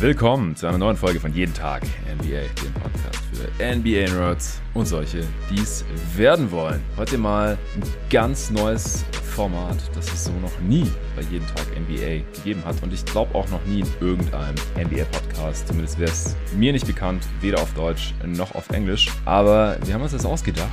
Willkommen zu einer neuen Folge von Jeden Tag NBA, dem Podcast für NBA-Nerds und solche, die es werden wollen. Heute mal ein ganz neues Format, das es so noch nie bei Jeden Tag NBA gegeben hat und ich glaube auch noch nie in irgendeinem NBA-Podcast. Zumindest wäre es mir nicht bekannt, weder auf Deutsch noch auf Englisch. Aber wir haben uns das ausgedacht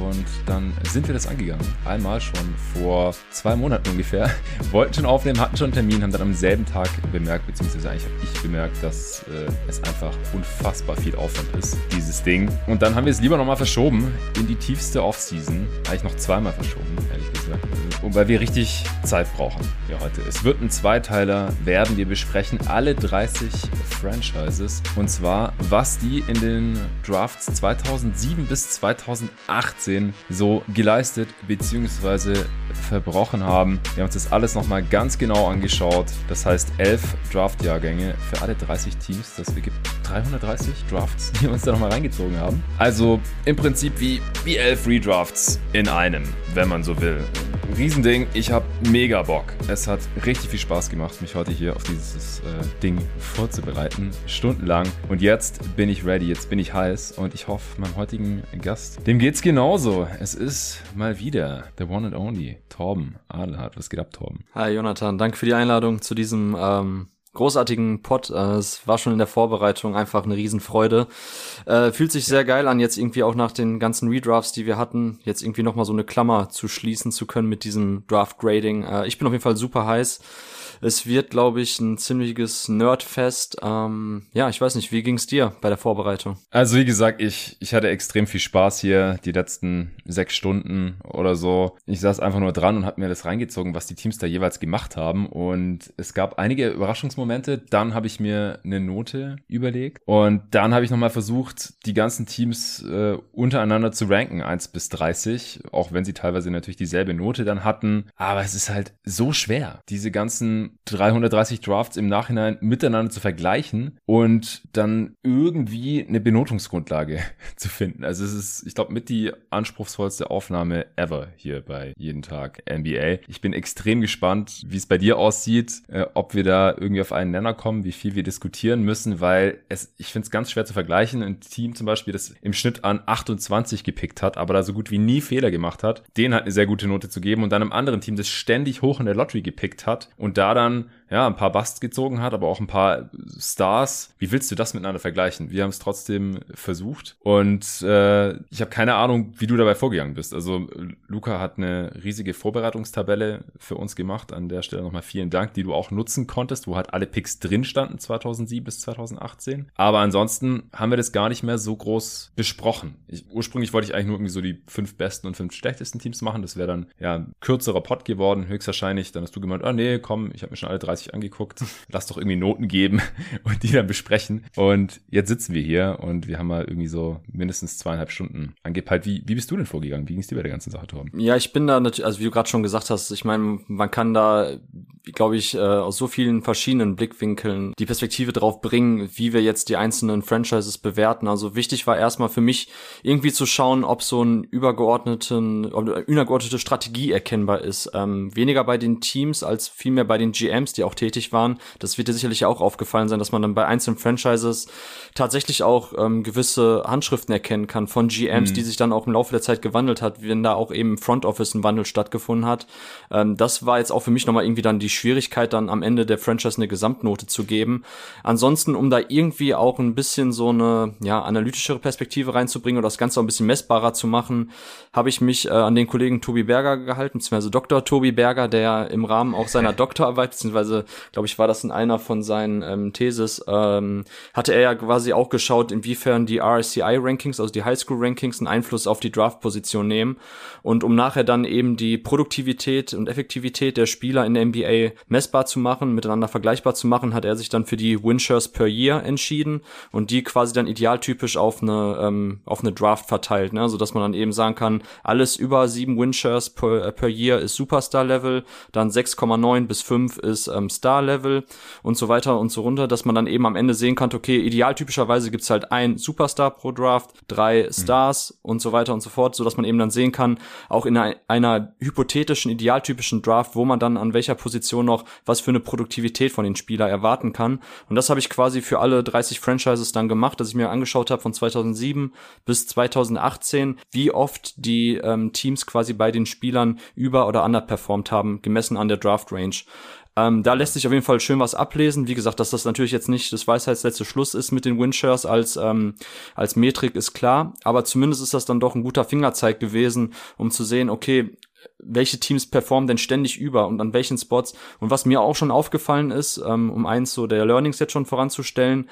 und dann sind wir das angegangen. Einmal schon vor zwei Monaten ungefähr. Wollten schon aufnehmen, hatten schon einen Termin, haben dann am selben Tag bemerkt, beziehungsweise eigentlich habe ich bemerkt, dass äh, es einfach unfassbar viel Aufwand ist, dieses Ding. Und dann haben wir es lieber nochmal verschoben in die tiefste Offseason. Eigentlich noch zweimal verschoben, ehrlich gesagt. Und weil wir richtig Zeit brauchen ja heute. Es wird ein Zweiteiler werden. Wir besprechen alle 30 Franchises. Und zwar, was die in den Drafts 2007 bis 2018 so geleistet bzw. verbrochen haben. Wir haben uns das alles nochmal ganz genau angeschaut. Das heißt, elf Draftjahrgänge für alle 30 Teams. Das ergibt 330 Drafts, die wir uns da nochmal reingezogen haben. Also im Prinzip wie, wie elf Redrafts in einem, wenn man so will. Riesending, ich habe mega Bock. Es hat richtig viel Spaß gemacht, mich heute hier auf dieses äh, Ding vorzubereiten. Stundenlang. Und jetzt bin ich ready, jetzt bin ich heiß und ich hoffe, meinem heutigen Gast, dem geht's genauso. Es ist mal wieder the one and only Torben Adelhardt. Was geht ab, Torben? Hi Jonathan, danke für die Einladung zu diesem ähm, großartigen Pod. Äh, es war schon in der Vorbereitung einfach eine Riesenfreude. Äh, fühlt sich sehr geil an, jetzt irgendwie auch nach den ganzen Redrafts, die wir hatten, jetzt irgendwie nochmal so eine Klammer zu schließen zu können mit diesem Draft-Grading. Äh, ich bin auf jeden Fall super heiß. Es wird, glaube ich, ein ziemliches Nerdfest. Ähm, ja, ich weiß nicht, wie ging's dir bei der Vorbereitung? Also wie gesagt, ich, ich hatte extrem viel Spaß hier die letzten sechs Stunden oder so. Ich saß einfach nur dran und habe mir das reingezogen, was die Teams da jeweils gemacht haben. Und es gab einige Überraschungsmomente. Dann habe ich mir eine Note überlegt. Und dann habe ich nochmal versucht, die ganzen Teams äh, untereinander zu ranken, 1 bis 30, auch wenn sie teilweise natürlich dieselbe Note dann hatten. Aber es ist halt so schwer, diese ganzen 330 Drafts im Nachhinein miteinander zu vergleichen und dann irgendwie eine Benotungsgrundlage zu finden. Also es ist, ich glaube, mit die anspruchsvollste Aufnahme ever hier bei Jeden Tag NBA. Ich bin extrem gespannt, wie es bei dir aussieht, äh, ob wir da irgendwie auf einen Nenner kommen, wie viel wir diskutieren müssen, weil es, ich finde es ganz schwer zu vergleichen. Ein Team zum Beispiel, das im Schnitt an 28 gepickt hat, aber da so gut wie nie Fehler gemacht hat, den halt eine sehr gute Note zu geben und dann einem anderen Team, das ständig hoch in der Lottery gepickt hat und da dann ja ein paar Busts gezogen hat, aber auch ein paar Stars. Wie willst du das miteinander vergleichen? Wir haben es trotzdem versucht und äh, ich habe keine Ahnung, wie du dabei vorgegangen bist. Also Luca hat eine riesige Vorbereitungstabelle für uns gemacht. An der Stelle nochmal vielen Dank, die du auch nutzen konntest, wo halt alle Picks drin standen 2007 bis 2018. Aber ansonsten haben wir das gar nicht mehr so groß besprochen. Ich, ursprünglich wollte ich eigentlich nur irgendwie so die fünf besten und fünf schlechtesten Teams machen. Das wäre dann ja ein kürzerer Pod geworden, höchstwahrscheinlich. Dann hast du gemeint, ah nee, komm, ich habe mir schon alle 30 angeguckt. Lass doch irgendwie Noten geben und die dann besprechen. Und jetzt sitzen wir hier und wir haben mal irgendwie so mindestens zweieinhalb Stunden angepeilt. Wie, wie bist du denn vorgegangen? Wie ging es dir bei der ganzen Sache, Torben? Ja, ich bin da natürlich, also wie du gerade schon gesagt hast, ich meine, man kann da, glaube ich, äh, aus so vielen verschiedenen Blickwinkeln die Perspektive drauf bringen, wie wir jetzt die einzelnen Franchises bewerten. Also wichtig war erstmal für mich irgendwie zu schauen, ob so ein übergeordneten, ob eine übergeordnete Strategie erkennbar ist. Ähm, weniger bei den Teams als vielmehr bei den GMs, die auch tätig waren. Das wird dir sicherlich auch aufgefallen sein, dass man dann bei einzelnen Franchises tatsächlich auch ähm, gewisse Handschriften erkennen kann von GMs, Mhm. die sich dann auch im Laufe der Zeit gewandelt hat, wenn da auch eben im Front Office ein Wandel stattgefunden hat. Ähm, das war jetzt auch für mich nochmal irgendwie dann die Schwierigkeit, dann am Ende der Franchise eine Gesamtnote zu geben. Ansonsten, um da irgendwie auch ein bisschen so eine ja, analytischere Perspektive reinzubringen oder das Ganze auch ein bisschen messbarer zu machen, habe ich mich äh, an den Kollegen Tobi Berger gehalten, beziehungsweise Dr. Tobi Berger, der im Rahmen auch seiner Doktorarbeit, beziehungsweise glaube ich, war das in einer von seinen ähm, Thesis, ähm, hatte er ja quasi auch geschaut, inwiefern die RSCI-Rankings, also die Highschool-Rankings, einen Einfluss auf die Draft-Position nehmen. Und um nachher dann eben die Produktivität und Effektivität der Spieler in der NBA messbar zu machen, miteinander vergleichbar zu machen, hat er sich dann für die Winshares per Year entschieden und die quasi dann idealtypisch auf eine, ähm, auf eine Draft verteilt, ne? sodass man dann eben sagen kann, alles über sieben Winshares per, äh, per Year ist Superstar-Level, dann 6,9 bis 5 ist ähm, Star-Level und so weiter und so runter, dass man dann eben am Ende sehen kann, okay, idealtypischerweise gibt's halt ein Superstar pro Draft, drei mhm. Stars mhm. und so weiter und so fort, so dass man eben dann sehen kann, auch in einer, einer hypothetischen, idealtypischen Draft, wo man dann an welcher Position noch was für eine Produktivität von den Spieler erwarten kann. Und das habe ich quasi für alle 30 Franchises dann gemacht, dass ich mir angeschaut habe von 2007 bis 2018, wie oft die ähm, Teams quasi bei den Spielern über- oder underperformed haben, gemessen an der Draft Range. Ähm, da lässt sich auf jeden Fall schön was ablesen. Wie gesagt, dass das natürlich jetzt nicht das Weisheitsletzte Schluss ist mit den Winshares als, ähm, als Metrik ist klar. Aber zumindest ist das dann doch ein guter Fingerzeig gewesen, um zu sehen, okay, welche Teams performen denn ständig über und an welchen Spots. Und was mir auch schon aufgefallen ist, ähm, um eins so der Learnings jetzt schon voranzustellen,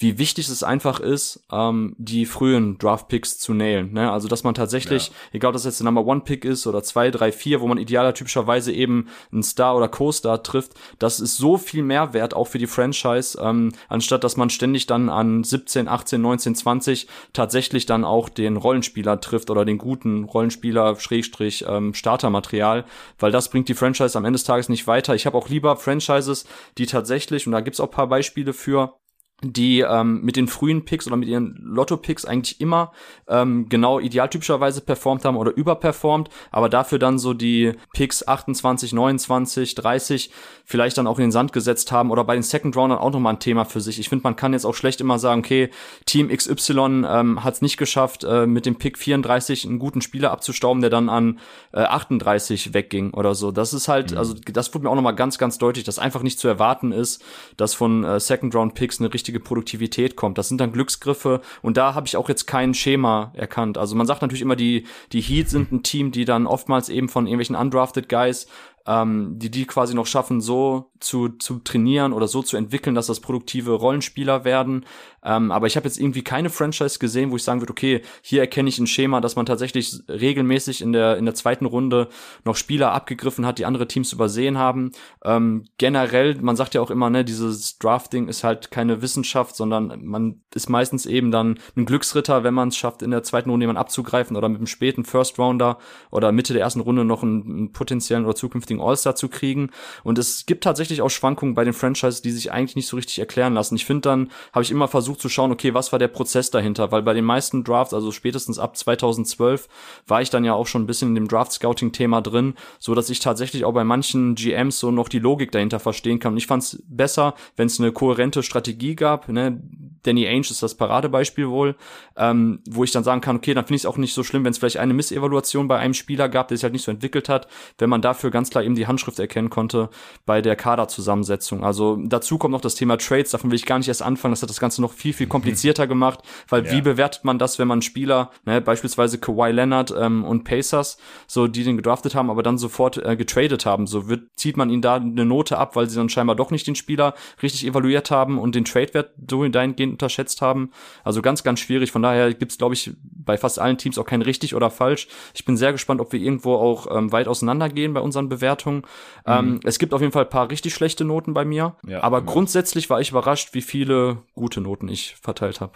wie wichtig es einfach ist, ähm, die frühen Draft-Picks zu nailen. Ne? Also, dass man tatsächlich, ja. egal ob das jetzt der Number One-Pick ist oder zwei, drei, vier, wo man idealer typischerweise eben einen Star oder Co-Star trifft, das ist so viel Mehrwert auch für die Franchise, ähm, anstatt dass man ständig dann an 17, 18, 19, 20 tatsächlich dann auch den Rollenspieler trifft oder den guten Rollenspieler, Schrägstrich, ähm, Startermaterial, weil das bringt die Franchise am Ende des Tages nicht weiter. Ich habe auch lieber Franchises, die tatsächlich, und da gibt's auch paar Beispiele für, die ähm, mit den frühen Picks oder mit ihren Lotto-Picks eigentlich immer ähm, genau idealtypischerweise performt haben oder überperformt, aber dafür dann so die Picks 28, 29, 30 vielleicht dann auch in den Sand gesetzt haben oder bei den Second Roundern auch nochmal ein Thema für sich. Ich finde, man kann jetzt auch schlecht immer sagen, okay, Team XY ähm, hat es nicht geschafft, äh, mit dem Pick 34 einen guten Spieler abzustauben, der dann an äh, 38 wegging oder so. Das ist halt, mhm. also das wurde mir auch nochmal ganz, ganz deutlich, dass einfach nicht zu erwarten ist, dass von äh, Second Round Picks eine richtige richtige Produktivität kommt. Das sind dann Glücksgriffe und da habe ich auch jetzt kein Schema erkannt. Also man sagt natürlich immer, die, die Heat sind ein Team, die dann oftmals eben von irgendwelchen undrafted Guys ähm, die die quasi noch schaffen, so zu, zu trainieren oder so zu entwickeln, dass das produktive Rollenspieler werden. Ähm, aber ich habe jetzt irgendwie keine Franchise gesehen, wo ich sagen würde, okay, hier erkenne ich ein Schema, dass man tatsächlich regelmäßig in der in der zweiten Runde noch Spieler abgegriffen hat, die andere Teams übersehen haben. Ähm, generell, man sagt ja auch immer, ne, dieses Drafting ist halt keine Wissenschaft, sondern man ist meistens eben dann ein Glücksritter, wenn man es schafft, in der zweiten Runde jemanden abzugreifen oder mit einem späten First Rounder oder Mitte der ersten Runde noch einen, einen potenziellen oder zukünftigen All-Star zu kriegen. Und es gibt tatsächlich auch Schwankungen bei den Franchises, die sich eigentlich nicht so richtig erklären lassen. Ich finde dann, habe ich immer versucht, versucht zu schauen, okay, was war der Prozess dahinter? Weil bei den meisten Drafts, also spätestens ab 2012, war ich dann ja auch schon ein bisschen in dem Draft-Scouting-Thema drin, so dass ich tatsächlich auch bei manchen GMs so noch die Logik dahinter verstehen kann. Und ich fand es besser, wenn es eine kohärente Strategie gab. Ne? Danny Ainge ist das Paradebeispiel wohl, ähm, wo ich dann sagen kann, okay, dann finde ich es auch nicht so schlimm, wenn es vielleicht eine Missevaluation bei einem Spieler gab, der sich halt nicht so entwickelt hat, wenn man dafür ganz klar eben die Handschrift erkennen konnte bei der Kaderzusammensetzung. Also dazu kommt noch das Thema Trades, davon will ich gar nicht erst anfangen, das hat das Ganze noch viel, viel komplizierter gemacht, weil ja. wie bewertet man das, wenn man Spieler, ne, beispielsweise Kawhi Leonard ähm, und Pacers, so die den gedraftet haben, aber dann sofort äh, getradet haben, so wird, zieht man ihnen da eine Note ab, weil sie dann scheinbar doch nicht den Spieler richtig evaluiert haben und den Tradewert so dahingehend unterschätzt haben. Also ganz, ganz schwierig. Von daher gibt's, glaube ich, bei fast allen Teams auch kein richtig oder falsch. Ich bin sehr gespannt, ob wir irgendwo auch ähm, weit auseinandergehen bei unseren Bewertungen. Mhm. Ähm, es gibt auf jeden Fall ein paar richtig schlechte Noten bei mir, ja, aber ja. grundsätzlich war ich überrascht, wie viele gute Noten ich verteilt habe.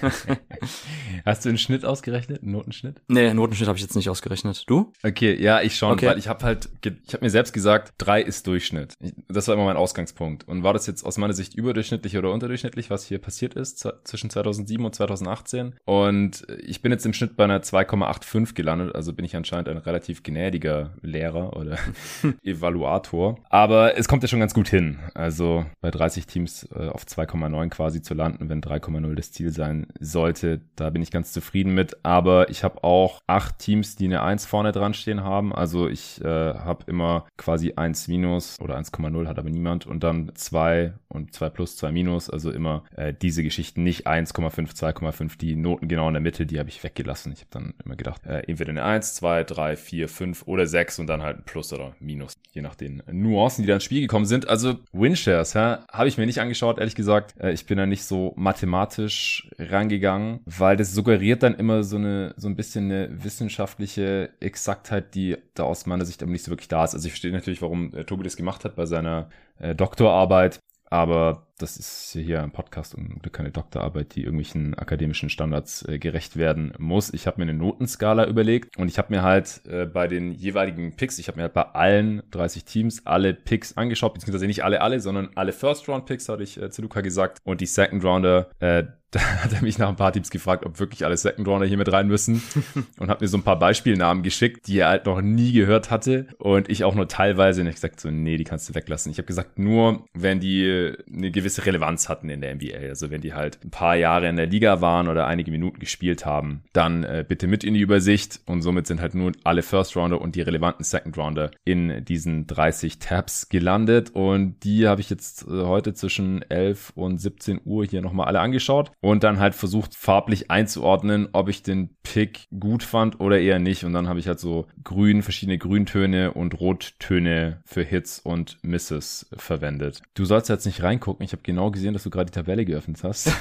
Hast du einen Schnitt ausgerechnet, einen Notenschnitt? Nee, Notenschnitt habe ich jetzt nicht ausgerechnet. Du? Okay, ja, ich schon, okay. weil ich habe halt, ich habe mir selbst gesagt, drei ist Durchschnitt. Das war immer mein Ausgangspunkt. Und war das jetzt aus meiner Sicht überdurchschnittlich oder unterdurchschnittlich, was hier passiert ist zwischen 2007 und 2018? Und ich bin jetzt im Schnitt bei einer 2,85 gelandet, also bin ich anscheinend ein relativ gnädiger Lehrer oder Evaluator. Aber es kommt ja schon ganz gut hin. Also bei 30 Teams äh, auf 2,9 quasi zu landen, wenn 3,0 das Ziel sein sollte. Da bin ich ganz zufrieden mit. Aber ich habe auch acht Teams, die eine 1 vorne dran stehen haben. Also ich äh, habe immer quasi 1 minus oder 1,0 hat aber niemand und dann 2 und 2 plus, 2 minus. Also immer äh, diese Geschichten nicht 1,5, 2,5. Die Noten genau in der Mitte, die habe ich weggelassen. Ich habe dann immer gedacht, äh, entweder eine 1, 2, 3, 4, 5 oder 6 und dann halt ein Plus oder Minus, je nach den Nuancen, die da ins Spiel gekommen sind. Also Winshares, habe ich mir nicht angeschaut, ehrlich gesagt. Äh, ich bin da nicht so mathematisch rangegangen, weil das suggeriert dann immer so eine so ein bisschen eine wissenschaftliche Exaktheit, die da aus meiner Sicht aber nicht so wirklich da ist. Also ich verstehe natürlich, warum äh, Tobi das gemacht hat bei seiner äh, Doktorarbeit, aber das ist hier ein Podcast und keine Doktorarbeit, die irgendwelchen akademischen Standards äh, gerecht werden muss. Ich habe mir eine Notenskala überlegt und ich habe mir halt äh, bei den jeweiligen Picks, ich habe mir halt bei allen 30 Teams alle Picks angeschaut, beziehungsweise nicht alle, alle, sondern alle First-Round-Picks, hatte ich äh, zu Luca gesagt. Und die Second-Rounder, äh, da hat er mich nach ein paar Teams gefragt, ob wirklich alle Second Rounder hier mit rein müssen. Und hat mir so ein paar Beispielnamen geschickt, die er halt noch nie gehört hatte. Und ich auch nur teilweise. Und ich gesagt so nee, die kannst du weglassen. Ich habe gesagt, nur wenn die eine gewisse gewisse Relevanz hatten in der NBA. Also wenn die halt ein paar Jahre in der Liga waren oder einige Minuten gespielt haben, dann äh, bitte mit in die Übersicht. Und somit sind halt nur alle First Rounder und die relevanten Second Rounder in diesen 30 Tabs gelandet. Und die habe ich jetzt äh, heute zwischen 11 und 17 Uhr hier nochmal alle angeschaut und dann halt versucht farblich einzuordnen, ob ich den Pick gut fand oder eher nicht und dann habe ich halt so grün, verschiedene Grüntöne und Rottöne für Hits und Misses verwendet. Du sollst jetzt nicht reingucken, ich habe genau gesehen, dass du gerade die Tabelle geöffnet hast.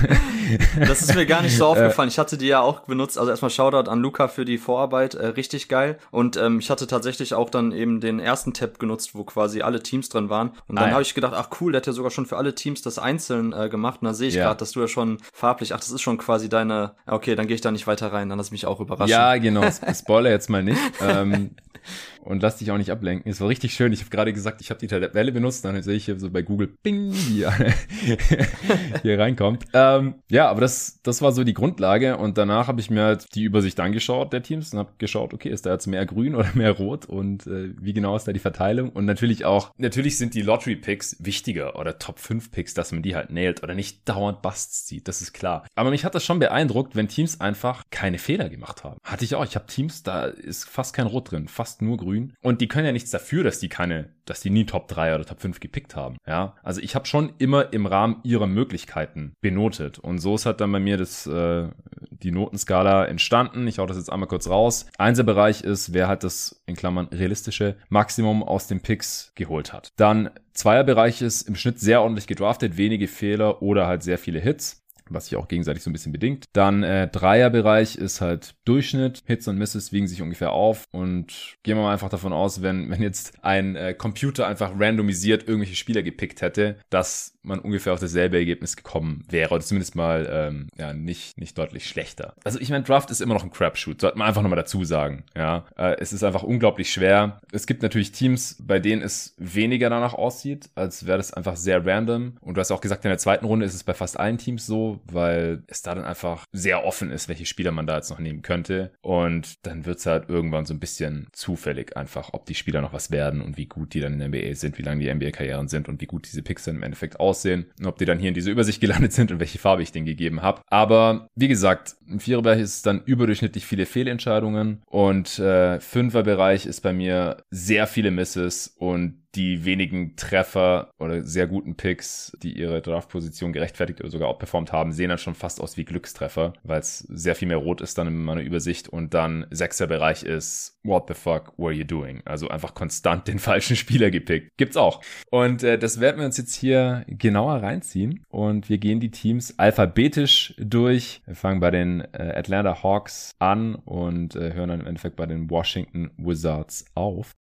das ist mir gar nicht so aufgefallen. Ich hatte die ja auch benutzt. Also erstmal Shoutout an Luca für die Vorarbeit. Äh, richtig geil. Und ähm, ich hatte tatsächlich auch dann eben den ersten Tab genutzt, wo quasi alle Teams drin waren. Und dann ah, ja. habe ich gedacht, ach cool, der hat ja sogar schon für alle Teams das einzeln äh, gemacht. Und da sehe ich ja. gerade, dass du ja schon farblich, ach, das ist schon quasi deine, okay, dann gehe ich da nicht weiter rein, dann lass mich auch überraschen. Ja, genau. Spoiler jetzt mal nicht. ähm, und lass dich auch nicht ablenken. Es war richtig schön. Ich habe gerade gesagt, ich habe die Tabelle benutzt, dann sehe ich hier so bei Google Bing, die hier reinkommt. Ähm, ja, aber das, das war so die Grundlage und danach habe ich mir halt die Übersicht angeschaut der Teams und habe geschaut, okay, ist da jetzt mehr grün oder mehr rot und äh, wie genau ist da die Verteilung und natürlich auch, natürlich sind die Lottery Picks wichtiger oder Top 5 Picks, dass man die halt nailt oder nicht dauernd Busts zieht, das ist klar. Aber mich hat das schon beeindruckt, wenn Teams einfach keine Fehler gemacht haben. Hatte ich auch, ich habe Teams, da ist fast kein Rot drin, fast nur grün grün. Und die können ja nichts dafür, dass die keine, dass die nie Top 3 oder Top 5 gepickt haben. Ja, also ich habe schon immer im Rahmen ihrer Möglichkeiten benotet. Und so ist halt dann bei mir das, äh, die Notenskala entstanden. Ich hau das jetzt einmal kurz raus. Einser-Bereich ist, wer halt das, in Klammern, realistische Maximum aus den Picks geholt hat. Dann Zweierbereich ist im Schnitt sehr ordentlich gedraftet, wenige Fehler oder halt sehr viele Hits was sich auch gegenseitig so ein bisschen bedingt. Dann äh, Dreierbereich ist halt Durchschnitt. Hits und Misses wiegen sich ungefähr auf. Und gehen wir mal einfach davon aus, wenn, wenn jetzt ein äh, Computer einfach randomisiert irgendwelche Spieler gepickt hätte, dass man ungefähr auf dasselbe Ergebnis gekommen wäre. Oder zumindest mal ähm, ja nicht, nicht deutlich schlechter. Also ich meine, Draft ist immer noch ein Crapshoot. Sollte man einfach nochmal dazu sagen. Ja, äh, Es ist einfach unglaublich schwer. Es gibt natürlich Teams, bei denen es weniger danach aussieht, als wäre das einfach sehr random. Und du hast auch gesagt, in der zweiten Runde ist es bei fast allen Teams so, weil es da dann einfach sehr offen ist, welche Spieler man da jetzt noch nehmen könnte. Und dann wird es halt irgendwann so ein bisschen zufällig einfach, ob die Spieler noch was werden und wie gut die dann in der NBA sind, wie lange die NBA-Karrieren sind und wie gut diese Picks dann im Endeffekt aussehen und ob die dann hier in diese Übersicht gelandet sind und welche Farbe ich denen gegeben habe. Aber wie gesagt, im Viererbereich ist es dann überdurchschnittlich viele Fehlentscheidungen und äh, Fünferbereich ist bei mir sehr viele Misses und die wenigen Treffer oder sehr guten Picks, die ihre Draftposition gerechtfertigt oder sogar outperformt haben, sehen dann schon fast aus wie Glückstreffer, weil es sehr viel mehr rot ist dann in meiner Übersicht und dann sechster Bereich ist What the fuck were you doing? Also einfach konstant den falschen Spieler gepickt. Gibt's auch. Und äh, das werden wir uns jetzt hier genauer reinziehen und wir gehen die Teams alphabetisch durch. Wir fangen bei den äh, Atlanta Hawks an und äh, hören dann im Endeffekt bei den Washington Wizards auf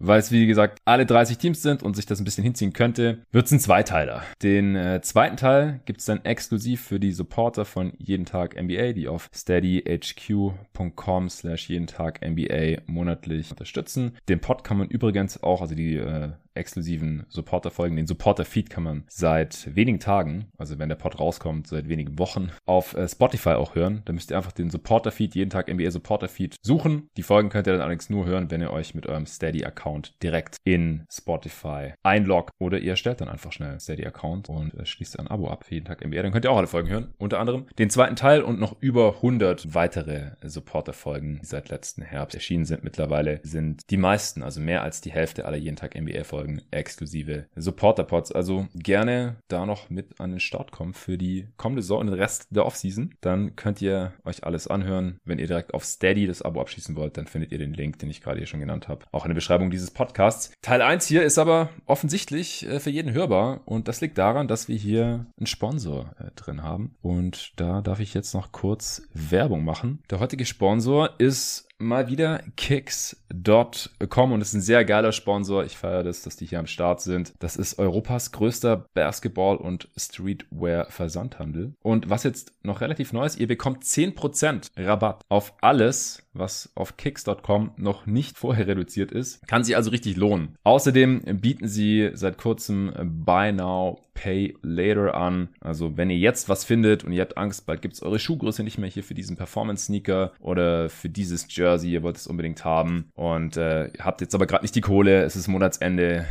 weil es wie gesagt alle 30 Teams sind und sich das ein bisschen hinziehen könnte, wird es ein Zweiteiler. Den äh, zweiten Teil gibt es dann exklusiv für die Supporter von Jeden Tag NBA, die auf steadyhq.com slash jeden Tag NBA monatlich unterstützen. Den Pod kann man übrigens auch, also die äh, exklusiven Supporter-Folgen. Den Supporter-Feed kann man seit wenigen Tagen, also wenn der Pod rauskommt, seit wenigen Wochen, auf äh, Spotify auch hören. Da müsst ihr einfach den Supporter-Feed, jeden Tag NBA Supporter-Feed suchen. Die Folgen könnt ihr dann allerdings nur hören, wenn ihr euch mit eurem Steady-Account direkt in Spotify einloggt oder ihr stellt dann einfach schnell Steady-Account und äh, schließt ein Abo ab für jeden Tag NBA. Dann könnt ihr auch alle Folgen hören. Unter anderem den zweiten Teil und noch über 100 weitere Supporter-Folgen, die seit letzten Herbst erschienen sind mittlerweile, sind die meisten, also mehr als die Hälfte aller jeden Tag NBA-Folgen Folgen exklusive Supporter-Pods. Also gerne da noch mit an den Start kommen für die kommende Saison und den Rest der Offseason. Dann könnt ihr euch alles anhören. Wenn ihr direkt auf Steady das Abo abschließen wollt, dann findet ihr den Link, den ich gerade hier schon genannt habe, auch in der Beschreibung dieses Podcasts. Teil 1 hier ist aber offensichtlich äh, für jeden hörbar und das liegt daran, dass wir hier einen Sponsor äh, drin haben. Und da darf ich jetzt noch kurz Werbung machen. Der heutige Sponsor ist mal wieder kicks.com und ist ein sehr geiler Sponsor. Ich feiere das, dass die hier am Start sind. Das ist Europas größter Basketball- und Streetwear-Versandhandel. Und was jetzt noch relativ neu ist, ihr bekommt 10% Rabatt auf alles, was auf kicks.com noch nicht vorher reduziert ist. Kann sich also richtig lohnen. Außerdem bieten sie seit kurzem Buy Now, Pay Later an. Also wenn ihr jetzt was findet und ihr habt Angst, bald gibt's eure Schuhgröße nicht mehr hier für diesen Performance-Sneaker oder für dieses Jersey, ihr wollt es unbedingt haben und äh, habt jetzt aber gerade nicht die Kohle, es ist Monatsende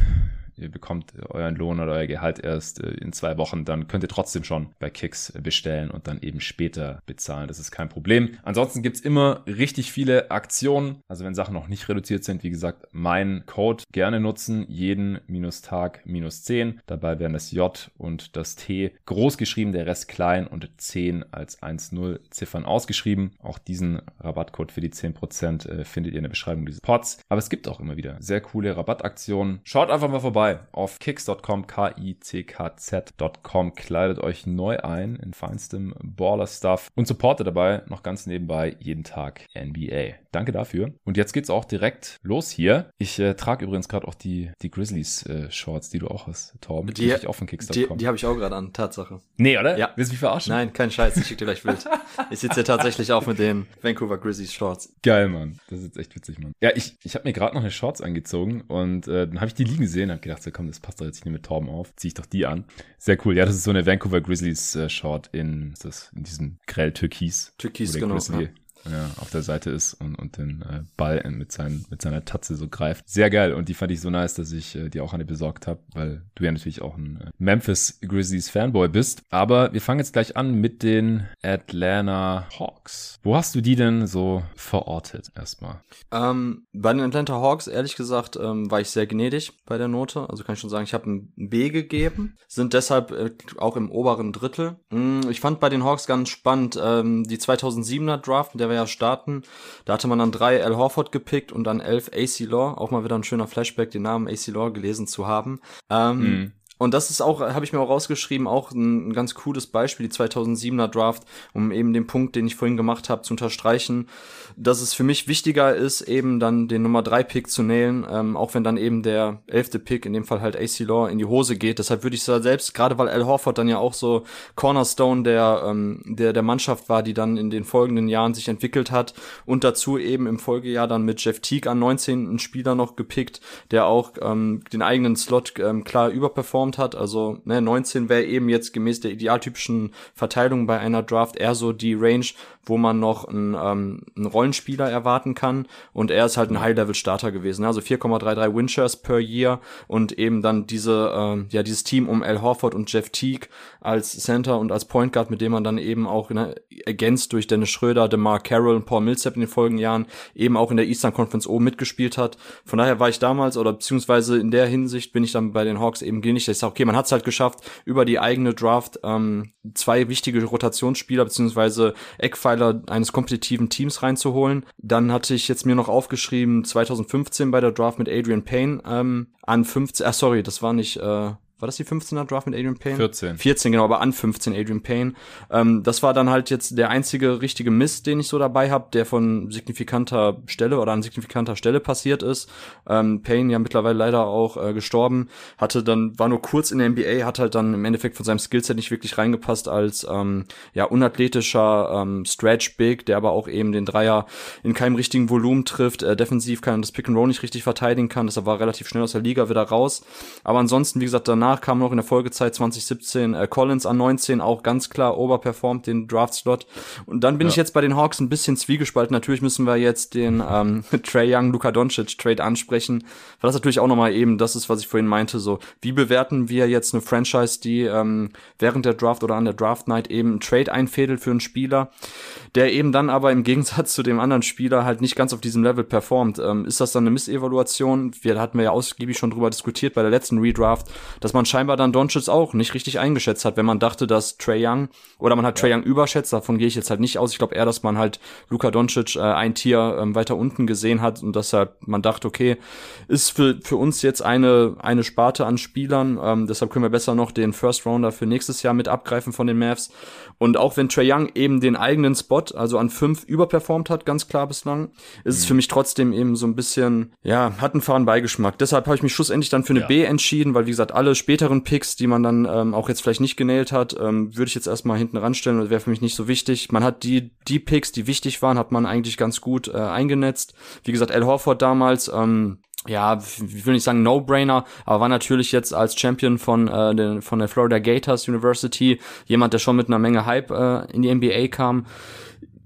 ihr bekommt euren Lohn oder euer Gehalt erst äh, in zwei Wochen, dann könnt ihr trotzdem schon bei Kicks bestellen und dann eben später bezahlen. Das ist kein Problem. Ansonsten gibt's immer richtig viele Aktionen. Also wenn Sachen noch nicht reduziert sind, wie gesagt, mein Code gerne nutzen. Jeden minus Tag minus 10. Dabei werden das J und das T groß geschrieben, der Rest klein und 10 als 1-0 Ziffern ausgeschrieben. Auch diesen Rabattcode für die 10% äh, findet ihr in der Beschreibung dieses Pods. Aber es gibt auch immer wieder sehr coole Rabattaktionen. Schaut einfach mal vorbei vorbei auf kicks.com, K-I-C-K-Z.com. Kleidet euch neu ein in feinstem Baller-Stuff und supportet dabei noch ganz nebenbei jeden Tag NBA. Danke dafür. Und jetzt geht's auch direkt los hier. Ich äh, trage übrigens gerade auch die, die Grizzlies-Shorts, äh, die du auch hast, Torben. Die, die, auch von Kicks.com. Die, die habe ich auch gerade an, Tatsache. Nee, oder? Ja. Willst du mich verarschen? Nein, kein Scheiß, ich schicke dir gleich Bild. ich sitze hier tatsächlich auch mit den Vancouver Grizzlies Shorts. Geil, Mann. Das ist jetzt echt witzig, Mann. Ja, ich, ich habe mir gerade noch eine Shorts angezogen und äh, dann habe ich die liegen gesehen und habe gedacht, so komm, das passt doch jetzt nicht mit Torben auf. Zieh ich doch die an. Sehr cool. Ja, das ist so eine Vancouver Grizzlies äh, Short in, das, in diesem grell Türkis. Türkis, genau. Grizzly, ja ja, auf der Seite ist und, und den äh, Ball mit, seinen, mit seiner Tatze so greift. Sehr geil und die fand ich so nice, dass ich äh, die auch eine besorgt habe, weil du ja natürlich auch ein äh, Memphis Grizzlies Fanboy bist. Aber wir fangen jetzt gleich an mit den Atlanta Hawks. Wo hast du die denn so verortet erstmal? Ähm, bei den Atlanta Hawks, ehrlich gesagt, ähm, war ich sehr gnädig bei der Note. Also kann ich schon sagen, ich habe ein B gegeben, sind deshalb äh, auch im oberen Drittel. Mm, ich fand bei den Hawks ganz spannend ähm, die 2007er Draft, der wir ja starten. Da hatte man dann drei Al Horford gepickt und dann elf AC Law. Auch mal wieder ein schöner Flashback, den Namen AC Law gelesen zu haben. Ähm, mhm. Und das ist auch, habe ich mir auch rausgeschrieben, auch ein, ein, ganz cooles Beispiel, die 2007er Draft, um eben den Punkt, den ich vorhin gemacht habe, zu unterstreichen, dass es für mich wichtiger ist, eben dann den Nummer 3 Pick zu nähen, ähm, auch wenn dann eben der elfte Pick, in dem Fall halt AC Law, in die Hose geht. Deshalb würde ich da selbst, gerade weil Al Horford dann ja auch so Cornerstone der, ähm, der, der Mannschaft war, die dann in den folgenden Jahren sich entwickelt hat und dazu eben im Folgejahr dann mit Jeff Teague an 19 einen Spieler noch gepickt, der auch ähm, den eigenen Slot ähm, klar überperformt performt hat. Also ne, 19 wäre eben jetzt gemäß der idealtypischen Verteilung bei einer Draft eher so die Range, wo man noch einen, ähm, einen Rollenspieler erwarten kann. Und er ist halt ein High-Level-Starter gewesen. Also 4,33 Winchers per Year und eben dann diese, ähm, ja, dieses Team um Al Horford und Jeff Teague als Center und als Point Guard, mit dem man dann eben auch ne, ergänzt durch Dennis Schröder, DeMar Carroll und Paul Millsap in den folgenden Jahren eben auch in der Eastern Conference oben mitgespielt hat. Von daher war ich damals oder beziehungsweise in der Hinsicht bin ich dann bei den Hawks eben gähnlich, sage, okay, man hat es halt geschafft, über die eigene Draft ähm, zwei wichtige Rotationsspieler beziehungsweise Eckpfeiler eines kompetitiven Teams reinzuholen. Dann hatte ich jetzt mir noch aufgeschrieben 2015 bei der Draft mit Adrian Payne ähm, an 15, ah sorry, das war nicht äh, war das die 15er Draft mit Adrian Payne? 14. 14, genau, aber an 15 Adrian Payne. Ähm, das war dann halt jetzt der einzige richtige Mist, den ich so dabei habe, der von signifikanter Stelle oder an signifikanter Stelle passiert ist. Ähm, Payne ja mittlerweile leider auch äh, gestorben, hatte dann, war nur kurz in der NBA, hat halt dann im Endeffekt von seinem Skillset nicht wirklich reingepasst als ähm, ja unathletischer ähm, Stretch Big, der aber auch eben den Dreier in keinem richtigen Volumen trifft, äh, defensiv kann das Pick and Roll nicht richtig verteidigen kann, deshalb war relativ schnell aus der Liga wieder raus. Aber ansonsten, wie gesagt, danach danach kam noch in der Folgezeit 2017 äh, Collins an 19, auch ganz klar overperformt den Draft-Slot. Und dann bin ja. ich jetzt bei den Hawks ein bisschen zwiegespalten. Natürlich müssen wir jetzt den ähm, Trey Young, Luka Doncic Trade ansprechen, weil das natürlich auch nochmal eben das ist, was ich vorhin meinte, so wie bewerten wir jetzt eine Franchise, die ähm, während der Draft oder an der Draft Night eben einen Trade einfädelt für einen Spieler, der eben dann aber im Gegensatz zu dem anderen Spieler halt nicht ganz auf diesem Level performt. Ähm, ist das dann eine Missevaluation? Wir hatten wir ja ausgiebig schon drüber diskutiert bei der letzten Redraft, dass man scheinbar dann Doncic auch nicht richtig eingeschätzt hat, wenn man dachte, dass Trey Young oder man hat ja. Trey Young überschätzt, davon gehe ich jetzt halt nicht aus. Ich glaube eher, dass man halt Luka Doncic äh, ein Tier ähm, weiter unten gesehen hat und deshalb man dachte, okay, ist für, für uns jetzt eine, eine Sparte an Spielern, ähm, deshalb können wir besser noch den First Rounder für nächstes Jahr mit abgreifen von den Mavs. Und auch wenn Trey Young eben den eigenen Spot, also an fünf überperformt hat, ganz klar bislang, ist mhm. es für mich trotzdem eben so ein bisschen, ja, hat einen fahren Beigeschmack. Deshalb habe ich mich schlussendlich dann für eine ja. B entschieden, weil wie gesagt, alle späteren Picks, die man dann ähm, auch jetzt vielleicht nicht genäht hat, ähm, würde ich jetzt erstmal hinten ranstellen, das wäre für mich nicht so wichtig. Man hat die, die Picks, die wichtig waren, hat man eigentlich ganz gut äh, eingenetzt. Wie gesagt, Al Horford damals, ähm, ja, ich will nicht sagen No-Brainer, aber war natürlich jetzt als Champion von, äh, den, von der Florida Gators University jemand, der schon mit einer Menge Hype äh, in die NBA kam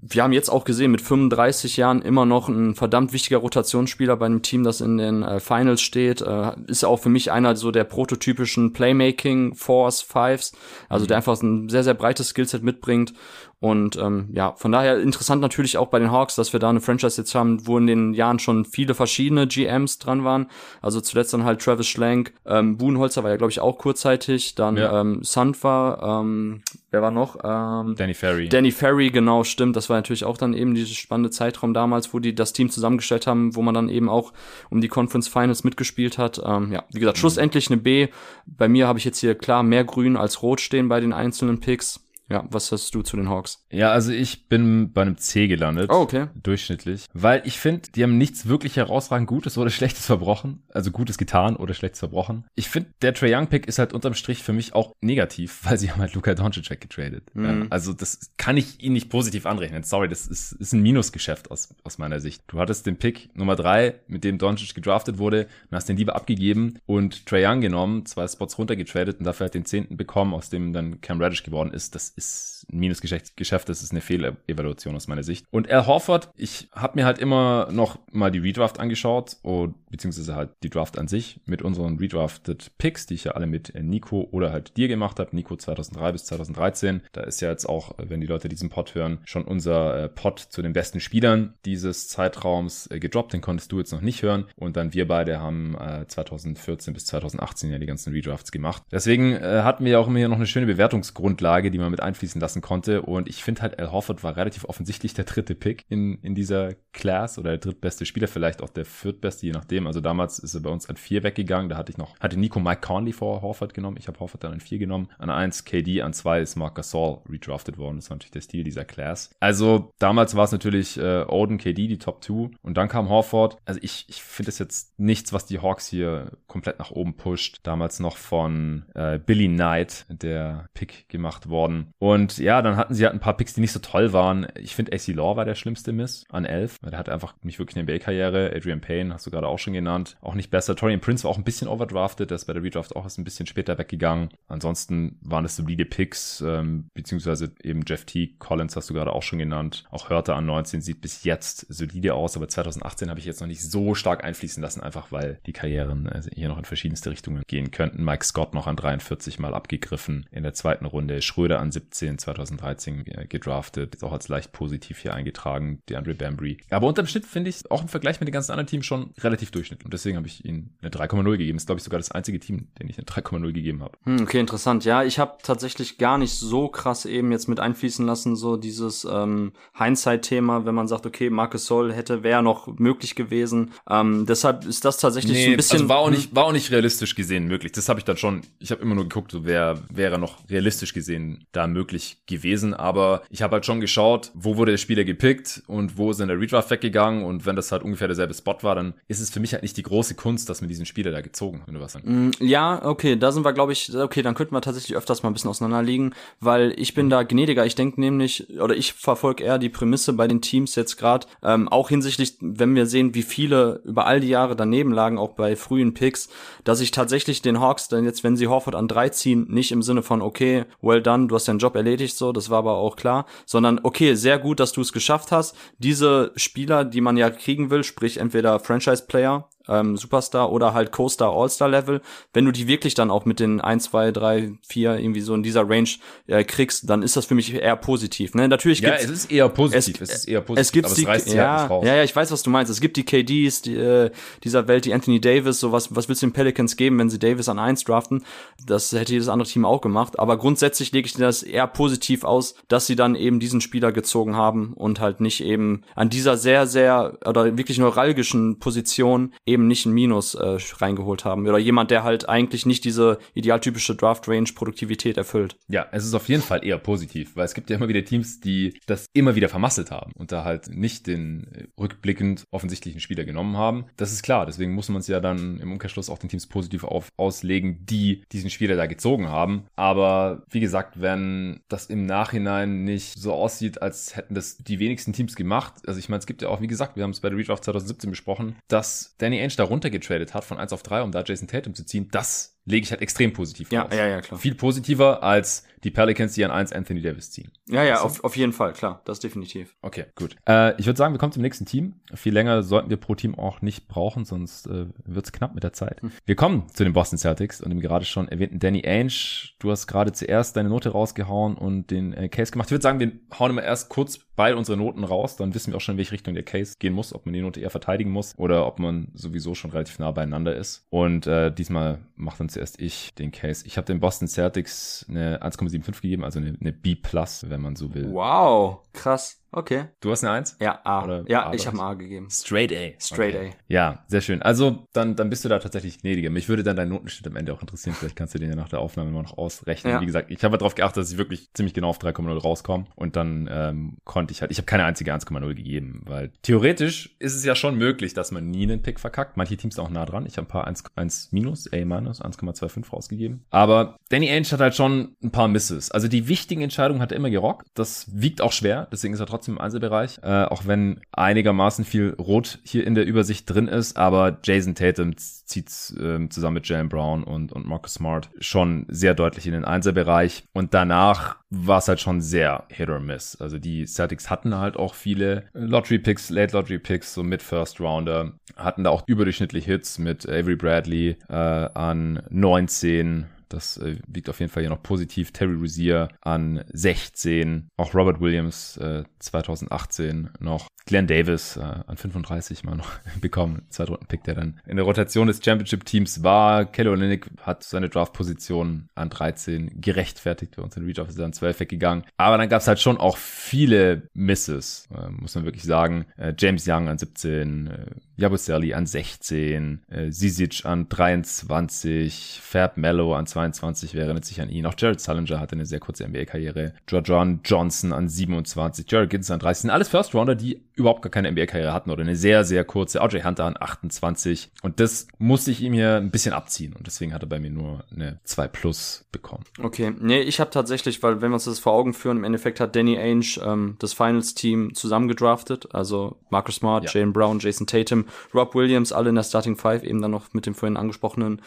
wir haben jetzt auch gesehen, mit 35 Jahren immer noch ein verdammt wichtiger Rotationsspieler bei einem Team, das in den äh, Finals steht. Äh, ist auch für mich einer so der prototypischen Playmaking Force Fives, also der mhm. einfach ein sehr, sehr breites Skillset mitbringt. Und ähm, ja, von daher interessant natürlich auch bei den Hawks, dass wir da eine Franchise jetzt haben, wo in den Jahren schon viele verschiedene GMs dran waren. Also zuletzt dann halt Travis Schlenk, ähm, Buhnholzer war ja, glaube ich, auch kurzzeitig, dann ja. ähm, Sand war, ähm, wer war noch? Ähm, Danny Ferry. Danny Ferry, genau, stimmt. Das war natürlich auch dann eben dieses spannende Zeitraum damals, wo die das Team zusammengestellt haben, wo man dann eben auch um die Conference Finals mitgespielt hat. Ähm, ja, wie gesagt, mhm. schlussendlich eine B. Bei mir habe ich jetzt hier klar mehr Grün als Rot stehen bei den einzelnen Picks. Ja, was hast du zu den Hawks? Ja, also ich bin bei einem C gelandet. Oh, okay. Durchschnittlich. Weil ich finde, die haben nichts wirklich herausragend Gutes oder Schlechtes verbrochen. Also Gutes getan oder Schlechtes verbrochen. Ich finde, der Trey Young Pick ist halt unterm Strich für mich auch negativ, weil sie haben halt Luka Doncic weggetradet. Mhm. Ja, also das kann ich ihnen nicht positiv anrechnen. Sorry, das ist, ist ein Minusgeschäft aus, aus meiner Sicht. Du hattest den Pick Nummer drei, mit dem Doncic gedraftet wurde, und hast den lieber abgegeben und Trey Young genommen, zwei Spots runtergetradet und dafür halt den zehnten bekommen, aus dem dann Cam Reddish geworden ist. Das ist ein Minusgeschäft, das ist eine Fehlevaluation aus meiner Sicht. Und Al Horford, ich habe mir halt immer noch mal die Redraft angeschaut, und, beziehungsweise halt die Draft an sich mit unseren Redrafted Picks, die ich ja alle mit Nico oder halt dir gemacht habe. Nico 2003 bis 2013. Da ist ja jetzt auch, wenn die Leute diesen Pod hören, schon unser äh, Pod zu den besten Spielern dieses Zeitraums äh, gedroppt. Den konntest du jetzt noch nicht hören. Und dann wir beide haben äh, 2014 bis 2018 ja die ganzen Redrafts gemacht. Deswegen äh, hatten wir ja auch immer hier noch eine schöne Bewertungsgrundlage, die man mit einfließen lassen konnte. Und ich finde halt, Al Horford war relativ offensichtlich der dritte Pick in, in dieser Class oder der drittbeste Spieler, vielleicht auch der viertbeste, je nachdem. Also damals ist er bei uns an vier weggegangen. Da hatte ich noch, hatte Nico Mike Conley vor Horford genommen. Ich habe Horford dann an vier genommen. An eins KD, an zwei ist Marc Gasol redrafted worden. Das war natürlich der Stil dieser Class. Also damals war es natürlich äh, Odin, KD, die Top 2. Und dann kam Horford. Also ich, ich finde es jetzt nichts, was die Hawks hier komplett nach oben pusht. Damals noch von äh, Billy Knight, der Pick gemacht worden. Und ja, dann hatten sie halt ein paar Picks, die nicht so toll waren. Ich finde AC Law war der schlimmste Miss an 11. Der hat einfach nicht wirklich eine NBA-Karriere. Adrian Payne hast du gerade auch schon genannt. Auch nicht besser. Torian Prince war auch ein bisschen overdrafted. Der ist bei der Redraft auch erst ein bisschen später weggegangen. Ansonsten waren es solide Picks, ähm, beziehungsweise eben Jeff T. Collins hast du gerade auch schon genannt. Auch Hörte an 19 sieht bis jetzt solide aus, aber 2018 habe ich jetzt noch nicht so stark einfließen lassen, einfach weil die Karrieren also hier noch in verschiedenste Richtungen gehen könnten. Mike Scott noch an 43 mal abgegriffen in der zweiten Runde. Schröder an 17, 2013 gedraftet, ist auch als leicht positiv hier eingetragen, die Andre Bambry. Aber unterm Schnitt finde ich auch im Vergleich mit den ganzen anderen Teams schon relativ durchschnittlich. Und deswegen habe ich ihnen eine 3,0 gegeben. Das ist, glaube ich, sogar das einzige Team, den ich eine 3,0 gegeben habe. Hm, okay, interessant. Ja, ich habe tatsächlich gar nicht so krass eben jetzt mit einfließen lassen, so dieses ähm, Hindsight-Thema, wenn man sagt, okay, Marcus Soll hätte, wäre noch möglich gewesen. Ähm, deshalb ist das tatsächlich nee, so ein bisschen. Also war auch nicht, war auch nicht realistisch gesehen möglich. Das habe ich dann schon, ich habe immer nur geguckt, so wer wäre noch realistisch gesehen da möglich gewesen. Aber ich habe halt schon geschaut, wo wurde der Spieler gepickt und wo ist in der Redraft weggegangen. Und wenn das halt ungefähr derselbe Spot war, dann ist es für mich halt nicht die große Kunst, dass man diesen Spieler da gezogen hat, wenn du was sagst. Mm, Ja, okay, da sind wir, glaube ich, okay, dann könnten wir tatsächlich öfters mal ein bisschen auseinanderliegen, weil ich bin da gnädiger. Ich denke nämlich, oder ich verfolge eher die Prämisse bei den Teams jetzt gerade, ähm, auch hinsichtlich, wenn wir sehen, wie viele über all die Jahre daneben lagen, auch bei frühen Picks, dass ich tatsächlich den Hawks dann jetzt, wenn sie Horford an drei ziehen, nicht im Sinne von, okay, well done, du hast deinen Job erledigt, so, das war aber auch klar, sondern, okay, sehr gut, dass du es geschafft hast. Diese Spieler, die man ja kriegen will, sprich entweder Franchise-Player, ähm, Superstar oder halt Co-Star, All-Star Level, wenn du die wirklich dann auch mit den 1, 2, 3, 4 irgendwie so in dieser Range äh, kriegst, dann ist das für mich eher positiv. Ne? Natürlich Ja, gibt's, es ist eher positiv. Es, ist eher positiv. es gibt die, es sie ja, halt ja, ja, ich weiß, was du meinst. Es gibt die KDs die, äh, dieser Welt, die Anthony Davis, so was, was willst du den Pelicans geben, wenn sie Davis an 1 draften? Das hätte jedes andere Team auch gemacht. Aber grundsätzlich lege ich dir das eher positiv aus, dass sie dann eben diesen Spieler gezogen haben und halt nicht eben an dieser sehr, sehr oder wirklich neuralgischen Position eben nicht ein Minus äh, reingeholt haben. Oder jemand, der halt eigentlich nicht diese idealtypische Draft-Range-Produktivität erfüllt. Ja, es ist auf jeden Fall eher positiv, weil es gibt ja immer wieder Teams, die das immer wieder vermasselt haben und da halt nicht den rückblickend offensichtlichen Spieler genommen haben. Das ist klar, deswegen muss man es ja dann im Umkehrschluss auch den Teams positiv auf, auslegen, die diesen Spieler da gezogen haben. Aber wie gesagt, wenn das im Nachhinein nicht so aussieht, als hätten das die wenigsten Teams gemacht, also ich meine, es gibt ja auch, wie gesagt, wir haben es bei der Redraft 2017 besprochen, dass Danny Ainge da runtergetradet hat von 1 auf 3, um da Jason Tatum zu ziehen, das lege ich halt extrem positiv Ja, raus. ja, ja, klar. Viel positiver als die Pelicans, die an 1 Anthony Davis ziehen. Ja, ja, auf, auf jeden Fall, klar, das definitiv. Okay, gut. Äh, ich würde sagen, wir kommen zum nächsten Team. Viel länger sollten wir pro Team auch nicht brauchen, sonst äh, wird's knapp mit der Zeit. Wir kommen zu den Boston Celtics und dem gerade schon erwähnten Danny Ainge. Du hast gerade zuerst deine Note rausgehauen und den äh, Case gemacht. Ich würde sagen, wir hauen immer erst kurz beide unsere Noten raus, dann wissen wir auch schon, in welche Richtung der Case gehen muss, ob man die Note eher verteidigen muss oder ob man sowieso schon relativ nah beieinander ist. Und äh, diesmal macht dann zuerst ich den Case. Ich habe den Boston Celtics eine 1,75 gegeben, also eine, eine B+, wenn man so will. Wow, krass. Okay. Du hast eine 1? Ja, A. Oder ja, A ich habe ein? A gegeben. Straight A. Straight okay. Ja, sehr schön. Also, dann, dann bist du da tatsächlich gnädiger. Mich würde dann dein Notenschnitt am Ende auch interessieren. Vielleicht kannst du den ja nach der Aufnahme mal noch ausrechnen. Ja. Wie gesagt, ich habe darauf geachtet, dass ich wirklich ziemlich genau auf 3,0 rauskomme. Und dann ähm, konnte ich halt, ich habe keine einzige 1,0 gegeben, weil theoretisch ist es ja schon möglich, dass man nie einen Pick verkackt. Manche Teams sind auch nah dran. Ich habe ein paar 1, 1 minus, A minus, 1,25 rausgegeben. Aber Danny Ainge hat halt schon ein paar Misses. Also die wichtigen Entscheidungen hat er immer gerockt. Das wiegt auch schwer. Deswegen ist er trotzdem im Einzelbereich. Äh, auch wenn einigermaßen viel Rot hier in der Übersicht drin ist. Aber Jason Tatum zieht ähm, zusammen mit Jalen Brown und, und Marcus Smart schon sehr deutlich in den Einzelbereich. Und danach war es halt schon sehr Hit or Miss. Also die Celtics hatten halt auch viele Lottery-Picks, Late-Lottery-Picks, so mit First-Rounder. Hatten da auch überdurchschnittlich Hits mit Avery Bradley äh, an 19. Das äh, wiegt auf jeden Fall hier noch positiv. Terry Rozier an 16. Auch Robert Williams äh, 2018 noch. Glenn Davis äh, an 35 mal noch bekommen. Zweitrunden-Pick, der dann in der Rotation des Championship-Teams war. Kelly Olynyk hat seine Draft-Position an 13 gerechtfertigt. Bei uns in Redraft ist er an 12 weggegangen. Aber dann gab es halt schon auch viele Misses, äh, muss man wirklich sagen. Äh, James Young an 17, äh, Yabuseli an 16, äh, Zizic an 23, Fab Mello an 22, wer erinnert sich an ihn. Auch Jared Sullinger hatte eine sehr kurze NBA-Karriere. Jordan Johnson an 27, Jared Giddens an 30. Sind alles First-Rounder, die überhaupt gar keine NBA-Karriere hatten oder eine sehr, sehr kurze. RJ Hunter an 28. Und das musste ich ihm hier ein bisschen abziehen. Und deswegen hat er bei mir nur eine 2 Plus bekommen. Okay, nee, ich habe tatsächlich, weil wenn wir uns das vor Augen führen, im Endeffekt hat Danny Ainge ähm, das Finals-Team zusammengedraftet, also Marcus Smart, Ja. Jalen Brown, Jason Tatum, Rob Williams, alle in der Starting Five, eben dann noch mit dem vorhin angesprochenen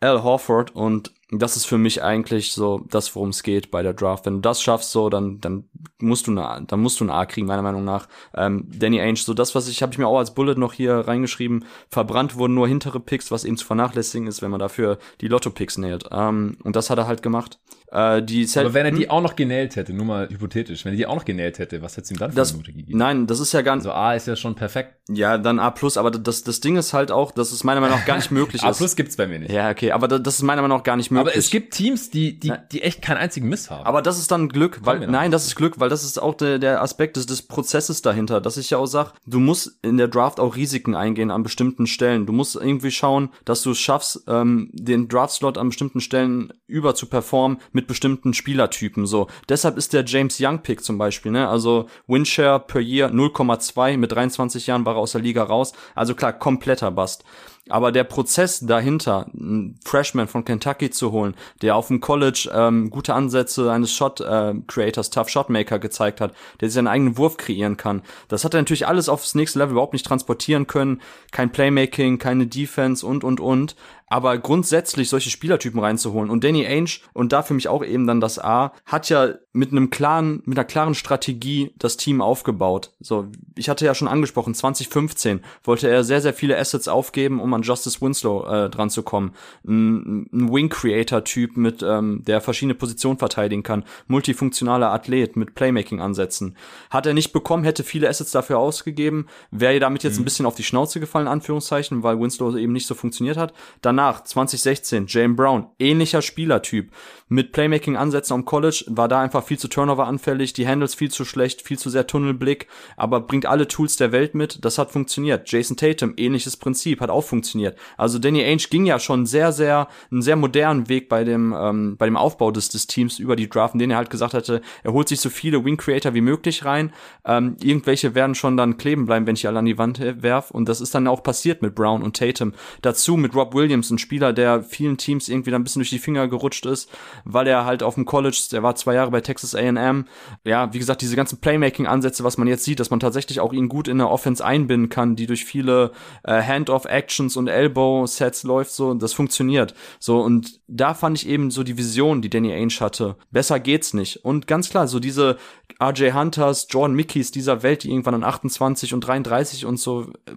Al Horford und das ist für mich eigentlich so das, worum es geht bei der Draft. Wenn du das schaffst, so dann dann musst du eine, dann musst du ein A kriegen meiner Meinung nach. Ähm, Danny Ainge, so das, was ich habe ich mir auch als Bullet noch hier reingeschrieben. Verbrannt wurden nur hintere Picks, was eben zu vernachlässigen ist, wenn man dafür die Lotto-Picks näht. Ähm, und das hat er halt gemacht. Äh, die Cel- Aber wenn er Hm? die auch noch genäht hätte, nur mal hypothetisch, wenn er die auch noch genäht hätte, was hätte ihm dann für das, eine Note gegeben? nein, das ist ja ganz, Also A ist ja schon perfekt. ja, dann A+, aber das, das Ding ist halt auch, dass es meiner Meinung nach gar nicht möglich A ist. plus gibt's bei mir nicht. Ja, okay, aber da- das ist meiner Meinung nach gar nicht möglich. Aber es gibt Teams, die, die, die echt keinen einzigen Miss haben. Aber das ist dann Glück, weil nein, das ist Glück, weil das ist auch der, der Aspekt des, des Prozesses dahinter, dass ich ja auch sag, du musst in der Draft auch Risiken eingehen an bestimmten Stellen. Du musst irgendwie schauen, dass du es schaffst, ähm, den Draft-Slot an bestimmten Stellen über zu performen mit bestimmten Spielertypen. So, deshalb ist der James Young-Pick zum Beispiel, ne? Also Windshare per Year 0,2 mit 23 Jahren war er aus der Liga raus. Also klar, kompletter Bust. Aber der Prozess dahinter, einen Freshman von Kentucky zu holen, der auf dem College ähm, gute Ansätze eines Shot äh, Tough Shotmaker gezeigt hat, der sich seinen eigenen Wurf kreieren kann, das hat er natürlich alles aufs nächste Level überhaupt nicht transportieren können. Kein Playmaking, keine Defense und und und. Aber grundsätzlich solche Spielertypen reinzuholen und Danny Ainge und da für mich auch eben dann das A hat ja mit einem klaren mit einer klaren Strategie das Team aufgebaut. So, ich hatte ja schon angesprochen, 2015 wollte er sehr sehr viele Assets aufgeben, um an Justice Winslow äh, dran zu kommen. Ein, ein Wing Creator Typ mit ähm, der verschiedene Positionen verteidigen kann, multifunktionaler Athlet mit Playmaking Ansätzen. Hat er nicht bekommen, hätte viele Assets dafür ausgegeben, wäre damit jetzt mhm. ein bisschen auf die Schnauze gefallen Anführungszeichen, weil Winslow eben nicht so funktioniert hat. Danach, 2016, Jane Brown, ähnlicher Spielertyp, mit Playmaking-Ansätzen am College, war da einfach viel zu Turnover anfällig, die Handles viel zu schlecht, viel zu sehr Tunnelblick, aber bringt alle Tools der Welt mit, das hat funktioniert. Jason Tatum, ähnliches Prinzip, hat auch funktioniert. Also Danny Ainge ging ja schon sehr, sehr, einen sehr modernen Weg bei dem, ähm, bei dem Aufbau des, des Teams über die Draft, in denen er halt gesagt hatte, er holt sich so viele Wing Creator wie möglich rein, ähm, irgendwelche werden schon dann kleben bleiben, wenn ich alle an die Wand werf und das ist dann auch passiert mit Brown und Tatum. Dazu mit Rob Williams ein Spieler, der vielen Teams irgendwie da ein bisschen durch die Finger gerutscht ist, weil er halt auf dem College, der war zwei Jahre bei Texas A&M, ja, wie gesagt, diese ganzen Playmaking-Ansätze, was man jetzt sieht, dass man tatsächlich auch ihn gut in der Offense einbinden kann, die durch viele äh, Hand-off-Actions und Elbow-Sets läuft, so, das funktioniert. So, und da fand ich eben so die Vision, die Danny Ainge hatte. Besser geht's nicht. Und ganz klar, so diese RJ Hunters, Jordan Mickeys dieser Welt, die irgendwann an 28 und 33 und so äh,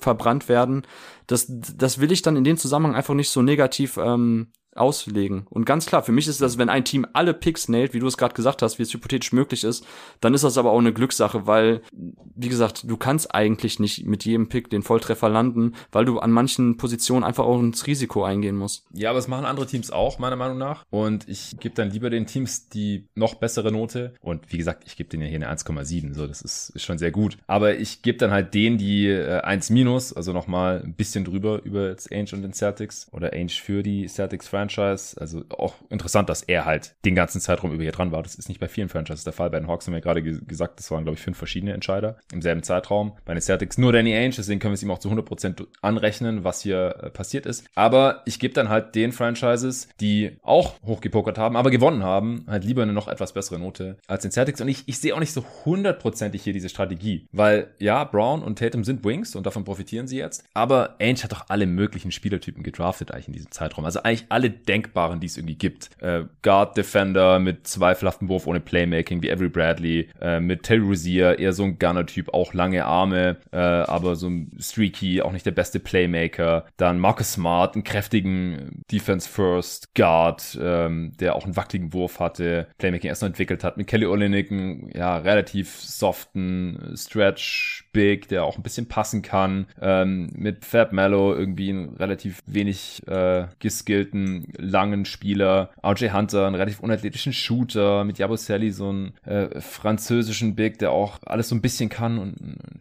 verbrannt werden, das, das will ich dann in dem Zusammenhang einfach nicht so negativ ähm, auslegen. Und ganz klar, für mich ist das, wenn ein Team alle Picks nailt, wie du es gerade gesagt hast, wie es hypothetisch möglich ist, dann ist das aber auch eine Glückssache, weil, wie gesagt, du kannst eigentlich nicht mit jedem Pick den Volltreffer landen, weil du an manchen Positionen einfach auch ins Risiko eingehen musst. Ja, aber es machen andere Teams auch, meiner Meinung nach. Und ich gebe dann lieber den Teams die noch bessere Note. Und wie gesagt, ich gebe denen ja hier eine 1,7, so, das ist, ist schon sehr gut. Aber ich gebe dann halt denen die äh, 1 minus, also nochmal ein bisschen drüber über jetzt Ainge und den Celtics oder Ainge für die Celtics Franchise Franchise. Also auch interessant, dass er halt den ganzen Zeitraum über hier dran war. Das ist nicht bei vielen Franchises der Fall. Bei den Hawks haben wir gerade gesagt, das waren, glaube ich, fünf verschiedene Entscheider im selben Zeitraum. Bei den Celtics nur Danny Ainge, deswegen können wir es ihm auch zu 100% anrechnen, was hier äh, passiert ist. Aber ich gebe dann halt den Franchises, die auch hochgepokert haben, aber gewonnen haben, halt lieber eine noch etwas bessere Note als den Celtics. Und ich, ich sehe auch nicht so hundertprozentig hier diese Strategie, weil ja, Brown und Tatum sind Wings und davon profitieren sie jetzt. Aber Ainge hat doch alle möglichen Spielertypen gedraftet eigentlich in diesem Zeitraum. Also eigentlich alle denkbaren, die es irgendwie gibt. Äh, Guard Defender mit zweifelhaftem Wurf ohne Playmaking wie Avery Bradley, äh, mit Terry Rozier, eher so ein Gunner-Typ, auch lange Arme, äh, aber so ein Streaky, auch nicht der beste Playmaker. Dann Marcus Smart, einen kräftigen Defense First Guard, ähm, der auch einen wackeligen Wurf hatte, Playmaking erst noch entwickelt hat. Mit Kelly Olynyk, ja, relativ soften Stretch Big, der auch ein bisschen passen kann. Ähm, mit Fab Mello irgendwie einen relativ wenig äh, geskillten langen Spieler. RJ Hunter, einen relativ unathletischen Shooter. Mit Sally so einen äh, französischen Big, der auch alles so ein bisschen kann und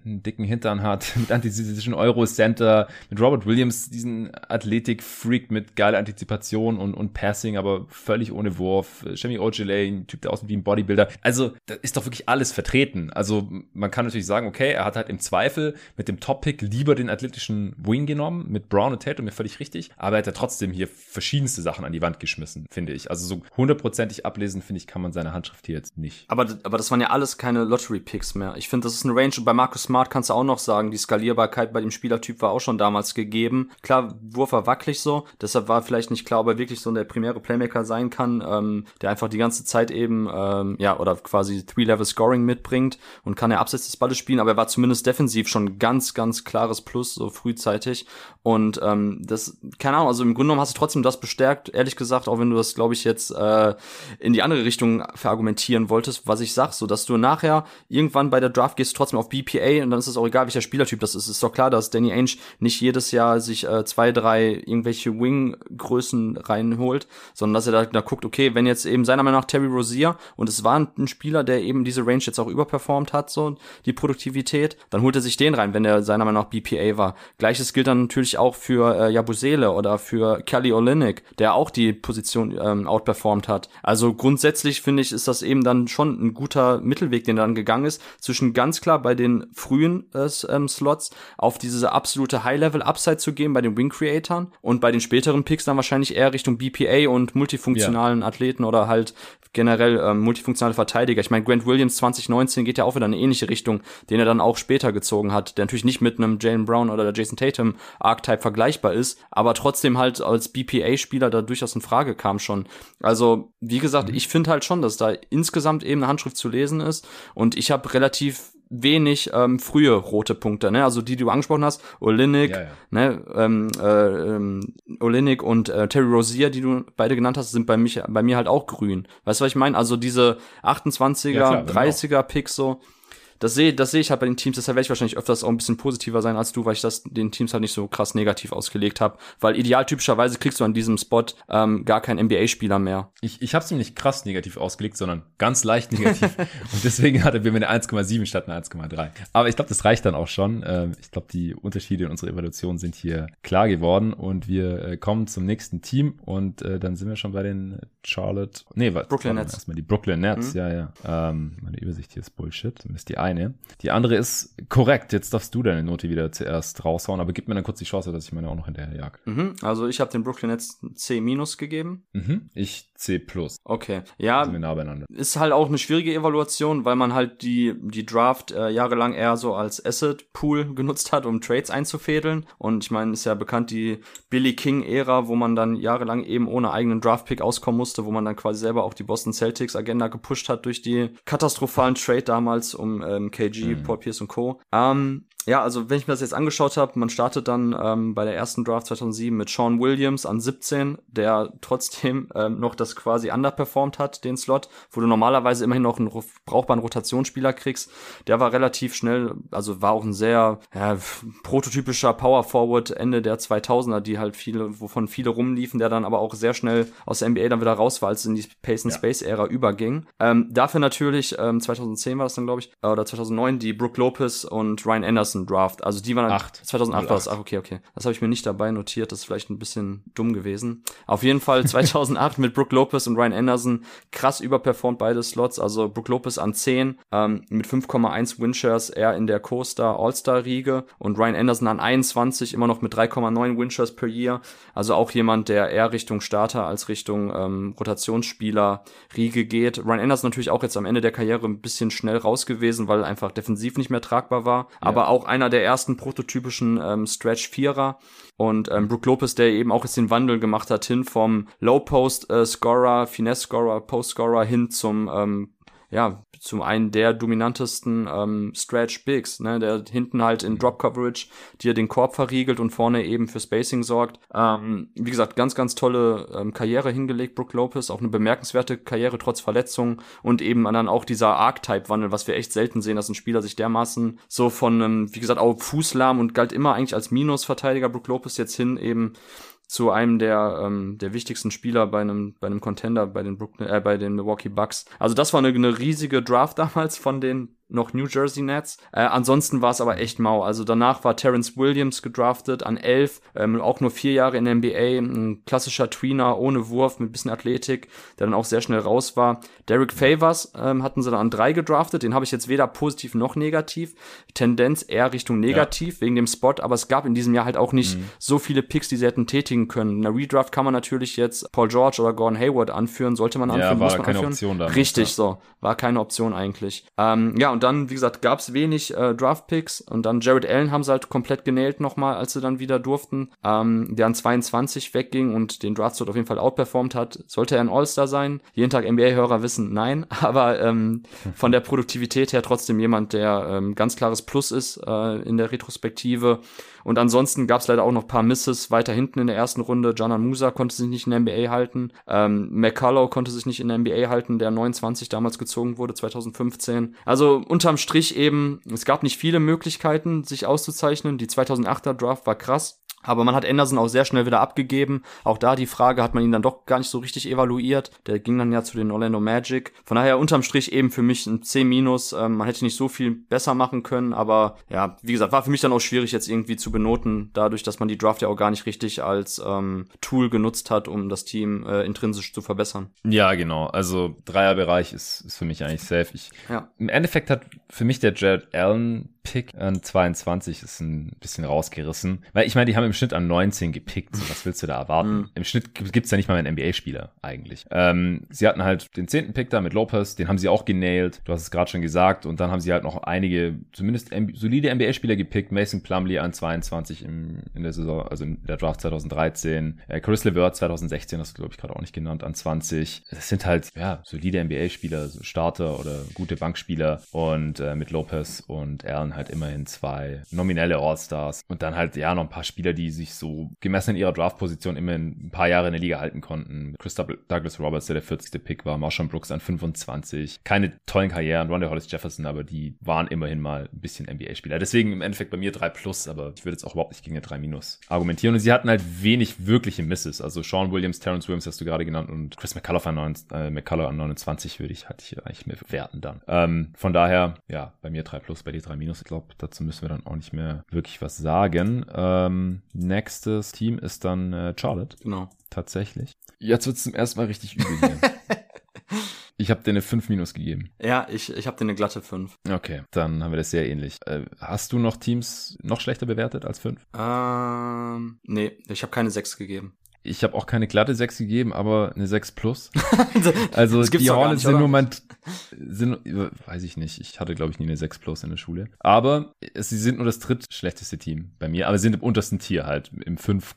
einen dicken Hintern hat. mit antisemitischen Euro-Center. Mit Robert Williams, diesen Athletik-Freak mit geiler Antizipation und, und Passing, aber völlig ohne Wurf. Shemi Ojale, ein Typ, der aussieht wie ein Bodybuilder. Also, da ist doch wirklich alles vertreten. Also, man kann natürlich sagen, okay, er hat halt im Zweifel mit dem Top-Pick lieber den athletischen Wing genommen, mit Brown und Tatum, mir völlig richtig. Aber er hat ja trotzdem hier verschiedenste Sachen an die Wand geschmissen, finde ich. Also so hundertprozentig ablesen, finde ich, kann man seine Handschrift hier jetzt nicht. Aber, aber das waren ja alles keine Lottery-Picks mehr. Ich finde, das ist eine Range. Und bei Marcus Smart kannst du auch noch sagen, die Skalierbarkeit bei dem Spielertyp war auch schon damals gegeben. Klar, Wurf war wackelig so. Deshalb war vielleicht nicht klar, ob er wirklich so der primäre Playmaker sein kann, ähm, der einfach die ganze Zeit eben, ähm, ja, oder quasi Three-Level-Scoring mitbringt und kann er abseits des Balles spielen. Aber er war zumindest defensiv schon ganz, ganz klares Plus, so frühzeitig. Und ähm, das, keine Ahnung, also im Grunde genommen hast du trotzdem das bestärkt, ehrlich gesagt, auch wenn du das, glaube ich, jetzt äh, in die andere Richtung verargumentieren wolltest, was ich sag, so dass du nachher irgendwann bei der Draft gehst trotzdem auf BPA und dann ist es auch egal, welcher Spielertyp das ist. Es ist doch klar, dass Danny Ainge nicht jedes Jahr sich äh, zwei, drei irgendwelche Wing-Größen reinholt, sondern dass er da, da guckt, okay, wenn jetzt eben seiner Meinung nach Terry Rozier und es war ein Spieler, der eben diese Range jetzt auch überperformt hat, so die Produktivität, dann holt er sich den rein, wenn der seiner Meinung nach BPA war. Gleiches gilt dann natürlich auch für äh, Jabusele oder für Kelly Olynyk, der auch die Position ähm, outperformed hat. Also grundsätzlich finde ich, ist das eben dann schon ein guter Mittelweg, den er dann gegangen ist, zwischen ganz klar bei den frühen äh, ähm, Slots auf diese absolute High-Level-Upside zu gehen bei den Wing-Creatoren und bei den späteren Picks dann wahrscheinlich eher Richtung BPA und multifunktionalen ja. Athleten oder halt generell ähm, multifunktionale Verteidiger. Ich meine, Grant Williams 2019 geht ja auch wieder in eine ähnliche Richtung, den er dann auch später gezogen hat, der natürlich nicht mit einem Jalen Brown oder der Jason Tatum Archetype vergleichbar ist, aber trotzdem halt als BPA-Spieler da durchaus in Frage kam schon. Also, wie gesagt, mhm. ich finde halt schon, dass da insgesamt eben eine Handschrift zu lesen ist und ich habe relativ wenig ähm, frühe rote Punkte, ne? Also die, die du angesprochen hast, Olinik, ja, ja. ne, ähm, äh, ähm, Olinik und äh, Terry Rozier, die du beide genannt hast, sind bei mich bei mir halt auch grün. Weißt du, was ich meine? Also diese 28er, ja, klar, 30er genau. Picks so, das sehe das sehe ich halt bei den Teams, deshalb werde ich wahrscheinlich öfters auch ein bisschen positiver sein als du, weil ich das den Teams halt nicht so krass negativ ausgelegt habe. Weil idealtypischerweise kriegst du an diesem Spot ähm, gar keinen NBA-Spieler mehr. Ich, ich habe es mir nicht krass negativ ausgelegt, sondern ganz leicht negativ. und deswegen hatte wir eine 1,7 statt eine 1,3. Aber ich glaube, das reicht dann auch schon. Ähm, ich glaube, die Unterschiede in unserer Evaluation sind hier klar geworden und wir äh, kommen zum nächsten Team und äh, dann sind wir schon bei den Charlotte, nee, was? Brooklyn Nets. Erstmal die Brooklyn Nets, mhm. ja, ja. Ähm, meine Übersicht hier ist Bullshit. Zumindest die eine. Die andere ist korrekt. Jetzt darfst du deine Note wieder zuerst raushauen, aber gib mir dann kurz die Chance, dass ich meine auch noch hinterher jag. Mhm. Also ich habe den Brooklyn Nets C minus gegeben. Mhm. Ich C plus. Okay. Ja. Nah ist halt auch eine schwierige Evaluation, weil man halt die, die Draft äh, jahrelang eher so als Asset Pool genutzt hat, um Trades einzufädeln. Und ich meine, ist ja bekannt die Billy King Ära, wo man dann jahrelang eben ohne eigenen Draft Pick auskommen musste, wo man dann quasi selber auch die Boston Celtics Agenda gepusht hat durch die katastrophalen Trade damals um ähm, KG, mhm. Paul Pierce und Co. Ähm, ja, also wenn ich mir das jetzt angeschaut habe, man startet dann ähm, bei der ersten Draft 2007 mit Sean Williams an 17, der trotzdem ähm, noch das quasi underperformed hat, den Slot, wo du normalerweise immerhin noch einen brauchbaren Rotationsspieler kriegst. Der war relativ schnell, also war auch ein sehr ja, prototypischer Power Forward Ende der 2000er, die halt viele, wovon viele rumliefen, der dann aber auch sehr schnell aus der NBA dann wieder raus war, als es in die Pace and Space Ära überging. Ähm, dafür natürlich, ähm, 2010 war das dann, glaube ich, äh, oder 2009, die Brooke Lopez und Ryan Anderson Anderson Draft. Also die waren Acht. 2008 war das. Ach, okay, okay. Das habe ich mir nicht dabei notiert. Das ist vielleicht ein bisschen dumm gewesen. Auf jeden Fall 2008 mit Brooke Lopez und Ryan Anderson krass überperformt beide Slots. Also Brooke Lopez an 10 ähm, mit 5,1 Winshares eher in der Co-Star All-Star Riege und Ryan Anderson an 21 immer noch mit 3,9 Winshares per Year. Also auch jemand, der eher Richtung Starter als Richtung ähm, Rotationsspieler Riege geht. Ryan Anderson natürlich auch jetzt am Ende der Karriere ein bisschen schnell raus gewesen, weil einfach defensiv nicht mehr tragbar war. Ja. Aber auch einer der ersten prototypischen ähm, Stretch-Vierer. Und ähm, Brook Lopez, der eben auch jetzt den Wandel gemacht hat, hin vom Low-Post-Scorer, äh, Finesse-Scorer, Post-Scorer hin zum ähm, ja, zum einen der dominantesten ähm, Stretch Bigs, ne, der hinten halt in Drop Coverage dir den Korb verriegelt und vorne eben für Spacing sorgt. Ähm, wie gesagt, ganz, ganz tolle ähm, Karriere hingelegt, Brook Lopez, auch eine bemerkenswerte Karriere trotz Verletzung und eben dann auch dieser Archetype-Wandel, was wir echt selten sehen, dass ein Spieler sich dermaßen so von, ähm, wie gesagt, auch Fußlahm und galt immer eigentlich als Minusverteidiger. Brook Lopez jetzt hin eben zu einem der ähm, der wichtigsten Spieler bei einem bei einem Contender bei den Brooklyn äh, bei den Milwaukee Bucks. Also das war eine, eine riesige Draft damals von den noch New Jersey Nets. Äh, ansonsten war es aber echt mau. Also danach war Terrence Williams gedraftet an 11, ähm, auch nur vier Jahre in der NBA, ein klassischer Tweener ohne Wurf mit bisschen Athletik, der dann auch sehr schnell raus war. Derek Favors ähm, hatten sie dann an drei gedraftet, den habe ich jetzt weder positiv noch negativ. Tendenz eher Richtung negativ ja. wegen dem Spot, aber es gab in diesem Jahr halt auch nicht mhm. so viele Picks, die sie hätten tätigen können. In der Redraft kann man natürlich jetzt Paul George oder Gordon Hayward anführen, sollte man anführen, ja, war muss man keine anführen. Option damals, Richtig, ja. so, war keine Option eigentlich. Ähm, ja, und und dann, wie gesagt, gab's wenig äh, Draft-Picks und dann Jared Allen haben sie halt komplett genäht nochmal, als sie dann wieder durften, ähm, der an 22 wegging und den Draft auf jeden Fall outperformed hat. Sollte er ein All-Star sein? Jeden Tag NBA-Hörer wissen, nein, aber ähm, von der Produktivität her trotzdem jemand, der ähm, ganz klares Plus ist äh, in der Retrospektive. Und ansonsten gab es leider auch noch paar Misses weiter hinten in der ersten Runde. Janan Musa konnte sich nicht in der NBA halten. Ähm, McCullough konnte sich nicht in der NBA halten, der 29 damals gezogen wurde, 2015. Also unterm Strich eben, es gab nicht viele Möglichkeiten, sich auszuzeichnen. Die 2008er Draft war krass. Aber man hat Anderson auch sehr schnell wieder abgegeben. Auch da die Frage hat man ihn dann doch gar nicht so richtig evaluiert. Der ging dann ja zu den Orlando Magic. Von daher unterm Strich eben für mich ein C-. Ähm, man hätte nicht so viel besser machen können, aber ja, wie gesagt, war für mich dann auch schwierig jetzt irgendwie zu benoten, dadurch, dass man die Draft ja auch gar nicht richtig als ähm, Tool genutzt hat, um das Team äh, intrinsisch zu verbessern. Ja, genau. Also Dreierbereich ist, ist für mich eigentlich safe. Ich, ja. Im Endeffekt hat für mich der Jared Allen Pick an 22 ist ein bisschen rausgerissen. Weil ich meine, die haben im Schnitt an 19 gepickt. So, was willst du da erwarten? Mhm. Im Schnitt gibt's ja nicht mal einen NBA-Spieler eigentlich. Ähm, sie hatten halt den zehnten Pick da mit Lopez, den haben sie auch genailt. Du hast es gerade schon gesagt. Und dann haben sie halt noch einige, zumindest solide NBA-Spieler gepickt. Mason Plumley an 22 im, in der Saison, also in der Draft 2013. Äh, Chris LeVert 2016, das glaube ich gerade auch nicht genannt, an 20. Das sind halt, ja, solide NBA-Spieler, so Starter oder gute Bankspieler. Und äh, mit Lopez und Allen halt immerhin zwei nominelle All-Stars. Und dann halt, ja, noch ein paar Spieler, die sich so gemessen in ihrer Draft-Position immer ein paar Jahre in der Liga halten konnten. Chris Douglas Roberts, der der 40. Pick war, Marshall Brooks an 25. Keine tollen Karrieren, Ronda Hollis Jefferson, aber die waren immerhin mal ein bisschen NBA-Spieler. Deswegen im Endeffekt bei mir 3 plus, aber ich würde jetzt auch überhaupt nicht gegen eine 3 minus argumentieren. Und sie hatten halt wenig wirkliche Misses. Also Sean Williams, Terrence Williams hast du gerade genannt und Chris McCullough an, 9, äh, McCullough an 29 würde ich halt hier eigentlich mehr werten dann. Ähm, von daher, ja, bei mir 3 plus, bei dir 3 minus. Ich glaube, dazu müssen wir dann auch nicht mehr wirklich was sagen. Ähm, nächstes Team ist dann äh, Charlotte. Genau. Tatsächlich. Jetzt wird es zum ersten Mal richtig übel hier. Ich habe dir eine 5 minus gegeben. Ja, ich, ich habe dir eine glatte 5. Okay, dann haben wir das sehr ähnlich. Äh, hast du noch Teams noch schlechter bewertet als 5? Ähm, nee, ich habe keine 6 gegeben. Ich habe auch keine glatte 6 gegeben, aber eine 6 plus. also die Hornets sind nur mein, sind, weiß ich nicht, ich hatte glaube ich nie eine 6 plus in der Schule. Aber sie sind nur das drittschlechteste Team bei mir, aber sind im untersten Tier halt, im 5,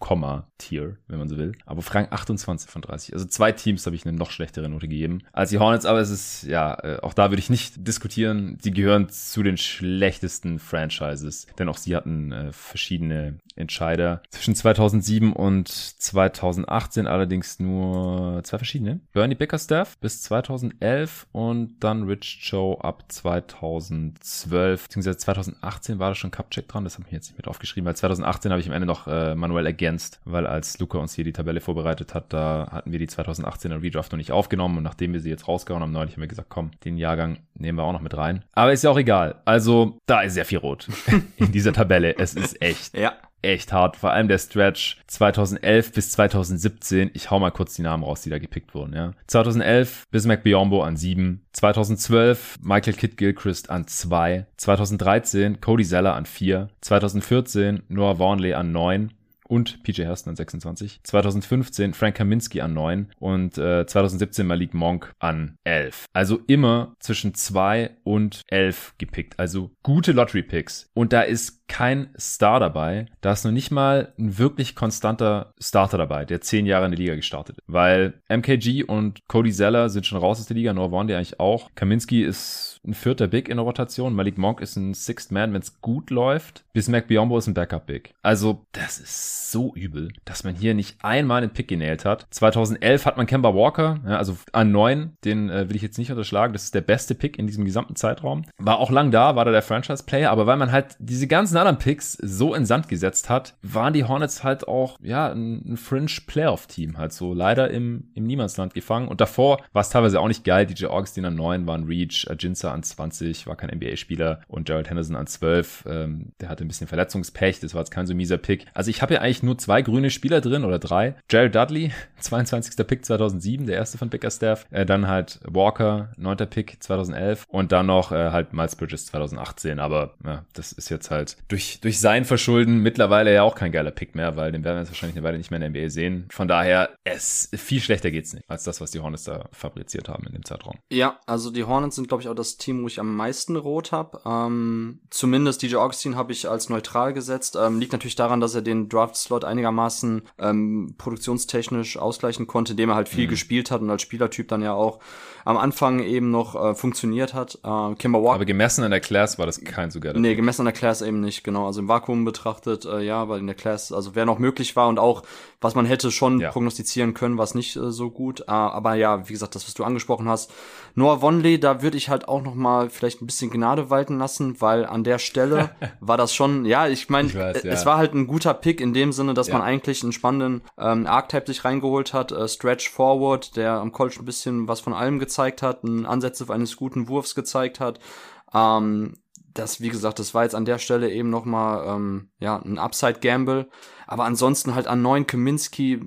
Tier, wenn man so will. Aber Frank 28 von 30. Also zwei Teams habe ich eine noch schlechtere Note gegeben als die Hornets, aber es ist, ja, äh, auch da würde ich nicht diskutieren. Die gehören zu den schlechtesten Franchises, denn auch sie hatten äh, verschiedene Entscheider zwischen 2007 und 2018 allerdings nur zwei verschiedene. Bernie Bickerstaff bis 2011 und dann Rich Joe ab 2012, beziehungsweise 2018 war da schon Cupcheck dran, das habe ich jetzt nicht mit aufgeschrieben, weil 2018 habe ich am Ende noch äh, manuell ergänzt, weil als Luca uns hier die Tabelle vorbereitet hat, da hatten wir die 2018er Redraft noch nicht aufgenommen und nachdem wir sie jetzt rausgehauen haben, neulich haben wir gesagt, komm, den Jahrgang nehmen wir auch noch mit rein. Aber ist ja auch egal. Also, da ist sehr viel rot in dieser Tabelle. Es ist echt. Ja echt hart. Vor allem der Stretch 2011 bis 2017. Ich hau mal kurz die Namen raus, die da gepickt wurden. Ja. 2011 Bismack Biombo an 7. 2012 Michael Kidd Gilchrist an 2. 2013 Cody Zeller an 4. 2014 Noah Vaughnley an 9 und PJ Hursten an 26. 2015 Frank Kaminski an 9 und äh, 2017 Malik Monk an 11. Also immer zwischen 2 und 11 gepickt. Also gute Lottery-Picks. Und da ist kein Star dabei. Da ist noch nicht mal ein wirklich konstanter Starter dabei, der 10 Jahre in der Liga gestartet. Weil MKG und Cody Zeller sind schon raus aus der Liga, Noah Vaughn, der eigentlich auch. Kaminski ist ein vierter Big in der Rotation. Malik Monk ist ein Sixth Man, wenn es gut läuft. Bismack Biombo ist ein Backup Big. Also, das ist so übel, dass man hier nicht einmal einen Pick genäht hat. 2011 hat man Kemba Walker, ja, also an 9, den äh, will ich jetzt nicht unterschlagen. Das ist der beste Pick in diesem gesamten Zeitraum. War auch lang da, war da der Franchise-Player, aber weil man halt diese ganzen anderen Picks so in Sand gesetzt hat, waren die Hornets halt auch, ja, ein, ein Fringe-Playoff-Team halt so leider im, im Niemandsland gefangen. Und davor war es teilweise auch nicht geil. DJ Augustin an 9 waren Reach, Ajinsa an 20, war kein NBA-Spieler und Gerald Henderson an 12. Ähm, der hatte ein bisschen Verletzungspech, das war jetzt kein so mieser Pick. Also ich habe ja eigentlich nur zwei grüne Spieler drin oder drei. Jared Dudley, 22. Pick 2007, der erste von Bickerstaff. Äh, dann halt Walker, 9. Pick 2011 und dann noch äh, halt Miles Bridges 2018. Aber ja, das ist jetzt halt durch, durch sein Verschulden mittlerweile ja auch kein geiler Pick mehr, weil den werden wir jetzt wahrscheinlich eine Weile nicht mehr in der NBA sehen. Von daher, es viel schlechter geht's nicht als das, was die Hornets da fabriziert haben in dem Zeitraum. Ja, also die Hornets sind, glaube ich, auch das Team, wo ich am meisten rot habe. Ähm, zumindest DJ Augustine habe ich als neutral gesetzt. Ähm, liegt natürlich daran, dass er den Draft-Slot einigermaßen ähm, produktionstechnisch ausgleichen konnte, indem er halt viel mhm. gespielt hat und als Spielertyp dann ja auch am Anfang eben noch äh, funktioniert hat. Äh, Kimber Walker. Aber gemessen an der Class war das kein so geiler Nee, gemessen an der Class eben nicht, genau. Also im Vakuum betrachtet, äh, ja, weil in der Class, also wer noch möglich war und auch, was man hätte schon ja. prognostizieren können, war es nicht äh, so gut. Äh, aber ja, wie gesagt, das, was du angesprochen hast. Noah Wonley, da würde ich halt auch noch mal vielleicht ein bisschen Gnade walten lassen, weil an der Stelle war das schon, ja, ich meine, ja. es war halt ein guter Pick in dem Sinne, dass ja. man eigentlich einen spannenden ähm, Archetype sich reingeholt hat. Äh, Stretch Forward, der am College ein bisschen was von allem gezeigt hat, einen Ansätze eines guten Wurfs gezeigt hat. Ähm, das, wie gesagt, das war jetzt an der Stelle eben noch mal ähm, ja ein Upside Gamble. Aber ansonsten halt an neun Kaminski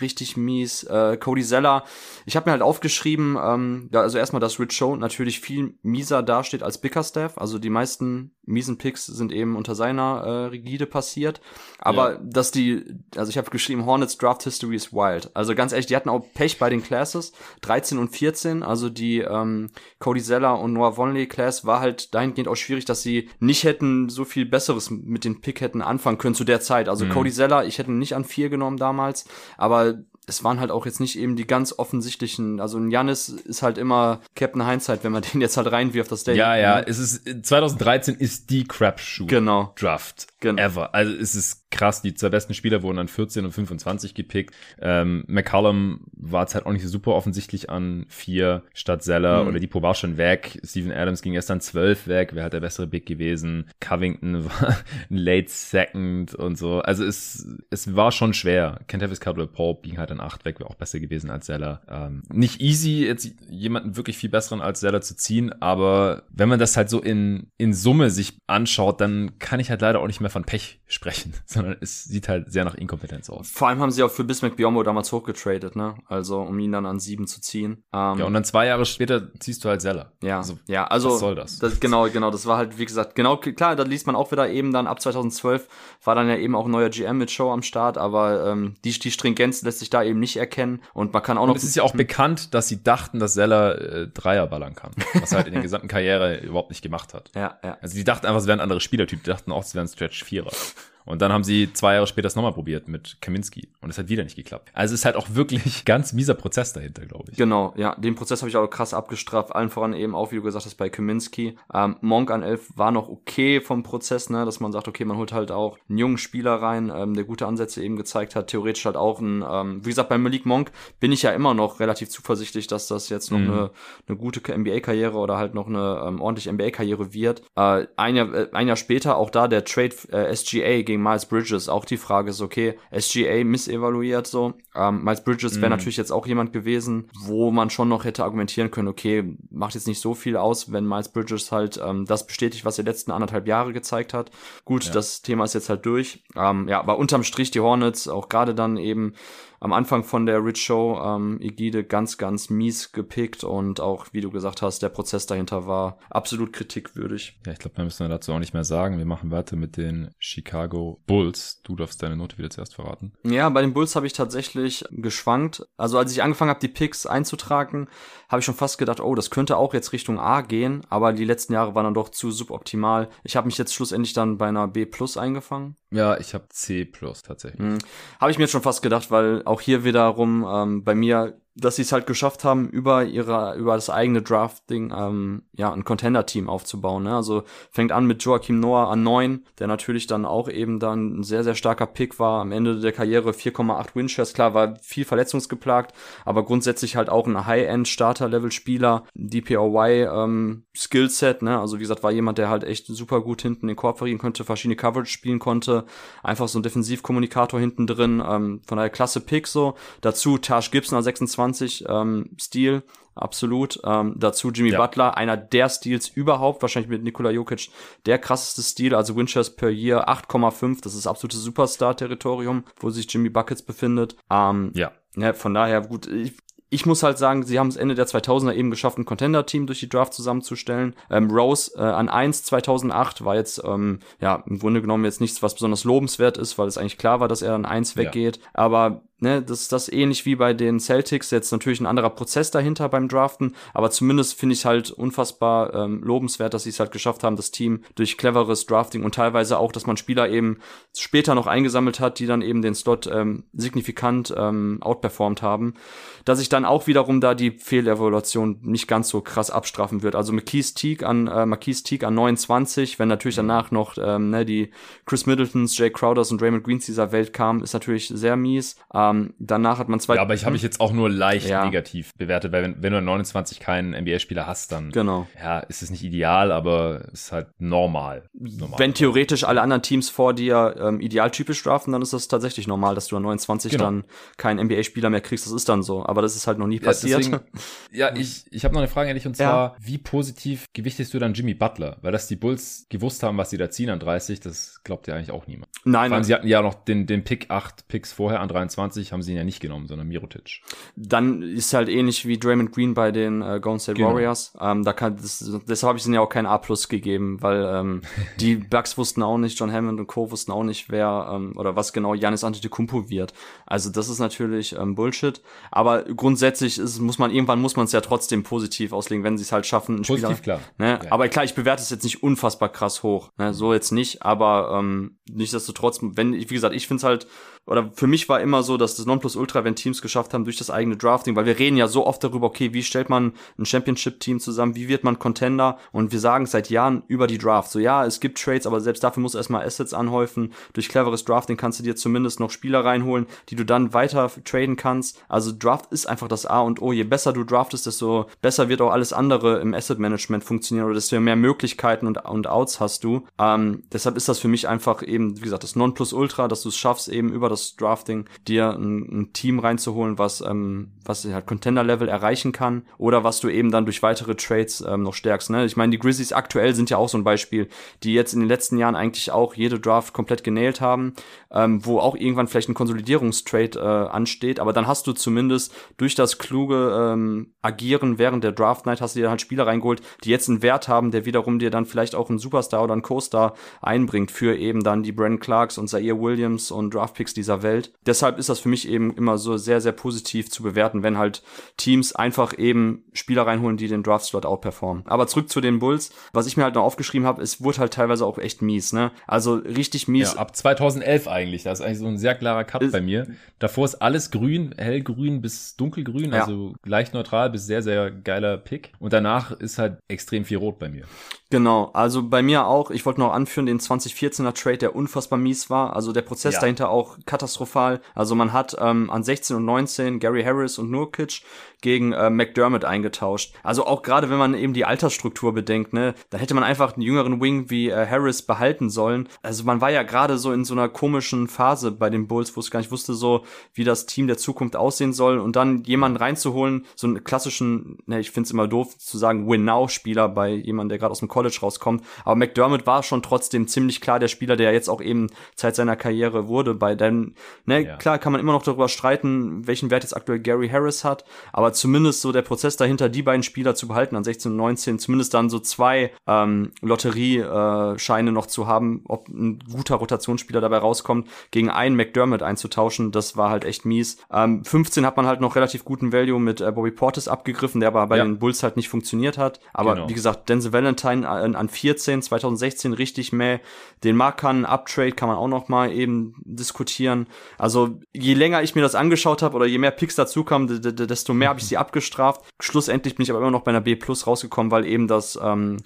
richtig mies. Äh, Cody Zeller, ich habe mir halt aufgeschrieben, ähm, ja, also erstmal, dass Rich Show natürlich viel mieser dasteht als Bickerstaff. Also die meisten miesen Picks sind eben unter seiner äh, Rigide passiert. Aber ja. dass die, also ich habe geschrieben, Hornets Draft History is wild. Also ganz ehrlich, die hatten auch Pech bei den Classes. 13 und 14, also die ähm, Cody Zeller und Noah Vonley Class war halt dahingehend auch schwierig, dass sie nicht hätten so viel Besseres mit den Pick hätten anfangen können zu der Zeit. Also mhm. Cody Zeller Zeller. Ich hätte ihn nicht an vier genommen damals, aber es waren halt auch jetzt nicht eben die ganz offensichtlichen. Also ein Janis ist halt immer Captain Hindsight, wenn man den jetzt halt reinwirft, das Day. Ja, ja, es ist 2013 ist die Crapshoot genau. Draft genau. ever. Also es ist krass. Die zwei besten Spieler wurden an 14 und 25 gepickt. Ähm, McCallum war jetzt halt auch nicht so super offensichtlich an vier statt Zeller mhm. oder Depot war schon weg. Steven Adams ging erst an 12 weg. Wer halt der bessere Big gewesen? Covington war ein Late Second und so. Also es, es war schon schwer. Kentavis Caldwell Pope ging halt an 8 weg, wäre auch besser gewesen als Zeller. Ähm, nicht easy, jetzt jemanden wirklich viel besseren als Zeller zu ziehen, aber wenn man das halt so in, in Summe sich anschaut, dann kann ich halt leider auch nicht mehr von Pech sprechen, sondern es sieht halt sehr nach Inkompetenz aus. Vor allem haben sie auch für Bismack Biombo damals hochgetradet, ne? Also um ihn dann an sieben zu ziehen. Ähm, ja, und dann zwei Jahre später ziehst du halt Zeller. Ja, also, ja, also was soll das? das? Genau, genau, das war halt, wie gesagt, genau, klar, da liest man auch wieder eben dann ab 2012 war dann ja eben auch ein neuer GM mit Show am Start, aber ähm, die, die Stringenz lässt sich da eben nicht erkennen und man kann auch noch. Und es ist ja auch bekannt, dass sie dachten, dass Zeller äh, Dreier ballern kann, was er halt in der gesamten Karriere überhaupt nicht gemacht hat. Ja, ja. Also die dachten einfach, es wären andere Spielertyp, die dachten auch, es wären Stretch Vierer. Und dann haben sie zwei Jahre später es nochmal probiert mit Kaminski und es hat wieder nicht geklappt. Also es ist halt auch wirklich ganz mieser Prozess dahinter, glaube ich. Genau, ja, den Prozess habe ich auch krass abgestraft, allen voran eben auch, wie du gesagt hast, bei Kaminski. Ähm, Monk an 11 war noch okay vom Prozess, ne, dass man sagt, okay, man holt halt auch einen jungen Spieler rein, ähm, der gute Ansätze eben gezeigt hat, theoretisch halt auch ein, ähm, wie gesagt, bei Malik Monk bin ich ja immer noch relativ zuversichtlich, dass das jetzt noch mhm. eine, eine gute NBA-Karriere oder halt noch eine ähm, ordentliche NBA-Karriere wird. Äh, ein, Jahr, äh, ein Jahr später auch da der Trade äh, SGA gegen Miles Bridges auch die Frage ist, okay, SGA missevaluiert so. Ähm, Miles Bridges wäre mm. natürlich jetzt auch jemand gewesen, wo man schon noch hätte argumentieren können, okay, macht jetzt nicht so viel aus, wenn Miles Bridges halt ähm, das bestätigt, was er letzten anderthalb Jahre gezeigt hat. Gut, ja. das Thema ist jetzt halt durch. Ähm, ja, aber unterm Strich die Hornets, auch gerade dann eben am Anfang von der Rich Show ähm, Egide ganz, ganz mies gepickt und auch, wie du gesagt hast, der Prozess dahinter war absolut kritikwürdig. Ja, ich glaube, da müssen wir dazu auch nicht mehr sagen. Wir machen weiter mit den Chicago Bulls. Du darfst deine Note wieder zuerst verraten. Ja, bei den Bulls habe ich tatsächlich geschwankt. Also als ich angefangen habe, die Picks einzutragen, habe ich schon fast gedacht, oh, das könnte auch jetzt Richtung A gehen, aber die letzten Jahre waren dann doch zu suboptimal. Ich habe mich jetzt schlussendlich dann bei einer B plus eingefangen. Ja, ich habe C plus tatsächlich. Hm. Habe ich mir schon fast gedacht, weil auch hier wiederum ähm, bei mir dass sie es halt geschafft haben, über ihre, über das eigene Drafting, ähm, ja, ein Contender-Team aufzubauen. Ne? Also fängt an mit Joachim Noah an neun, der natürlich dann auch eben dann ein sehr, sehr starker Pick war. Am Ende der Karriere 4,8 Winshares, klar, war viel verletzungsgeplagt, aber grundsätzlich halt auch ein High-End-Starter-Level-Spieler, DPOY, ähm, Skillset, ne? Also wie gesagt, war jemand, der halt echt super gut hinten den Korb verriegen konnte, verschiedene Coverage spielen konnte, einfach so ein Defensivkommunikator hinten drin, ähm, von daher klasse Pick so. Dazu Tash Gibson 26 20 ähm, Stil, absolut. Ähm, dazu Jimmy ja. Butler, einer der Stils überhaupt, wahrscheinlich mit Nikola Jokic der krasseste Stil, also Winchester per Year 8,5, das ist absolutes Superstar-Territorium, wo sich Jimmy Buckets befindet. Ähm, ja. ja. Von daher, gut, ich, ich muss halt sagen, sie haben es Ende der 2000er eben geschafft, ein Contender-Team durch die Draft zusammenzustellen. Ähm, Rose äh, an 1 2008 war jetzt ähm, ja im Grunde genommen jetzt nichts, was besonders lobenswert ist, weil es eigentlich klar war, dass er an 1 weggeht. Ja. Aber ne, das ist das ähnlich wie bei den Celtics, jetzt natürlich ein anderer Prozess dahinter beim Draften, aber zumindest finde ich halt unfassbar ähm, lobenswert, dass sie es halt geschafft haben, das Team durch cleveres Drafting und teilweise auch, dass man Spieler eben später noch eingesammelt hat, die dann eben den Slot ähm, signifikant ähm, outperformt haben, dass ich dann auch wiederum da die Fehlevaluation nicht ganz so krass abstrafen wird. Also McKees Teague an äh, McKees Teague an 29, wenn natürlich danach noch ähm, ne, die Chris Middletons, Jay Crowders und Raymond Greens dieser Welt kamen, ist natürlich sehr mies. Ähm, danach hat man zwei. Ja, aber ich habe hm? ich jetzt auch nur leicht Ja. negativ bewertet, weil wenn, wenn du an 29 keinen NBA-Spieler hast, dann Genau. ja, ist es nicht ideal, aber ist halt normal. normal. Wenn theoretisch alle anderen Teams vor dir ähm, idealtypisch draften, dann ist das tatsächlich normal, dass du an 29 Genau. dann keinen NBA-Spieler mehr kriegst. Das ist dann so. Aber das ist halt noch nie Ja, passiert. deswegen, ja, ich, ich habe noch eine Frage an dich und Ja. zwar, wie positiv gewichtest du dann Jimmy Butler? Weil dass die Bulls gewusst haben, was sie da ziehen an 30, das glaubt ja eigentlich auch niemand. Nein, Vor allem, sie hatten ja noch den, den Pick 8 Picks vorher an 23, haben sie ihn ja nicht genommen, sondern Mirotic. dann ist halt ähnlich wie Draymond Green bei den äh, Golden State Genau. Warriors. Ähm, da kann das, deshalb habe ich ihnen ja auch kein A plus gegeben, weil ähm, die Bucks wussten auch nicht, John Hammond und Co. wussten auch nicht, wer ähm, oder was genau Giannis Antetokounmpo wird. Also das ist natürlich ähm, Bullshit. Aber grundsätzlich ist, muss man irgendwann muss man es ja trotzdem positiv auslegen, wenn sie es halt schaffen. Positiv, Spieler, klar. Ne? Ja. Aber klar, ich bewerte es jetzt nicht unfassbar krass hoch. Ne? So jetzt nicht, aber ähm, nichtsdestotrotz, wenn, wie gesagt, ich finde es halt, oder für mich war immer so, dass das Nonplusultra, wenn Teams geschafft haben durch das eigene Drafting, weil wir reden ja so oft darüber, okay, wie stellt man ein Championship-Team zusammen, wie wird man Contender und wir sagen seit Jahren über die Draft. So ja, es gibt Trades, aber selbst dafür musst du erstmal Assets anhäufen. Durch cleveres Drafting kannst du dir zumindest noch Spieler reinholen, die du dann weiter traden kannst. Also Draft ist einfach das A und O. Je besser du draftest, desto besser wird auch alles andere im Asset-Management funktionieren oder desto mehr Möglichkeiten und, und Outs hast du. Ähm, deshalb ist das für mich einfach eben, wie gesagt, das Nonplusultra, dass du es schaffst, eben über das Drafting dir ein, ein Team reinzuholen, was, ähm, was halt Contender-Level erreichen kann oder was du eben dann durch weitere Trades ähm, noch stärkst. Ne? Ich meine, die Grizzlies aktuell sind ja auch so ein Beispiel, die jetzt in den letzten Jahren eigentlich auch jede Draft komplett genäht haben, ähm, wo auch irgendwann vielleicht ein Konsolidierungstrade äh, ansteht, aber dann hast du zumindest durch das kluge ähm, Agieren während der Draft Night hast du dir halt Spieler reingeholt, die jetzt einen Wert haben, der wiederum dir dann vielleicht auch einen Superstar oder einen Co-Star einbringt für eben dann die Brandon Clarks und Zaire Williams und Draftpicks dieser Welt. Deshalb ist das für mich eben immer so sehr, sehr positiv zu bewerten, wenn halt Teams einfach eben Spieler reinholen, die den Draftslot outperformen. Aber zurück zu den Bulls. Was ich mir halt noch aufgeschrieben habe, es wurde halt teilweise auch echt mies, ne? Also richtig mies. Ja, ab 2011 eigentlich. Da ist eigentlich so ein sehr klarer Cut Ist- bei mir. Davor ist alles grün, hellgrün bis dunkelgrün, Ja. also leicht neutral bis sehr, sehr geiler Pick. Und danach ist halt extrem viel rot bei mir. Genau, also bei mir auch, ich wollte noch anführen, den 2014er Trade, der unfassbar mies war. Also der Prozess Ja. dahinter auch katastrophal. Also man hat ähm, an 16 und 19 Gary Harris und Nurkic gegen äh, McDermott eingetauscht. Also auch gerade wenn man eben die Altersstruktur bedenkt, ne, dann hätte man einfach einen jüngeren Wing wie äh, Harris behalten sollen. Also man war ja gerade so in so einer komischen Phase bei den Bulls, wo es gar nicht wusste, so wie das Team der Zukunft aussehen soll und dann jemanden reinzuholen, so einen klassischen, ne, ich find's immer doof zu sagen Win-Now-Spieler bei jemandem, der gerade aus dem College rauskommt, aber McDermott war schon trotzdem ziemlich klar der Spieler, der jetzt auch eben Zeit seiner Karriere wurde bei denn ne, Ja. klar kann man immer noch darüber streiten, welchen Wert jetzt aktuell Gary Harris hat, aber zumindest so der Prozess dahinter, die beiden Spieler zu behalten an 16 und 19, zumindest dann so zwei ähm, Lotterie-Scheine noch zu haben, ob ein guter Rotationsspieler dabei rauskommt, gegen einen McDermott einzutauschen, das war halt echt mies. Ähm, 15 hat man halt noch relativ guten Value mit äh, Bobby Portis abgegriffen, der aber bei Ja. den Bulls halt nicht funktioniert hat. Aber Genau. wie gesagt, Denzel Valentine an, an 14, 2016 richtig mehr. Den Markan Uptrade kann man auch noch mal eben diskutieren. Also je länger ich mir das angeschaut habe oder je mehr Picks dazu kamen, desto mehr habe ich sie abgestraft. Schlussendlich bin ich aber immer noch bei einer B plus rausgekommen, weil eben das ähm,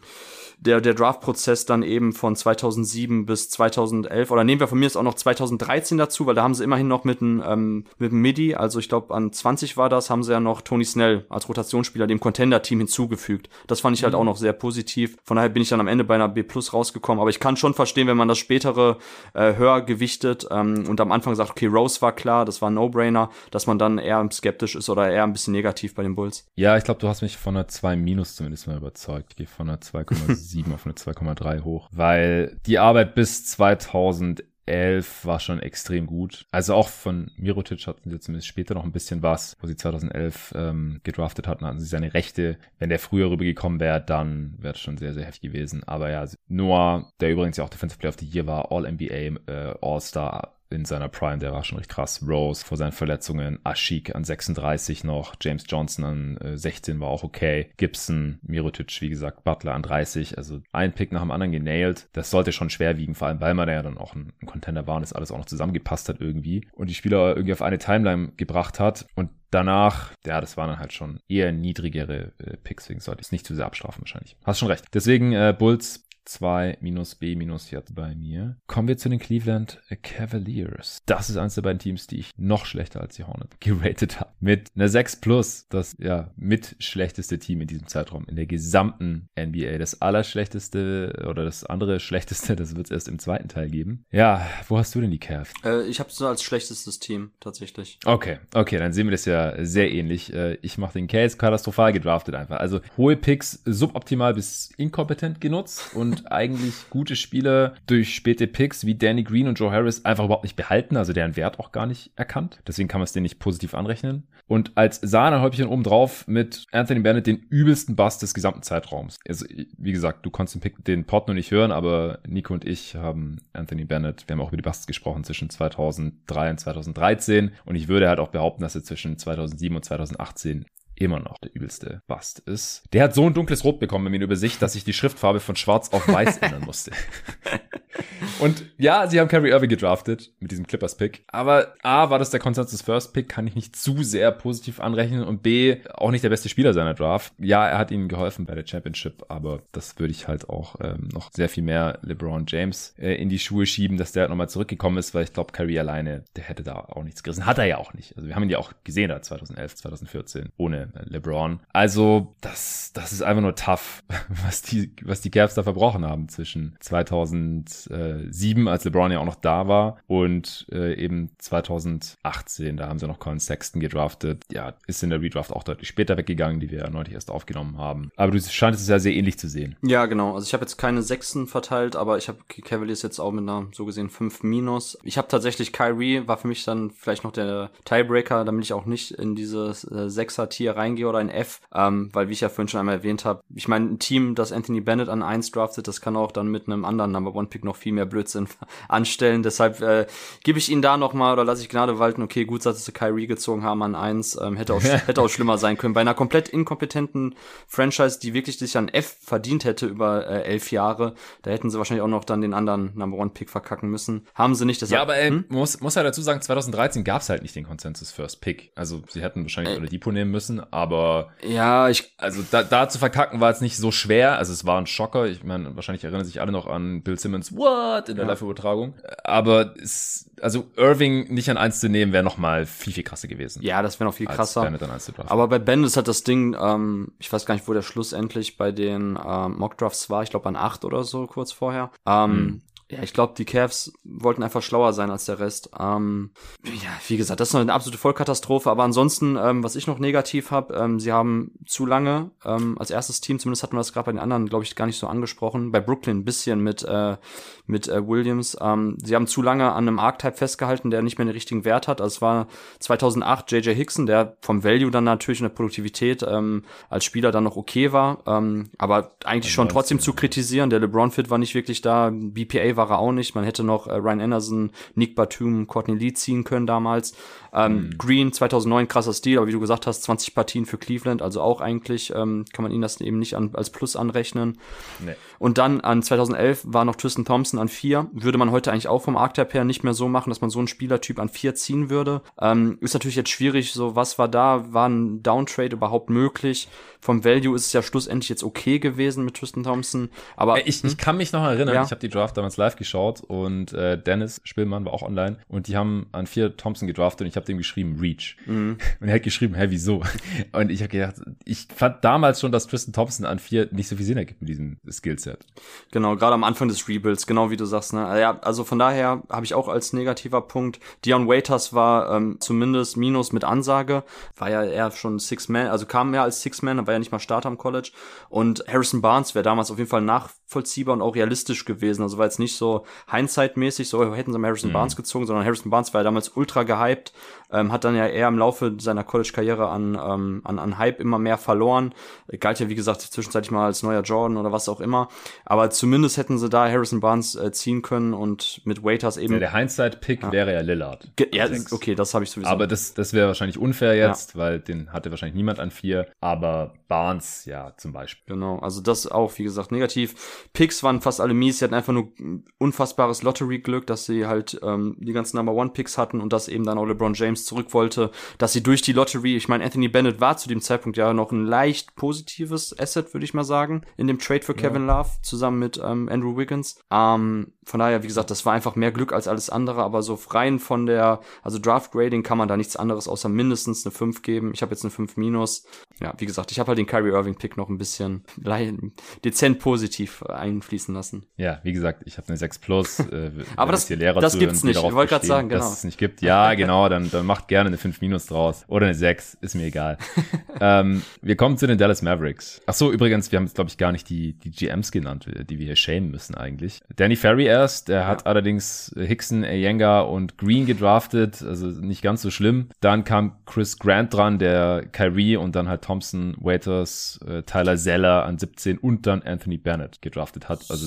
der, der Draft-Prozess dann eben von 2007 bis 2011 oder nehmen wir von mir jetzt auch noch 2013 dazu, weil da haben sie immerhin noch mit einem ähm, mit dem Midi, also ich glaube an 20 war das, haben sie ja noch Tony Snell als Rotationsspieler dem Contender-Team hinzugefügt. Das fand ich halt auch noch sehr positiv. Von daher bin ich dann am Ende bei einer B plus rausgekommen. Aber ich kann schon verstehen, wenn man das spätere äh, höher gewichtet ähm, und am Anfang sagt, okay, Rose war klar, das war ein No-Brainer, dass man dann eher skeptisch ist oder eher ein bisschen negativ bei den Bulls. Ja, ich glaube, du hast mich von einer 2 minus zumindest mal überzeugt. Ich gehe von einer 2,7 auf eine 2,3 hoch, weil die Arbeit bis 2011 war schon extrem gut. Also auch von Mirotic hatten sie zumindest später noch ein bisschen was, wo sie 2011 ähm, gedraftet hatten, hatten sie seine Rechte. Wenn der früher rübergekommen wäre, dann wäre es schon sehr, sehr heftig gewesen. Aber ja, Noah, der übrigens ja auch Defensive Player of the Year war, All-NBA, äh, All-Star, in seiner Prime, der war schon recht krass. Rose vor seinen Verletzungen, Ashik an 36 noch, James Johnson an 16 war auch okay, Gibson, Mirotic, wie gesagt, Butler an 30, also ein Pick nach dem anderen genailt. Das sollte schon schwer wiegen, vor allem weil man ja dann auch ein, Contender war und das alles auch noch zusammengepasst hat irgendwie und die Spieler irgendwie auf eine Timeline gebracht hat und danach, ja, das waren dann halt schon eher niedrigere äh, Picks, deswegen sollte ich es nicht zu sehr abstrafen wahrscheinlich. Hast schon recht. Deswegen äh, Bulls 2 minus B minus jetzt bei mir. Kommen wir zu den Cleveland Cavaliers. Das ist eines der beiden Teams, die ich noch schlechter als die Hornets geratet habe. Mit einer 6 plus, das ja mit schlechteste Team in diesem Zeitraum in der gesamten NBA. Das allerschlechteste oder das andere schlechteste, das wird es erst im zweiten Teil geben. Ja, wo hast du denn die Cavs? Äh, ich habe es als schlechtestes Team tatsächlich. Okay, okay, dann sehen wir das ja sehr ähnlich. Äh, ich mache den Case katastrophal gedraftet einfach. Also hohe Picks suboptimal bis inkompetent genutzt und eigentlich gute Spieler durch späte Picks wie Danny Green und Joe Harris einfach überhaupt nicht behalten, also deren Wert auch gar nicht erkannt. Deswegen kann man es denen nicht positiv anrechnen. Und als Sahnehäubchen obendrauf mit Anthony Bennett den übelsten Bass des gesamten Zeitraums. Also, wie gesagt, du konntest den, Pick, den Pod noch nicht hören, aber Nico und ich haben Anthony Bennett, wir haben auch über die Busts gesprochen zwischen 2003 und 2013. Und ich würde halt auch behaupten, dass er zwischen 2007 und 2018 immer noch der übelste Bast ist. Der hat so ein dunkles Rot bekommen in über sich, dass ich die Schriftfarbe von schwarz auf weiß ändern musste. Und ja, sie haben Kyrie Irving gedraftet mit diesem Clippers-Pick. Aber A, war das der Consensus First Pick, kann ich nicht zu sehr positiv anrechnen. Und B, auch nicht der beste Spieler seiner Draft. Ja, er hat ihnen geholfen bei der Championship, aber das würde ich halt auch ähm, noch sehr viel mehr LeBron James äh, in die Schuhe schieben, dass der halt nochmal zurückgekommen ist, weil ich glaube, Kyrie alleine, der hätte da auch nichts gerissen. Hat er ja auch nicht. Also wir haben ihn ja auch gesehen da 2011, 2014 ohne LeBron. Also das, das ist einfach nur tough, was die, was die Cavs da verbrochen haben zwischen 2000 äh, 2007, als LeBron ja auch noch da war und äh, eben 2018, da haben sie noch Colin Sexton gedraftet. Ja, ist in der Redraft auch deutlich später weggegangen, die wir ja neulich erst aufgenommen haben. Aber du scheinst es ja sehr ähnlich zu sehen. Ja, genau. Also ich habe jetzt keine Sechsen verteilt, aber ich habe Cavaliers jetzt auch mit einer so gesehen 5 minus. Ich habe tatsächlich Kyrie, war für mich dann vielleicht noch der Tiebreaker, damit ich auch nicht in dieses äh, Sechser-Tier reingehe oder ein F, ähm, weil wie ich ja vorhin schon einmal erwähnt habe, ich meine, ein Team, das Anthony Bennett an 1 draftet, das kann auch dann mit einem anderen Number One Pick noch viel mehr Blödsinn anstellen. Deshalb äh, gebe ich ihn da nochmal oder lasse ich Gnade walten. Okay, gut, dass sie Kyrie gezogen haben an eins. Ähm, hätte, auch, hätte auch schlimmer sein können. Bei einer komplett inkompetenten Franchise, die wirklich sich an F verdient hätte über äh, elf Jahre, da hätten sie wahrscheinlich auch noch dann den anderen Number One Pick verkacken müssen. Haben sie nicht. Deshalb, ja, aber ey, hm? muss, muss ja dazu sagen, 2013 gab es halt nicht den Consensus First Pick. Also sie hätten wahrscheinlich äh, Oladipo nehmen müssen, aber ja, ich also da, da zu verkacken war jetzt nicht so schwer. Also es war ein Schocker. Ich meine, wahrscheinlich erinnern sich alle noch an Bill Simmons What in der ja. Live-Übertragung. Aber es, also Irving nicht an eins zu nehmen, wäre noch mal viel, viel krasser gewesen. Ja, das wäre noch viel krasser. Aber bei Ben ist halt das Ding, ähm, ich weiß gar nicht, wo der schlussendlich bei den ähm, Mockdrafts war. Ich glaube an acht oder so kurz vorher. Ähm, hm. Ja, ich glaube, die Cavs wollten einfach schlauer sein als der Rest. Ähm, ja, wie gesagt, das ist eine absolute Vollkatastrophe. Aber ansonsten, ähm, was ich noch negativ habe, ähm, sie haben zu lange ähm, als erstes Team, zumindest hatten wir das gerade bei den anderen, glaube ich, gar nicht so angesprochen. Bei Brooklyn ein bisschen mit äh, mit äh, Williams. Ähm, sie haben zu lange an einem Archetype festgehalten, der nicht mehr den richtigen Wert hat. Also es war 2008 JJ Hickson, der vom Value dann natürlich in der Produktivität ähm, als Spieler dann noch okay war, ähm, aber eigentlich schon trotzdem zu kritisieren. Der LeBron Fit war nicht wirklich da. BPA war er auch nicht. Man hätte noch äh, Ryan Anderson, Nick Batum, Courtney Lee ziehen können damals. Ähm, mhm. Green 2009 krasser Stil, aber wie du gesagt hast, 20 Partien für Cleveland, also auch eigentlich ähm, kann man ihnen das eben nicht an, als Plus anrechnen. Nee. Und dann an 2011 war noch Tristan Thompson an vier. Würde man heute eigentlich auch vom Archetype her nicht mehr so machen, dass man so einen Spielertyp an vier ziehen würde. Ähm, ist natürlich jetzt schwierig, so was war da, war ein Downtrade überhaupt möglich? Vom Value ist es ja schlussendlich jetzt okay gewesen mit Tristan Thompson. Aber ich, hm? ich kann mich noch erinnern, ja. ich habe die Draft damals live geschaut und äh, Dennis Spielmann war auch online und die haben an vier Thompson gedraftet und ich habe dem geschrieben Reach. Mhm. Und er hat geschrieben, hä, wieso? Und ich habe gedacht, ich fand damals schon, dass Tristan Thompson an vier nicht so viel Sinn ergibt mit diesem Skillset. Genau, gerade am Anfang des Rebuilds, genau wie du sagst. Ne? Ja, also von daher habe ich auch als negativer Punkt, Dion Waiters war ähm, zumindest Minus mit Ansage, war ja eher schon Six-Man, also kam mehr als Six-Man, war ja nicht mal Starter am College. Und Harrison Barnes wäre damals auf jeden Fall nachvollziehbar und auch realistisch gewesen. Also war jetzt nicht so Hindsight-mäßig, so hätten sie Harrison Mhm. Barnes gezogen, sondern Harrison Barnes war ja damals ultra gehypt, ähm, hat dann ja eher im Laufe seiner College-Karriere an, ähm, an, an Hype immer mehr verloren. Galt ja, wie gesagt, zwischenzeitlich mal als neuer Jordan oder was auch immer. Aber zumindest hätten sie da Harrison Barnes äh, ziehen können und mit Waiters eben. Ja, der Hindsight-Pick wäre ja Lillard. Ge- ja, okay, das habe ich sowieso. Aber das, das wäre wahrscheinlich unfair jetzt, weil den hatte wahrscheinlich niemand an vier. Aber Barnes, ja, zum Beispiel. Genau, also das auch, wie gesagt, negativ. Picks waren fast alle mies, sie hatten einfach nur unfassbares Lottery-Glück, dass sie halt ähm, die ganzen Number One-Picks hatten und dass eben dann auch LeBron James zurück wollte, dass sie durch die Lottery, ich meine, Anthony Bennett war zu dem Zeitpunkt ja noch ein leicht positives Asset, würde ich mal sagen, in dem Trade für Kevin Love, zusammen mit ähm, Andrew Wiggins. Ähm, von daher, wie gesagt, das war einfach mehr Glück als alles andere, aber so rein von der, also Draft-Grading kann man da nichts anderes außer mindestens eine 5 geben. Ich habe jetzt eine 5 minus. Ja, wie gesagt, ich habe halt den Kyrie Irving-Pick noch ein bisschen dezent positiv einfließen lassen. Ja, wie gesagt, ich habe eine 6 Plus. Äh, Aber das- hier Lehrer das gibt's nicht. Ich wollte bestehen, sagen, genau. Dass es nicht gibt. Ja, genau, dann, dann macht gerne eine 5 Minus draus. Oder eine 6, ist mir egal. ähm, wir kommen zu den Dallas Mavericks. Ach so, übrigens, wir haben jetzt, glaube ich, gar nicht die, die GMs genannt, die wir hier schämen müssen eigentlich. Danny Ferry erst, der hat allerdings Hickson, Ayenga und Green gedraftet, also nicht ganz so schlimm. Dann kam Chris Grant dran, der Kyrie und dann halt Thompson, Waiters, äh, Tyler Zeller an 17 und dann Anthony Bennett gedraftet hat. Also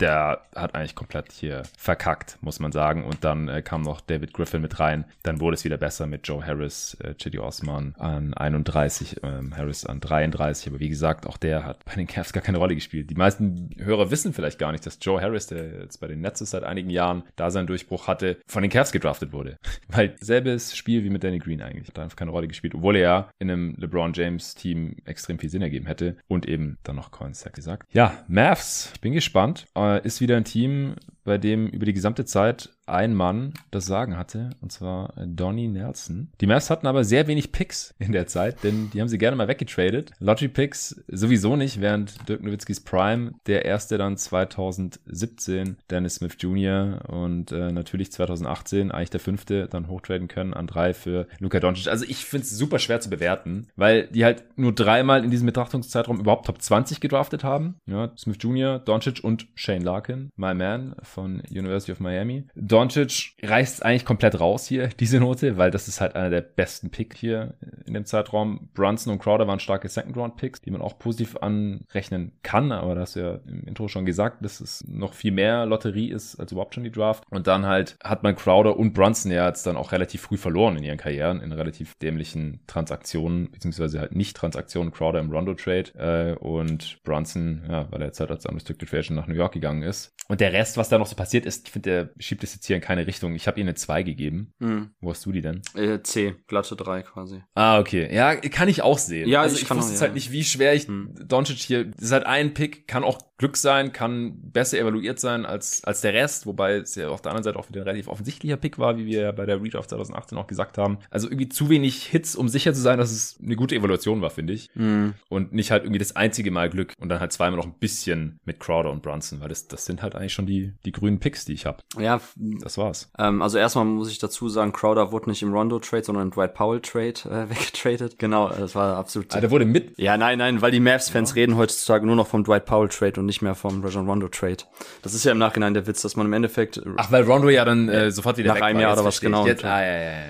der hat eigentlich komplett hier verkackt, muss man sagen. Und dann äh, kam noch David Griffin mit rein. Dann wurde es wieder besser mit Joe Harris, äh, Chidi Osman an 31, ähm, Harris an 33. Aber wie gesagt, auch der hat bei den Cavs gar keine Rolle gespielt. Die meisten Hörer wissen vielleicht gar nicht, dass Joe Harris, der jetzt bei den Nets ist seit einigen Jahren, da seinen Durchbruch hatte, von den Cavs gedraftet wurde. Weil selbes Spiel wie mit Danny Green eigentlich. Hat einfach keine Rolle gespielt, obwohl er ja in einem LeBron James Team extrem viel Sinn ergeben hätte. Und eben dann noch Coin Sack gesagt. Ja, Mavs, ich bin gespannt. Ist wieder ein Team, bei dem über die gesamte Zeit ein Mann das Sagen hatte, und zwar Donnie Nelson. Die Mavs hatten aber sehr wenig Picks in der Zeit, denn die haben sie gerne mal weggetradet. Lottery Picks sowieso nicht, während Dirk Nowitzkis Prime, der erste dann 2017, Dennis Smith Jr. und äh, natürlich 2018 eigentlich der fünfte dann hochtraden können an drei für Luka Doncic. Also ich finde es super schwer zu bewerten, weil die halt nur dreimal in diesem Betrachtungszeitraum überhaupt Top 20 gedraftet haben. Ja, Smith Jr., Doncic und Shane Larkin, my man von University of Miami. Doncic reißt eigentlich komplett raus hier, diese Note, weil das ist halt einer der besten Picks hier in dem Zeitraum. Brunson und Crowder waren starke Second-Round-Picks, die man auch positiv anrechnen kann, aber das ja im Intro schon gesagt, dass es noch viel mehr Lotterie ist als überhaupt schon die Draft. Und dann halt hat man Crowder und Brunson ja jetzt dann auch relativ früh verloren in ihren Karrieren, in relativ dämlichen Transaktionen, beziehungsweise halt nicht Transaktionen, Crowder im Rondo-Trade äh, und Brunson, ja, weil er jetzt halt als Unrestricted Free Agent nach New York gegangen ist. Und der Rest, was da noch so passiert ist, ich finde, der schiebt es jetzt hier in keine Richtung. Ich habe ihm eine 2 gegeben. Hm. Wo hast du die denn? Äh, C, glatte 3 quasi. Ah, okay. Ja, kann ich auch sehen. Ja, also ich ich, kann wusste auch, jetzt ja. halt nicht, wie schwer ich Hm. Doncic hier, das ist halt ein Pick, kann auch Glück sein, kann besser evaluiert sein als, als der Rest, wobei es ja auf der anderen Seite auch wieder ein relativ offensichtlicher Pick war, wie wir ja bei der Redraft 2018 auch gesagt haben. Also irgendwie zu wenig Hits, um sicher zu sein, dass es eine gute Evaluation war, finde ich. Hm. Und nicht halt irgendwie das einzige Mal Glück und dann halt zweimal noch ein bisschen mit Crowder und Brunson, weil das, das sind halt eigentlich schon die, die grünen Picks, die ich habe. Ja, Das war's. ähm, also erstmal muss ich dazu sagen, Crowder wurde nicht im Rondo-Trade, sondern im Dwight Powell-Trade äh, weggetradet. Genau, das war absolut... Ah, der wurde mit ja, nein, nein, weil die Mavs-Fans reden heutzutage nur noch vom Dwight Powell-Trade und nicht mehr vom Rajon Rondo-Trade. Das ist ja im Nachhinein der Witz, dass man im Endeffekt... Ach, weil Rondo ja dann äh, sofort wieder Nach einem. Jahr oder was, genau. Jetzt, ah, ja, ja, ja.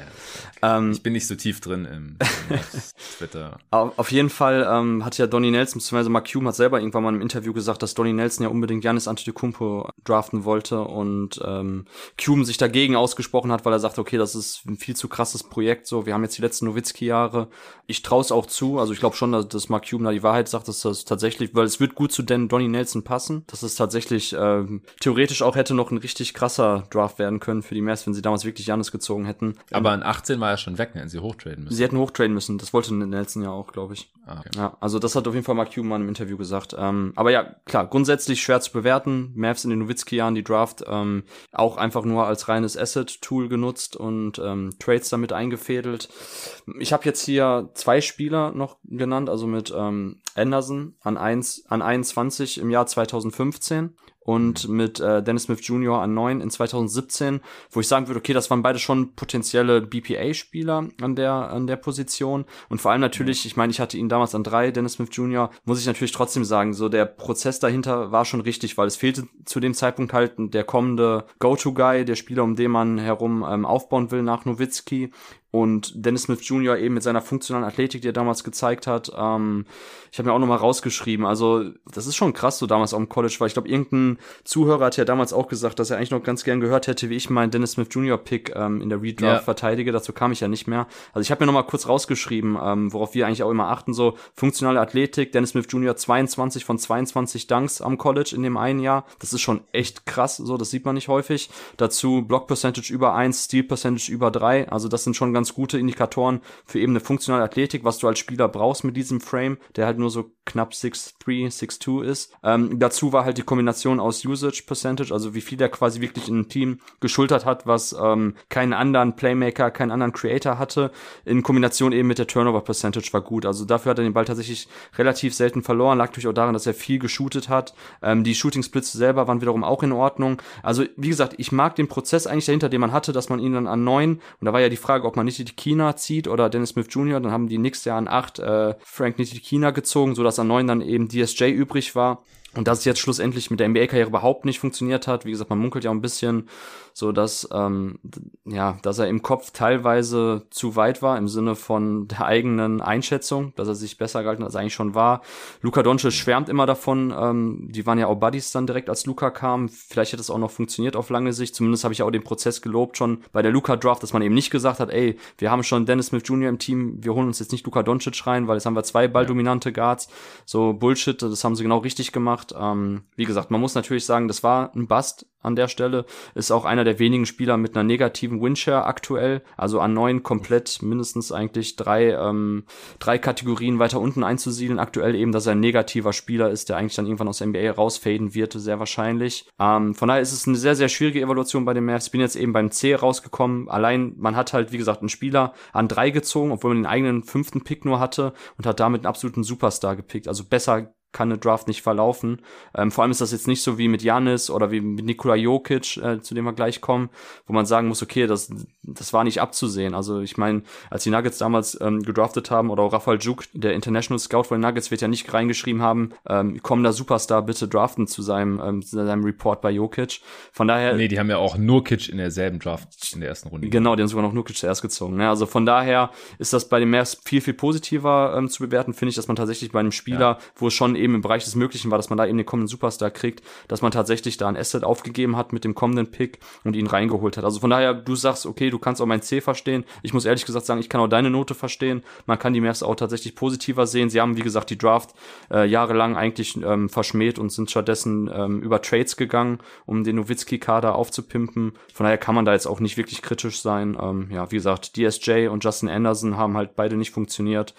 Ähm, Ich bin nicht so tief drin im, im Twitter. Au- Auf jeden Fall ähm, hat ja Donny Nelson, beziehungsweise Mark Cuban hat selber irgendwann mal im Interview gesagt, dass Donny Nelson ja unbedingt Giannis Antetokounmpo draften wollte und ähm, Cuban sich dagegen ausgesprochen hat, weil er sagte, okay, das ist ein viel zu krasses Projekt, so, wir haben jetzt die letzten Nowitzki-Jahre. Ich traue es auch zu, also ich glaube schon, dass, dass Mark Cuban da die Wahrheit sagt, dass das tatsächlich, weil es wird gut zu Dan Donny Nelson passen, dass es tatsächlich ähm, theoretisch auch hätte noch ein richtig krasser Draft werden können für die Mavs, wenn sie damals wirklich Giannis gezogen hätten. Aber in 18 war er schon weg, ne? hätten sie hochtraden müssen. Sie hätten hochtraden müssen, das wollte Nelson ja auch, glaube ich. Ah, okay. Ja, also das hat auf jeden Fall Mark Cuban im Interview gesagt. Ähm, aber ja, klar, grundsätzlich schwer zu bewerten. Mavs in den Nowitzki-Jahren, die Draft, ähm, auch einfach nur als reines Asset-Tool genutzt und ähm, Trades damit eingefädelt. Ich habe jetzt hier zwei Spieler noch genannt, also mit ähm, Anderson an, 1, an 21 im Jahr 2015 und mit äh, Dennis Smith Jr. an 9 in 2017, wo ich sagen würde, okay, das waren beide schon potenzielle BPA-Spieler an der, an der Position. Und vor allem natürlich, ich meine, ich hatte ihn damals an 3, Dennis Smith Jr., muss ich natürlich trotzdem sagen, so der Prozess dahinter war schon richtig, weil es fehlte zu dem Zeitpunkt halt der kommende Go-To-Guy, der Spieler, um den man herum ähm, aufbauen will nach Nowitzki und Dennis Smith Jr. eben mit seiner funktionalen Athletik, die er damals gezeigt hat. Ähm, ich habe mir auch nochmal rausgeschrieben. Also das ist schon krass so damals auch im College, weil ich glaube, irgendein Zuhörer hat ja damals auch gesagt, dass er eigentlich noch ganz gern gehört hätte, wie ich meinen Dennis Smith Jr. Pick ähm, in der Redraft ja. verteidige. Dazu kam ich ja nicht mehr. Also ich habe mir nochmal kurz rausgeschrieben, ähm, worauf wir eigentlich auch immer achten, so funktionale Athletik. Dennis Smith Jr. 22 von 22 Dunks am College in dem einen Jahr. Das ist schon echt krass, so das sieht man nicht häufig. Dazu Block Percentage über 1, Steal Percentage über 3. Also das sind schon ganz gute Indikatoren für eben eine funktionale Athletik, was du als Spieler brauchst mit diesem Frame, der halt nur so knapp 6'3, 6'2 ist. Ähm, dazu war halt die Kombination aus Usage Percentage, also wie viel er quasi wirklich in einem Team geschultert hat, was ähm, keinen anderen Playmaker, keinen anderen Creator hatte, in Kombination eben mit der Turnover Percentage war gut. Also dafür hat er den Ball tatsächlich relativ selten verloren, lag natürlich auch daran, dass er viel geshootet hat. Ähm, die Shooting Splits selber waren wiederum auch in Ordnung. Also wie gesagt, ich mag den Prozess eigentlich dahinter, den man hatte, dass man ihn dann an neun, und da war ja die Frage, ob man Nitikina zieht oder Dennis Smith Jr., dann haben die Knicks ja an acht äh, Frank Nitikina gezogen, sodass an neun dann eben DSJ übrig war. Und dass es jetzt schlussendlich mit der NBA-Karriere überhaupt nicht funktioniert hat, wie gesagt, man munkelt ja auch ein bisschen, so dass ähm, ja, dass er im Kopf teilweise zu weit war im Sinne von der eigenen Einschätzung, dass er sich besser gehalten als er eigentlich schon war. Luca Doncic schwärmt immer davon, ähm, die waren ja auch Buddies dann direkt, als Luca kam. Vielleicht hätte es auch noch funktioniert auf lange Sicht. Zumindest habe ich auch den Prozess gelobt schon bei der Luca Draft, dass man eben nicht gesagt hat, ey, wir haben schon Dennis Smith Jr. im Team, wir holen uns jetzt nicht Luca Doncic rein, weil jetzt haben wir zwei balldominante Guards. So Bullshit, das haben sie genau richtig gemacht. Ähm, wie gesagt, man muss natürlich sagen, das war ein Bust an der Stelle. Ist auch einer der wenigen Spieler mit einer negativen Windshare aktuell. Also an neun komplett mindestens eigentlich drei, ähm, drei Kategorien weiter unten einzusiedeln. Aktuell eben, dass er ein negativer Spieler ist, der eigentlich dann irgendwann aus der NBA rausfaden wird, sehr wahrscheinlich. Ähm, von daher ist es eine sehr, sehr schwierige Evaluation bei den Mavs. Ich bin jetzt eben beim C rausgekommen. Allein, man hat halt, wie gesagt, einen Spieler an drei gezogen, obwohl man den eigenen fünften Pick nur hatte und hat damit einen absoluten Superstar gepickt. Also besser kann eine Draft nicht verlaufen. Ähm, vor allem ist das jetzt nicht so wie mit Janis oder wie mit Nikola Jokic, äh, zu dem wir gleich kommen, wo man sagen muss, okay, das, das war nicht abzusehen. Also ich meine, als die Nuggets damals ähm, gedraftet haben oder auch Rafael Juk, der International Scout von den Nuggets, wird ja nicht reingeschrieben haben, ähm, kommender Superstar bitte draften zu seinem, ähm, zu seinem Report bei Jokic. Von daher. Nee, die haben ja auch Nurkic in derselben Draft in der ersten Runde. Genau, die haben sogar noch Nurkic zuerst gezogen. Ne? Also von daher ist das bei den Mavs viel, viel positiver ähm, zu bewerten, finde ich, dass man tatsächlich bei einem Spieler, ja. wo es schon eben im Bereich des Möglichen war, dass man da eben den kommenden Superstar kriegt, dass man tatsächlich da ein Asset aufgegeben hat mit dem kommenden Pick und ihn reingeholt hat. Also von daher, du sagst, okay, du kannst auch mein C verstehen. Ich muss ehrlich gesagt sagen, ich kann auch deine Note verstehen. Man kann die Mavs auch tatsächlich positiver sehen. Sie haben, wie gesagt, die Draft äh, jahrelang eigentlich ähm, verschmäht und sind stattdessen ähm, über Trades gegangen, um den Nowitzki-Kader aufzupimpen. Von daher kann man da jetzt auch nicht wirklich kritisch sein. Ähm, ja, wie gesagt, DSJ und Justin Anderson haben halt beide nicht funktioniert.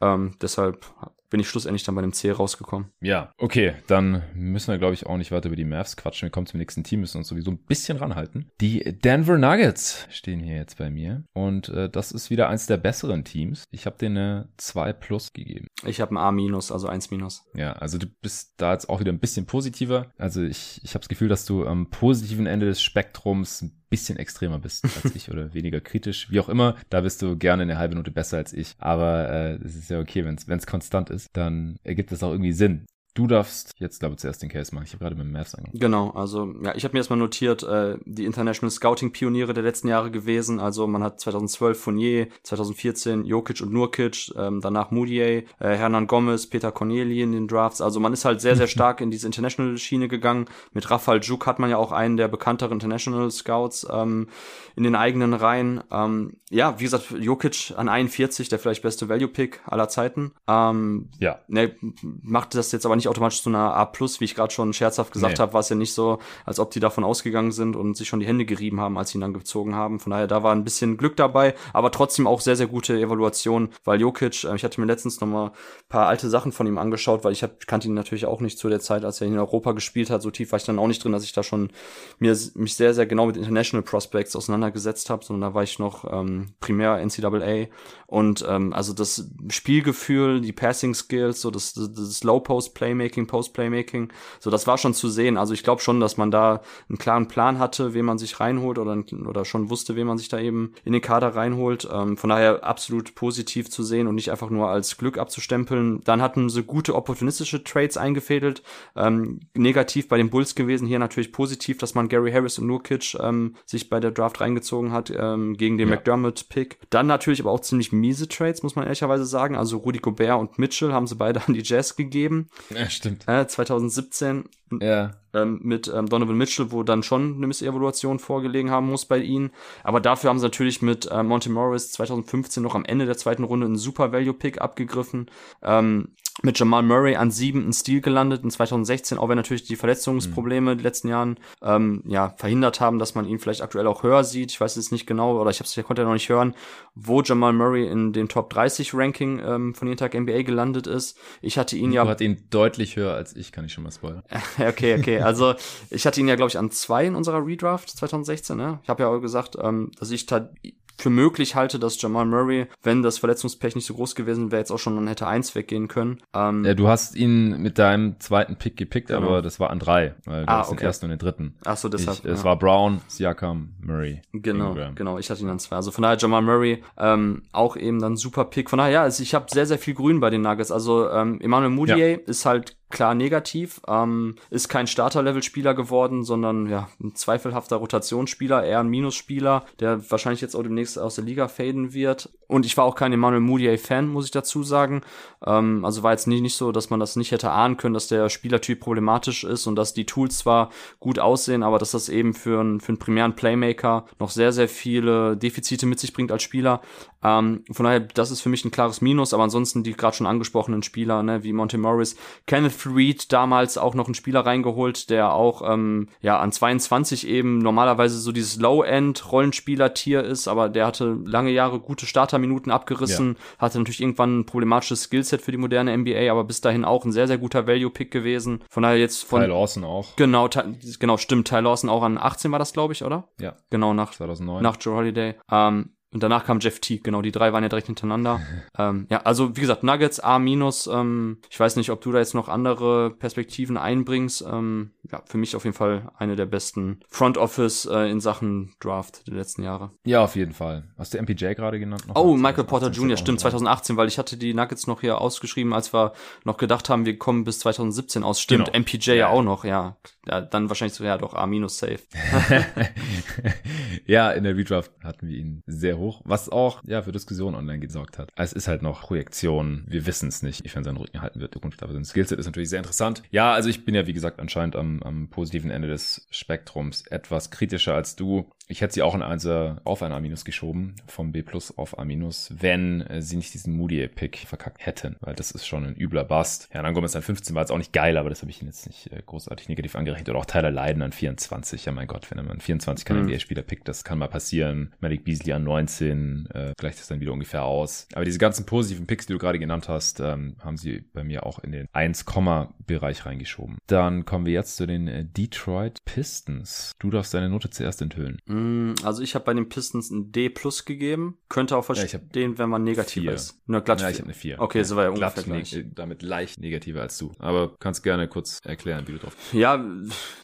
Ähm, deshalb bin ich schlussendlich dann bei dem C rausgekommen. Ja, okay, dann müssen wir, glaube ich, auch nicht weiter über die Mavs quatschen. Wir kommen zum nächsten Team, müssen uns sowieso ein bisschen ranhalten. Die Denver Nuggets stehen hier jetzt bei mir und äh, das ist wieder eins der besseren Teams. Ich habe denen eine 2 plus gegeben. Ich habe ein A minus, also 1 minus. Ja, also du bist da jetzt auch wieder ein bisschen positiver. Also ich, ich habe das Gefühl, dass du am positiven Ende des Spektrums ein bisschen extremer bist als ich oder weniger kritisch. Wie auch immer, da bist du gerne eine halbe Note besser als ich. Aber äh, es ist ja okay, wenn es konstant ist, dann ergibt es auch irgendwie Sinn. Du darfst jetzt, glaube ich, zuerst den Case machen. Ich habe gerade mit dem Mavs angefangen. Genau, also ja, ich habe mir erstmal notiert, äh, die International Scouting-Pioniere der letzten Jahre gewesen. Also man hat 2012 Fournier, 2014 Jokic und Nurkic, ähm, danach Moutier, äh, Hernan Gomez, Peter Corneli in den Drafts. Also man ist halt sehr, sehr stark in diese International-Schiene gegangen. Mit Rafael Juk hat man ja auch einen der bekannteren International Scouts ähm, in den eigenen Reihen. Ähm, ja, wie gesagt, Jokic an 41, der vielleicht beste Value-Pick aller Zeiten. Ähm, ja. Ne, macht das jetzt aber nicht automatisch zu einer A+, wie ich gerade schon scherzhaft gesagt nee. habe, war es ja nicht so, als ob die davon ausgegangen sind und sich schon die Hände gerieben haben, als sie ihn dann gezogen haben. Von daher, da war ein bisschen Glück dabei, aber trotzdem auch sehr, sehr gute Evaluation, weil Jokic, äh, ich hatte mir letztens noch mal paar alte Sachen von ihm angeschaut, weil ich hab, kannte ihn natürlich auch nicht zu der Zeit, als er in Europa gespielt hat. So tief war ich dann auch nicht drin, dass ich da schon mir mich sehr, sehr genau mit International Prospects auseinandergesetzt habe, sondern da war ich noch ähm, primär NCAA und ähm, also das Spielgefühl, die Passing Skills, so das, das, das Low Post Play Playmaking, Post-Playmaking. So, das war schon zu sehen. Also ich glaube schon, dass man da einen klaren Plan hatte, wen man sich reinholt oder, oder schon wusste, wen man sich da eben in den Kader reinholt. Ähm, von daher absolut positiv zu sehen und nicht einfach nur als Glück abzustempeln. Dann hatten sie gute opportunistische Trades eingefädelt. Ähm, negativ bei den Bulls gewesen, hier natürlich positiv, dass man Gary Harris und Nurkic ähm, sich bei der Draft reingezogen hat ähm, gegen den ja. McDermott-Pick. Dann natürlich aber auch ziemlich miese Trades, muss man ehrlicherweise sagen. Also Rudy Gobert und Mitchell haben sie beide an die Jazz gegeben. Ja, stimmt. Äh, 2017 ja. Ähm, mit ähm, Donovan Mitchell, wo dann schon eine Missevaluation vorgelegen haben muss bei ihnen. Aber dafür haben sie natürlich mit äh, Monty Morris 2015 noch am Ende der zweiten Runde einen Super Value Pick abgegriffen. Ähm, mit Jamal Murray an sieben in Stil gelandet in 2016, auch wenn natürlich die Verletzungsprobleme mhm. die letzten Jahren ähm, ja verhindert haben, dass man ihn vielleicht aktuell auch höher sieht. Ich weiß jetzt nicht genau, oder ich, hab's, ich konnte ja noch nicht hören, wo Jamal Murray in den Top 30 Ranking ähm, von jeden Tag NBA gelandet ist. Ich hatte ihn ja. Du hat ihn deutlich höher als ich, kann ich schon mal spoilern. okay, okay. Also ich hatte ihn ja, glaube ich, an zwei in unserer Redraft 2016. Ne? Ich habe ja auch gesagt, ähm, dass ich für möglich halte, dass Jamal Murray, wenn das Verletzungspech nicht so groß gewesen wäre, jetzt auch schon an hätte eins weggehen können. Ähm, ja, du hast ihn mit deinem zweiten Pick gepickt, genau. aber das war an drei, weil du ah, hast okay. den ersten und den dritten. Ach so, deshalb. Ich, ja. Es war Brown, Siakam, Murray. Genau, Ingram. genau. Ich hatte ihn an zwei. Also von daher Jamal Murray ähm, auch eben dann super Pick. Von daher, ja, also ich habe sehr, sehr viel Grün bei den Nuggets. Also ähm, Emmanuel Moutier ja. ist halt klar negativ. Ähm, ist kein Starter-Level-Spieler geworden, sondern ja, ein zweifelhafter Rotationsspieler, eher ein Minusspieler, der wahrscheinlich jetzt auch demnächst aus der Liga faden wird. Und ich war auch kein Emmanuel Moutier-Fan, muss ich dazu sagen. Ähm, also war jetzt nicht, nicht so, dass man das nicht hätte ahnen können, dass der Spielertyp problematisch ist und dass die Tools zwar gut aussehen, aber dass das eben für, einen für einen primären Playmaker noch sehr, sehr viele Defizite mit sich bringt als Spieler. Ähm, von daher, das ist für mich ein klares Minus, aber ansonsten die gerade schon angesprochenen Spieler, ne, wie Monte Morris, Kenneth Reed damals auch noch einen Spieler reingeholt, der auch ähm, ja an 22 eben normalerweise so dieses Low-End-Rollenspieler-Tier ist, aber der hatte lange Jahre gute Starterminuten abgerissen, ja. hatte natürlich irgendwann ein problematisches Skillset für die moderne NBA, aber bis dahin auch ein sehr, sehr guter Value-Pick gewesen. Von daher jetzt von. Ty Lawson auch. Genau, genau, stimmt. Ty Lawson auch an 18 war das, glaube ich, oder? Ja. Genau, nach 2009. Nach Joe Holiday. Ähm, und danach kam Jeff T. Genau, die drei waren ja direkt hintereinander. ähm, ja, also wie gesagt, Nuggets A minus. Ähm, ich weiß nicht, ob du da jetzt noch andere Perspektiven einbringst. Ähm, ja, für mich auf jeden Fall eine der besten Front Office äh, in Sachen Draft der letzten Jahre. Ja, auf jeden Fall. Hast du MPJ gerade genannt? Noch oh, Michael Porter Jr. Stimmt, 2018, weil ich hatte die Nuggets noch hier ausgeschrieben, als wir noch gedacht haben, wir kommen bis 2017 aus. Stimmt, genau. MPJ ja auch noch, ja. Ja. Dann wahrscheinlich so, ja doch, A minus safe. ja, in der Redraft hatten wir ihn sehr hoch, was auch ja für Diskussionen online gesorgt hat. Es ist halt noch Projektion, wir wissen es nicht, wie seinen Rücken halten wird. Zukunft, aber sein Skillset ist natürlich sehr interessant. Ja, also ich bin ja wie gesagt anscheinend am, am positiven Ende des Spektrums etwas kritischer als du. Ich hätte sie auch in eine, auf ein A- geschoben, vom B plus auf A-, wenn äh, sie nicht diesen Moody-Pick verkackt hätten, weil das ist schon ein übler Bust. Ja, dann Gomez an 15 war jetzt auch nicht geil, aber das habe ich ihn jetzt nicht äh, großartig negativ angerechnet. Oder auch Tyler Leiden an 24. Ja, mein Gott, wenn er mal an 24 keinen mhm. NBA-Spieler pickt, das kann mal passieren. Malik Beasley an 19 äh, gleicht das dann wieder ungefähr aus. Aber diese ganzen positiven Picks, die du gerade genannt hast, ähm, haben sie bei mir auch in den 1-Bereich reingeschoben. Dann kommen wir jetzt zu den äh, Detroit Pistons. Du darfst deine Note zuerst enthüllen. Mhm. Mm, also ich habe bei den Pistons ein D plus gegeben. Könnte auch verstehen, ja, wenn man negativ vier. ist. Nur glatt ja, ich habe eine 4. Okay, so war ja ungefähr gleich. Damit leicht negativer als du. Aber kannst gerne kurz erklären, wie du drauf bist. Ja,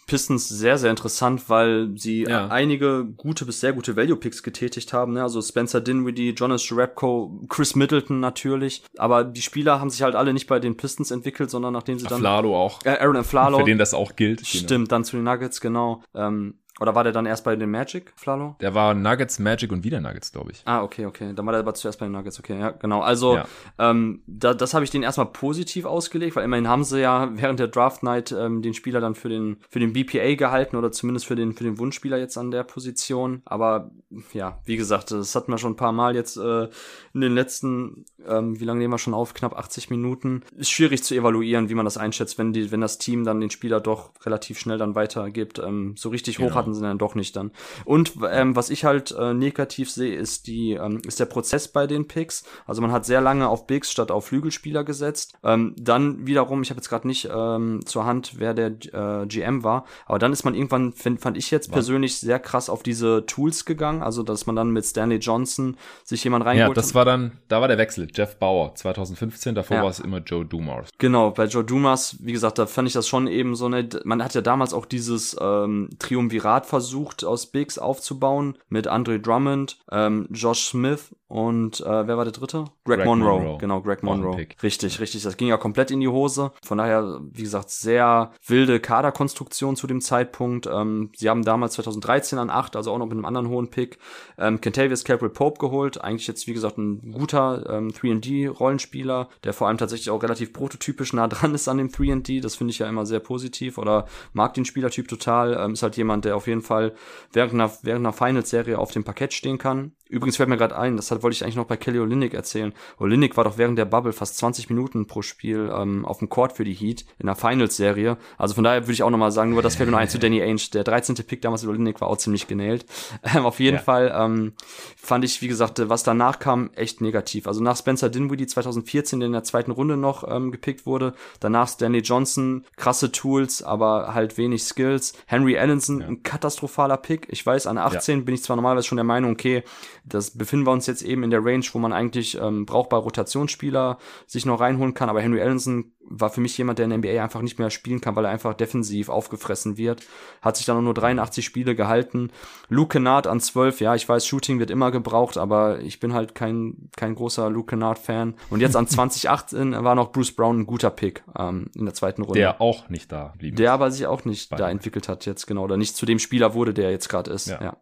Pistons sehr, sehr interessant, weil sie ja. einige gute bis sehr gute Value-Picks getätigt haben. Ne? Also Spencer Dinwiddie, Jonas Jerebko, Chris Middleton natürlich. Aber die Spieler haben sich halt alle nicht bei den Pistons entwickelt, sondern nachdem sie dann... Flalo auch. Äh, Aaron Flalo. Für den das auch gilt. Stimmt, genau. dann zu den Nuggets, genau. Ähm, oder war der dann erst bei den Magic, Flalo? Der war Nuggets, Magic und wieder Nuggets, glaube ich. Ah, okay, okay. Dann war der aber zuerst bei den Nuggets, okay, ja, genau. Also, ja. ähm, da, das habe ich den erstmal positiv ausgelegt, weil immerhin haben sie ja während der Draft Night ähm, den Spieler dann für den, für den BPA gehalten oder zumindest für den, für den Wunschspieler jetzt an der Position. Aber ja, wie gesagt, das hatten wir schon ein paar Mal jetzt äh, in den letzten, ähm, wie lange nehmen wir schon auf? Knapp 80 Minuten. Ist schwierig zu evaluieren, wie man das einschätzt, wenn die, wenn das Team dann den Spieler doch relativ schnell dann weitergibt. Ähm, so richtig hoch genau. hat hatten sie dann doch nicht dann. Und ähm, was ich halt äh, negativ sehe, ist die ähm, ist der Prozess bei den Picks. Also man hat sehr lange auf Bigs statt auf Flügelspieler gesetzt. Ähm, dann wiederum, ich habe jetzt gerade nicht ähm, zur Hand, wer der äh, GM war, aber dann ist man irgendwann, find, fand ich jetzt persönlich sehr krass auf diese Tools gegangen, also dass man dann mit Stanley Johnson sich jemand reingeholt Ja, das war dann, da war der Wechsel. Jeff Bauer 2015, davor ja. war es immer Joe Dumas. Genau, bei Joe Dumas, wie gesagt, da fand ich das schon eben so eine, man hat ja damals auch dieses ähm, Triumvirat versucht aus Bigs aufzubauen mit Andre Drummond, ähm, Josh Smith und äh, wer war der dritte? Greg, Greg Monroe. Monroe. Genau, Greg Monroe. Richtig, richtig. Das ging ja komplett in die Hose. Von daher, wie gesagt, sehr wilde Kaderkonstruktion zu dem Zeitpunkt. Ähm, sie haben damals 2013 an 8, also auch noch mit einem anderen hohen Pick, ähm, Kentavious Capri Pope geholt. Eigentlich jetzt, wie gesagt, ein guter ähm, 3D-Rollenspieler, der vor allem tatsächlich auch relativ prototypisch nah dran ist an dem 3D. Das finde ich ja immer sehr positiv oder mag den Spielertyp total. Ähm, ist halt jemand, der auf jeden Fall während einer, während einer Finals-Serie auf dem Parkett stehen kann. Übrigens fällt mir gerade ein, das hat, wollte ich eigentlich noch bei Kelly Olynyk erzählen. Olynyk war doch während der Bubble fast 20 Minuten pro Spiel ähm, auf dem Court für die Heat in der Finals-Serie. Also von daher würde ich auch nochmal sagen, nur das fällt mir noch ein zu Danny Ainge. Der 13. Pick damals in Olynyk war auch ziemlich genäht. Ähm, auf jeden ja. Fall ähm, fand ich, wie gesagt, was danach kam, echt negativ. Also nach Spencer Dinwiddie 2014, der in der zweiten Runde noch ähm, gepickt wurde. Danach Stanley Johnson, krasse Tools, aber halt wenig Skills. Henry Allenson, ja. ein katastrophaler Pick. Ich weiß, an 18 ja. bin ich zwar normalerweise schon der Meinung, okay, das befinden wir uns jetzt eben in der Range, wo man eigentlich ähm, brauchbare Rotationsspieler sich noch reinholen kann. Aber Henry Allenson war für mich jemand, der in der NBA einfach nicht mehr spielen kann, weil er einfach defensiv aufgefressen wird. Hat sich dann nur 83 Spiele gehalten. Luke Kennard an 12, ja, ich weiß, Shooting wird immer gebraucht, aber ich bin halt kein, kein großer Luke Kennard-Fan. Und jetzt an 2018 war noch Bruce Brown ein guter Pick ähm, in der zweiten Runde. Der auch nicht da blieb. Der aber sich auch nicht da entwickelt hat jetzt, genau. Oder nicht zu dem Spieler wurde, der jetzt gerade ist. Ja. ja.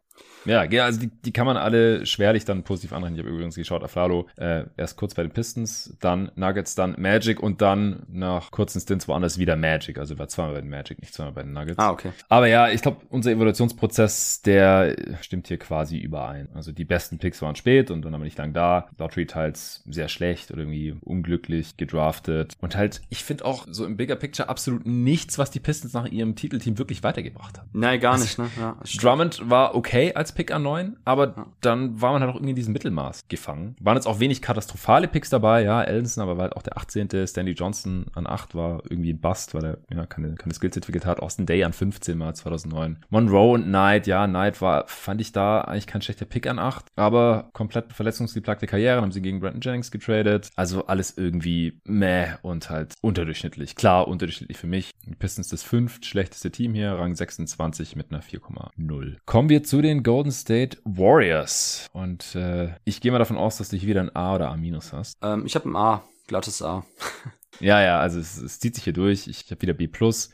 Ja, also die, die kann man alle schwerlich dann positiv anrechnen. Ich habe übrigens geschaut, Aflalo äh, erst kurz bei den Pistons, dann Nuggets, dann Magic und dann nach kurzen Stints woanders wieder Magic. Also war zweimal bei den Magic, nicht zweimal bei den Nuggets. Ah, okay. Aber ja, ich glaube, unser Evolutionsprozess, der stimmt hier quasi überein. Also die besten Picks waren spät und dann haben wir nicht lang da. Lottery teils sehr schlecht oder irgendwie unglücklich gedraftet. Und halt, ich finde auch so im Bigger Picture absolut nichts, was die Pistons nach ihrem Titelteam wirklich weitergebracht haben. Nein, gar also, nicht, ne? Ja, Drummond war okay als Pick an 9, aber ja. dann war man halt auch irgendwie in diesem Mittelmaß gefangen. Waren jetzt auch wenig katastrophale Picks dabei, ja, Ellenson, aber war halt auch der 18. Stanley Johnson an 8 war irgendwie ein Bust, weil er ja, keine, keine Skills entwickelt hat. Austin Day an 15 mal 2009. Monroe und Knight, ja, Knight war, fand ich da eigentlich kein schlechter Pick an 8, aber komplett verletzungsgeplagte Karriere, haben sie gegen Brandon Jennings getradet. Also alles irgendwie meh und halt unterdurchschnittlich. Klar, unterdurchschnittlich für mich. Pistons das fünft schlechteste Team hier, Rang 26 mit einer 4,0. Kommen wir zu den Golden State State Warriors. Und äh, ich gehe mal davon aus, dass du hier wieder ein A oder A- hast. Ähm, ich habe ein A, glattes A. Ja, ja, also es, es zieht sich hier durch. Ich habe wieder B+.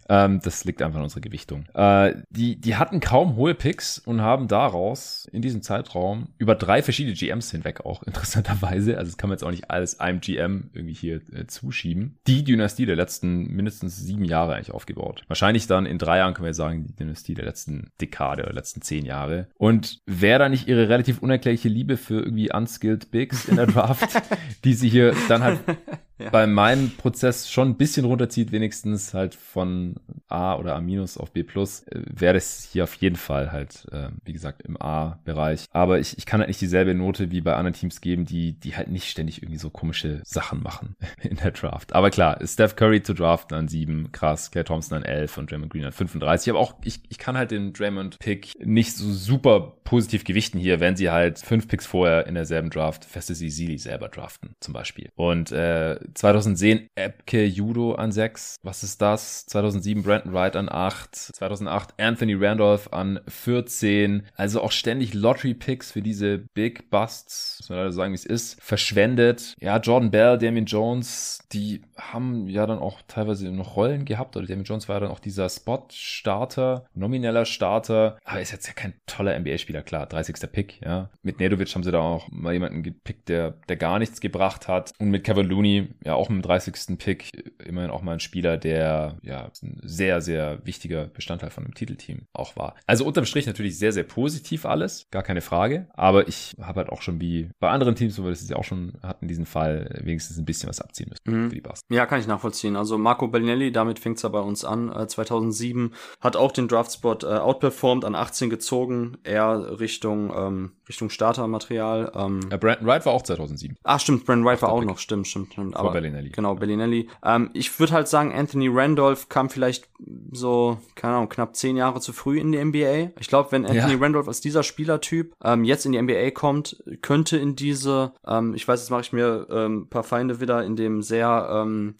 Ähm, das liegt einfach an unserer Gewichtung. Äh, die, die hatten kaum hohe Picks und haben daraus in diesem Zeitraum über drei verschiedene GMs hinweg auch interessanterweise, also das kann man jetzt auch nicht alles einem GM irgendwie hier äh, zuschieben, die Dynastie der letzten mindestens sieben Jahre eigentlich aufgebaut. Wahrscheinlich dann in drei Jahren können wir sagen, die Dynastie der letzten Dekade oder letzten zehn Jahre. Und wer da nicht ihre relativ unerklärliche Liebe für irgendwie unskilled Bigs in der Draft, die sie hier dann halt ja. bei meinem Prozess schon ein bisschen runterzieht, wenigstens halt von A oder A- auf B äh, wäre es hier auf jeden Fall halt, äh, wie gesagt, im A-Bereich. Aber ich, ich kann halt nicht dieselbe Note wie bei anderen Teams geben, die, die halt nicht ständig irgendwie so komische Sachen machen in der Draft. Aber klar, Steph Curry zu draften an 7, krass, Claire Thompson an 11 und Draymond Green an 35. Aber auch, ich, ich kann halt den Draymond-Pick nicht so super positiv gewichten hier, wenn sie halt fünf Picks vorher in derselben Draft Festes Sili selber draften, zum Beispiel. Und äh, 2010 Epke Judo an 6. Was ist das? 2007 Brandon Wright an 8. 2008 Anthony Randolph an 14. Also auch ständig Lottery-Picks für diese Big Busts, muss man leider sagen, wie es ist, verschwendet. Ja, Jordan Bell, Damien Jones, die haben ja dann auch teilweise noch Rollen gehabt. Oder Damien Jones war ja dann auch dieser Spot-Starter, nomineller Starter. Aber ist jetzt ja kein toller NBA-Spieler Spieler, klar, 30. Pick, ja. Mit Nedovic haben sie da auch mal jemanden gepickt, der, der gar nichts gebracht hat. Und mit Kevin Looney, ja, auch mit dem 30. Pick, immerhin auch mal ein Spieler, der, ja, ein sehr, sehr wichtiger Bestandteil von dem Titelteam auch war. Also unterm Strich natürlich sehr, sehr positiv alles, gar keine Frage. Aber ich habe halt auch schon wie bei anderen Teams, wo wir das ja auch schon hatten, diesen Fall wenigstens ein bisschen was abziehen müssen Mhm. für die Bucks. Ja, kann ich nachvollziehen. Also Marco Bellinelli, damit fängt's ja bei uns an, äh, 2007, hat auch den Draftspot äh, outperformed, an 18 gezogen, eher Richtung, ähm, Richtung Startermaterial. Ähm, Äh, Brandon Wright war auch 2007. Ach, stimmt, Brandon Wright war auch Pick. noch, stimmt, stimmt, stimmt. Vor Bellinelli. Genau, Bellinelli. Ähm, ich würde halt sagen, Anthony Randolph kam vielleicht so, keine Ahnung, knapp zehn Jahre zu früh in die NBA. Ich glaube, wenn Anthony Ja. Randolph als dieser Spielertyp ähm, jetzt in die NBA kommt, könnte in diese, ähm, ich weiß, jetzt mache ich mir ähm, paar Feinde wieder in dem sehr, ähm,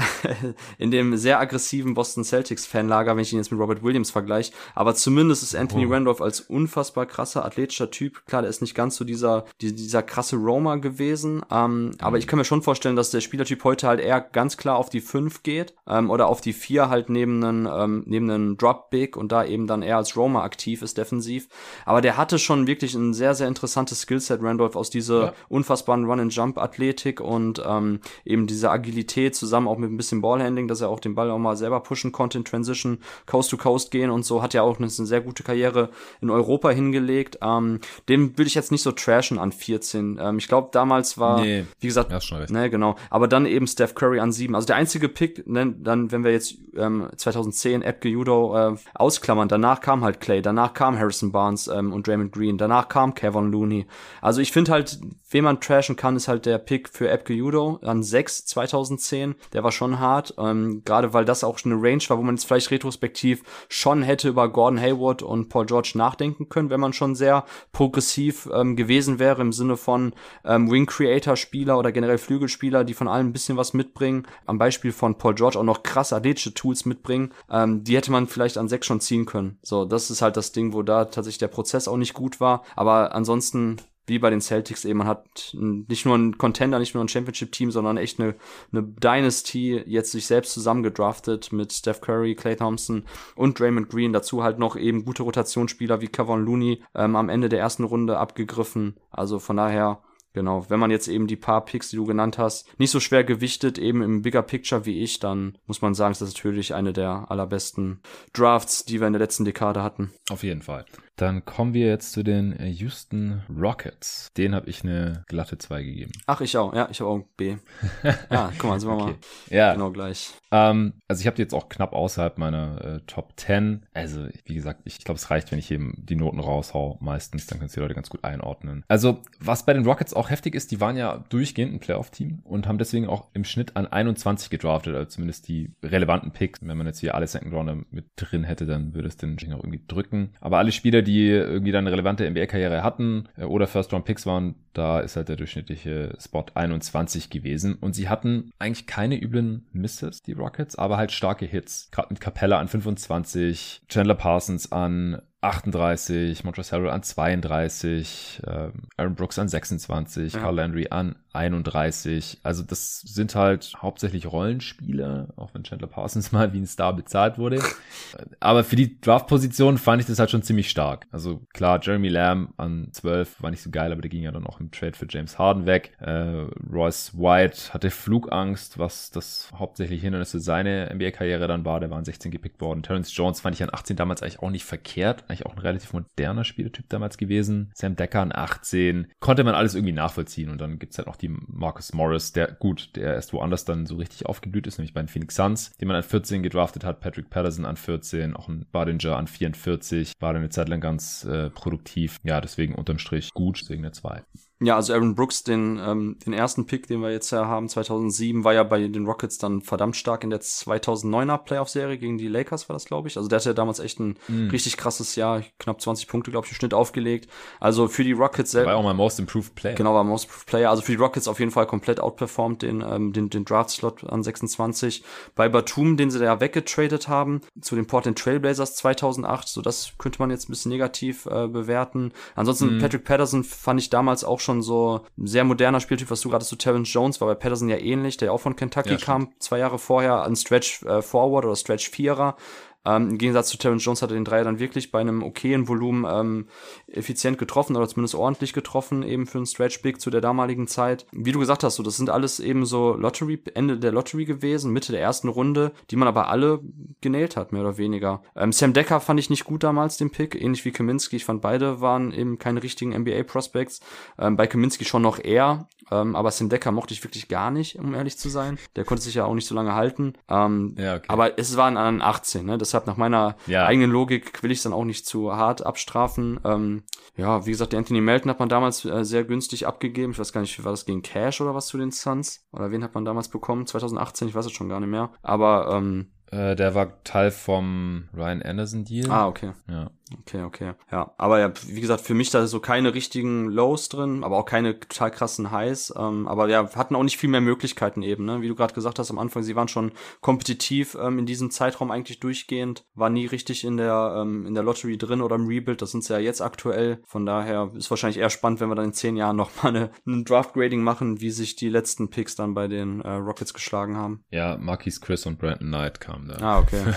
in dem sehr aggressiven Boston Celtics Fanlager, wenn ich ihn jetzt mit Robert Williams vergleiche. Aber zumindest ist Anthony Oh. Randolph als unfassbar krasser athletischer Typ. Klar, der ist nicht ganz so dieser, die- dieser krasse Roamer gewesen. Ähm, aber ich kann mir schon vorstellen, dass der Spielertyp heute halt eher ganz klar auf die 5 geht ähm, oder auf die 4 halt neben einen, ähm, neben einen Drop Big und da eben dann eher als Roamer aktiv ist defensiv. Aber der hatte schon wirklich ein sehr, sehr interessantes Skillset, Randolph, aus dieser Ja. unfassbaren Run-and-Jump-Athletik und ähm, eben diese Agilität zusammen auch mit ein bisschen Ballhandling, dass er auch den Ball auch mal selber pushen konnte in Transition, Coast to Coast gehen und so, hat ja auch eine, eine sehr gute Karriere in Europa hingelegt. Ähm, den will ich jetzt nicht so trashen an 14. Ähm, ich glaube, damals war, Nee. wie gesagt, hast schon recht. Ne, genau. Aber dann eben Steph Curry an sieben. Also der einzige Pick, ne, dann, wenn wir jetzt ähm, 2010 Ebke Judo äh, ausklammern, danach kam halt Clay, danach kam Harrison Barnes ähm, und Draymond Green, danach kam Kevin Looney. Also ich finde halt, wen man trashen kann, ist halt der Pick für Ebke Judo an sechs 2010. Der war schon hart, ähm, gerade weil das auch schon eine Range war, wo man jetzt vielleicht retrospektiv schon hätte über Gordon Hayward und Paul George nachdenken können, wenn man schon sehr progressiv ähm, gewesen wäre im Sinne von ähm, Wing Creator Spieler oder generell Flügelspieler, die von allem ein bisschen was mitbringen. Am Beispiel von Paul George auch noch krass athletische Tools mitbringen. Ähm, die hätte man vielleicht an sechs schon ziehen können. So, das ist halt das Ding, wo da tatsächlich der Prozess auch nicht gut war. Aber ansonsten wie bei den Celtics eben, man hat nicht nur einen Contender, nicht nur ein Championship-Team, sondern echt eine, eine Dynasty jetzt sich selbst zusammengedraftet mit Steph Curry, Clay Thompson und Draymond Green. Dazu halt noch eben gute Rotationsspieler wie Kevon Looney ähm, am Ende der ersten Runde abgegriffen. Also von daher Genau, wenn man jetzt eben die paar Picks, die du genannt hast, nicht so schwer gewichtet, eben im Bigger Picture wie ich, dann muss man sagen, ist das natürlich eine der allerbesten Drafts, die wir in der letzten Dekade hatten. Auf jeden Fall. Dann kommen wir jetzt zu den äh, Houston Rockets. Den habe ich eine glatte 2 gegeben. Ach, ich auch, ja, ich habe auch B. Ja, guck mal, sind wir mal Okay. Ja, genau gleich. Ähm, also ich habe die jetzt auch knapp außerhalb meiner äh, Top 10. Also wie gesagt, ich, glaube, es reicht, wenn ich eben die Noten raushau meistens, dann kannst du die Leute ganz gut einordnen. Also was bei den Rockets auch heftig ist, die waren ja durchgehend ein Playoff-Team und haben deswegen auch im Schnitt an 21 gedraftet, also zumindest die relevanten Picks. Wenn man jetzt hier alle Second Rounder mit drin hätte, dann würde es den auch irgendwie drücken. Aber alle Spieler, die irgendwie dann eine relevante NBA-Karriere hatten äh, oder First-Round-Picks waren, da ist halt der durchschnittliche Spot 21 gewesen. Und sie hatten eigentlich keine üblen Misses, die Rockets, aber halt starke Hits. Gerade mit Capella an 25, Chandler Parsons an 38, Montrezl Harrell an 32, ähm, Aaron Brooks an 26, Ja. Carl Landry an 31. Also das sind halt hauptsächlich Rollenspieler, auch wenn Chandler Parsons mal wie ein Star bezahlt wurde. Aber für die Draft-Position fand ich das halt schon ziemlich stark. Also klar, Jeremy Lamb an 12 war nicht so geil, aber der ging ja dann auch im Trade für James Harden weg. Äh, Royce White hatte Flugangst, was das hauptsächlich Hindernis für seine NBA-Karriere dann war. Der war an 16 gepickt worden. Terrence Jones fand ich an 18 damals eigentlich auch nicht verkehrt. Eigentlich auch ein relativ moderner Spielertyp damals gewesen. Sam Decker an 18. Konnte man alles irgendwie nachvollziehen. Und dann gibt's halt auch die Marcus Morris, der gut, der erst woanders dann so richtig aufgeblüht ist, nämlich bei den Phoenix Suns, den man an 14 gedraftet hat. Patrick Patterson an 14, auch ein Badinger an 44. War dann eine Zeit lang ganz äh, produktiv. Ja, deswegen unterm Strich gut, deswegen eine 2. Ja, also Aaron Brooks, den, ähm, den ersten Pick, den wir jetzt ja haben, 2007, war ja bei den Rockets dann verdammt stark in der 2009er Playoff-Serie gegen die Lakers, war das, glaube ich. Also der hatte ja damals echt ein richtig krasses Jahr, knapp 20 Punkte, glaube ich, im Schnitt aufgelegt. Also für die Rockets War selber. auch mal Most Improved Player. Genau, war Most Improved Player. Also für die Rockets auf jeden Fall komplett outperformed den, ähm, den, den Draft-Slot an 26. Bei Batum, den sie da ja weggetradet haben, zu den Portland Trailblazers 2008. So, das könnte man jetzt ein bisschen negativ äh, bewerten. Ansonsten Patrick Patterson fand ich damals auch schon so ein sehr moderner Spieltyp, was du gerade zu Terrence Jones war bei Patterson ja ähnlich, der auch von Kentucky Ja, kam, zwei Jahre vorher, an Stretch äh, Forward oder Stretch Vierer. Ähm, Im Gegensatz zu Terrence Jones hat er den Dreier dann wirklich bei einem okayen Volumen ähm, effizient getroffen oder zumindest ordentlich getroffen, eben für einen Stretch Big zu der damaligen Zeit. Wie du gesagt hast, so, das sind alles eben so Lottery, Ende der Lottery gewesen, Mitte der ersten Runde, die man aber alle genäht hat, mehr oder weniger. Ähm, Sam Decker fand ich nicht gut damals, den Pick, ähnlich wie Kaminski. Ich fand beide waren eben keine richtigen NBA-Prospects. Ähm, bei Kaminski schon noch eher, ähm, aber Sam Decker mochte ich wirklich gar nicht, um ehrlich zu sein. Der konnte sich ja auch nicht so lange halten. Ähm, Ja, okay. Aber es waren an 18, ne? Deshalb nach meiner Ja. eigenen Logik will ich es dann auch nicht zu hart abstrafen. Ähm, ja, wie gesagt, der Anthony Melton hat man damals äh, sehr günstig abgegeben. Ich weiß gar nicht, war das gegen Cash oder was zu den Suns? Oder wen hat man damals bekommen? 2018, ich weiß es schon gar nicht mehr. Aber ähm, Äh, der war Teil vom Ryan Anderson Deal. ah, okay. Ja. Okay, okay. Ja, aber ja, wie gesagt, für mich da so keine richtigen Lows drin, aber auch keine total krassen Highs. Ähm, aber ja, hatten auch nicht viel mehr Möglichkeiten eben, ne? Wie du gerade gesagt hast am Anfang, sie waren schon kompetitiv ähm, in diesem Zeitraum eigentlich durchgehend, war nie richtig in der ähm, in der Lottery drin oder im Rebuild. Das sind sie ja jetzt aktuell. Von daher ist wahrscheinlich eher spannend, wenn wir dann in zehn Jahren noch mal eine, ein Draft Grading machen, wie sich die letzten Picks dann bei den äh, Rockets geschlagen haben. Ja, Marquis Chris und Brandon Knight kamen da. Ah, okay.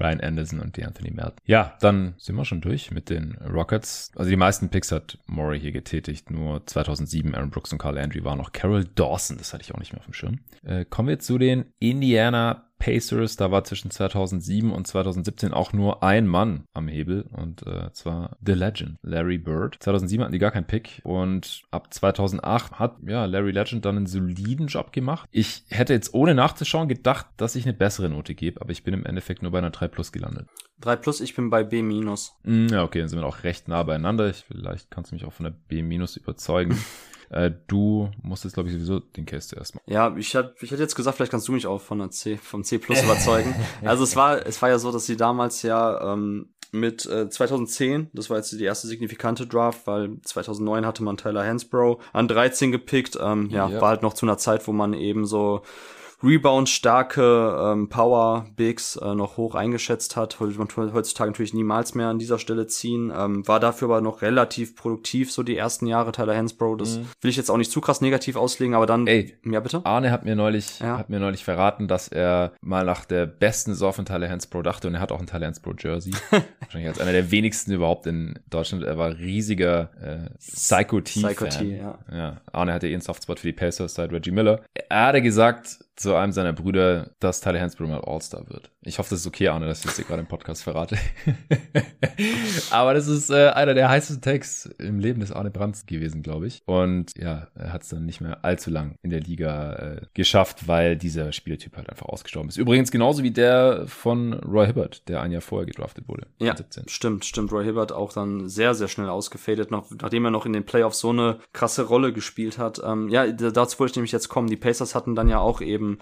Ryan Anderson und die Anthony Melton. Ja, dann sind wir schon durch mit den Rockets. Also die meisten Picks hat Murray hier getätigt. Nur 2007 Aaron Brooks und Carl Landry waren noch Carol Dawson. Das hatte ich auch nicht mehr auf dem Schirm. Äh, kommen wir zu den Indiana Pacers. Da war zwischen 2007 und 2017 auch nur ein Mann am Hebel und äh, zwar The Legend, Larry Bird. 2007 hatten die gar keinen Pick und ab 2008 hat ja Larry Legend dann einen soliden Job gemacht. Ich hätte jetzt ohne nachzuschauen gedacht, dass ich eine bessere Note gebe, aber ich bin im Endeffekt nur bei einer 3 Plus gelandet. 3 plus, ich bin bei B minus. Mm, Ja, okay, dann sind wir auch recht nah beieinander. Ich, vielleicht kannst du mich auch von der B- überzeugen. äh, du musstest, glaube ich, sowieso den Case zuerst machen. Ja, ich hätte ich hätte jetzt gesagt, vielleicht kannst du mich auch von der C, vom C Plus überzeugen. also es war, es war ja so, dass sie damals ja ähm, mit äh, 2010, das war jetzt die erste signifikante Draft, weil 2009 hatte man Tyler Hansbrough an 13 gepickt. Ähm, ja, Ja. war halt noch zu einer Zeit, wo man eben so Rebound starke ähm, Power Bigs äh, noch hoch eingeschätzt hat, würde man heutzutage natürlich niemals mehr an dieser Stelle ziehen. Ähm, war dafür aber noch relativ produktiv so die ersten Jahre Tyler Hansbrough. Das will ich jetzt auch nicht zu krass negativ auslegen, aber dann Mhm. Ey. ja bitte. Arne hat mir neulich, Ja. hat mir neulich verraten, dass er mal nach der besten Saison von Tyler Hansbrough dachte und er hat auch ein Tyler Hansbrough Jersey. Wahrscheinlich als einer der wenigsten überhaupt in Deutschland. Er war riesiger äh, Psycho T. Psycho T, ja. ja. Arne hatte eh einen Softspot für die Pacers seit Reggie Miller. Er hatte gesagt zu einem seiner Brüder, dass Tyler Hansbrough mal All-Star wird. Ich hoffe, das ist okay, Arne, dass ich das dir gerade im Podcast verrate. Aber das ist äh, einer der heißesten Tags im Leben des Arne Brands gewesen, glaube ich. Und ja, er hat es dann nicht mehr allzu lang in der Liga äh, geschafft, weil dieser Spieltyp halt einfach ausgestorben ist. Übrigens genauso wie der von Roy Hibbert, der ein Jahr vorher gedraftet wurde. Ja, 17. stimmt, stimmt. Roy Hibbert auch dann sehr, sehr schnell ausgefadet, noch, nachdem er noch in den Playoffs so eine krasse Rolle gespielt hat. Ähm, ja, dazu wollte ich nämlich jetzt kommen. Die Pacers hatten dann ja auch eben